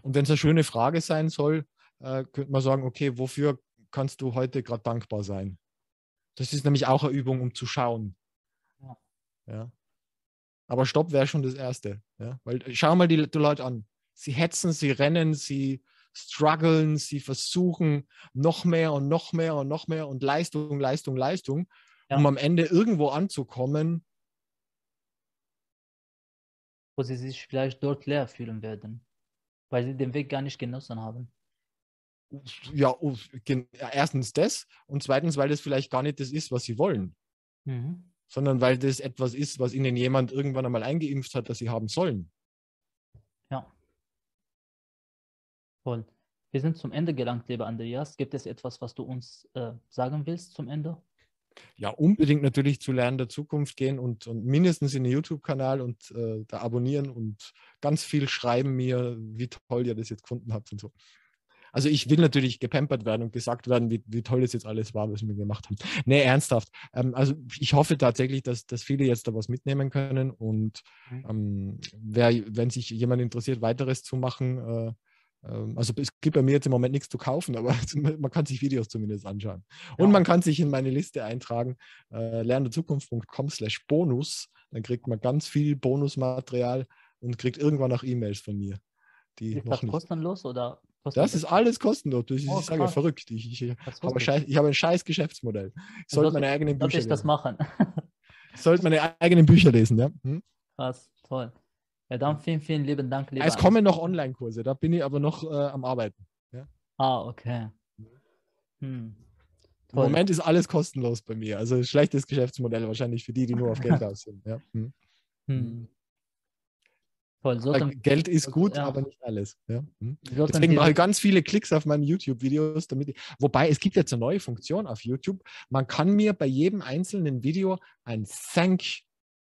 Und wenn es eine schöne Frage sein soll, äh, könnte man sagen, okay, wofür kannst du heute gerade dankbar sein? Das ist nämlich auch eine Übung, um zu schauen. Ja. ja. Aber Stopp wäre schon das Erste. Ja? Weil schau mal die, die Leute an. Sie hetzen, sie rennen, sie strugglen, sie versuchen noch mehr und noch mehr und noch mehr und Leistung, Leistung, Leistung, ja. um am Ende irgendwo anzukommen. Wo sie sich vielleicht dort leer fühlen werden, weil sie den Weg gar nicht genossen haben. Ja, erstens das und zweitens, weil das vielleicht gar nicht das ist, was sie wollen. Mhm sondern weil das etwas ist, was ihnen jemand irgendwann einmal eingeimpft hat, dass sie haben sollen. Ja. Voll. Wir sind zum Ende gelangt, lieber Andreas. Gibt es etwas, was du uns äh, sagen willst zum Ende? Ja, unbedingt natürlich zu Lernen der Zukunft gehen und, und mindestens in den YouTube-Kanal und äh, da abonnieren und ganz viel schreiben mir, wie toll ihr das jetzt gefunden habt und so. Also ich will natürlich gepampert werden und gesagt werden, wie, wie toll das jetzt alles war, was wir gemacht haben. Nee, ernsthaft. Ähm, also ich hoffe tatsächlich, dass, dass viele jetzt da was mitnehmen können und mhm. ähm, wer, wenn sich jemand interessiert, weiteres zu machen, äh, ähm, also es gibt bei mir jetzt im Moment nichts zu kaufen, aber man kann sich Videos zumindest anschauen. Und ja. man kann sich in meine Liste eintragen, äh, lernderzukunft.com slash bonus. Dann kriegt man ganz viel Bonusmaterial und kriegt irgendwann auch E-Mails von mir. Die ist noch das nicht. kostenlos oder das ist alles kostenlos. Ich oh, sage verrückt. Ich, ich, habe, scheiß, ich habe ein scheiß Geschäftsmodell. Ich sollte meine eigenen Bücher ich das machen. ich sollte meine eigenen Bücher lesen, ja. Hm? Krass, toll. Ja, dann vielen, vielen lieben Dank. Lieber es kommen noch Online-Kurse, da bin ich aber noch äh, am Arbeiten. Ja? Ah, okay. Hm. Im Moment ist alles kostenlos bei mir. Also schlechtes Geschäftsmodell wahrscheinlich für die, die nur auf Geld aus sind. Ja? Hm. Hm. Voll, so Geld ist gut, ja. aber nicht alles. Ja? Hm? Deswegen mache ich ganz viele Klicks auf meine YouTube-Videos, damit ich, wobei es gibt jetzt eine neue Funktion auf YouTube. Man kann mir bei jedem einzelnen Video ein Thank,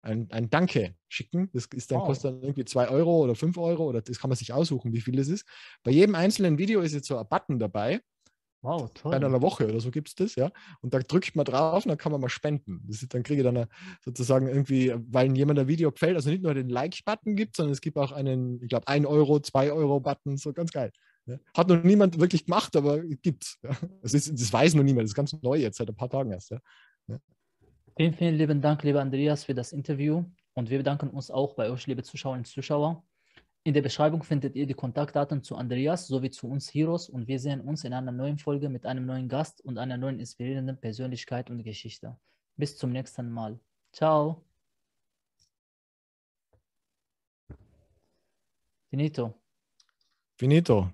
ein, ein Danke schicken. Das ist dann, oh. kostet dann irgendwie 2 Euro oder 5 Euro oder das kann man sich aussuchen, wie viel das ist. Bei jedem einzelnen Video ist jetzt so ein Button dabei. Wow, toll. Bei einer Woche oder so gibt es das, ja. Und da drückt man drauf und dann kann man mal spenden. Ist, dann kriege ich dann eine, sozusagen irgendwie, weil jemand ein Video gefällt, also nicht nur den Like-Button gibt, sondern es gibt auch einen, ich glaube, 1 Euro, 2 Euro-Button, so ganz geil. Ja. Hat noch niemand wirklich gemacht, aber gibt's. Ja. Das, ist, das weiß noch niemand, das ist ganz neu jetzt, seit ein paar Tagen erst. Ja. Vielen, vielen lieben Dank, lieber Andreas, für das Interview. Und wir bedanken uns auch bei euch, liebe Zuschauerinnen und Zuschauer. In der Beschreibung findet ihr die Kontaktdaten zu Andreas sowie zu uns Heroes und wir sehen uns in einer neuen Folge mit einem neuen Gast und einer neuen inspirierenden Persönlichkeit und Geschichte. Bis zum nächsten Mal. Ciao. Finito. Finito.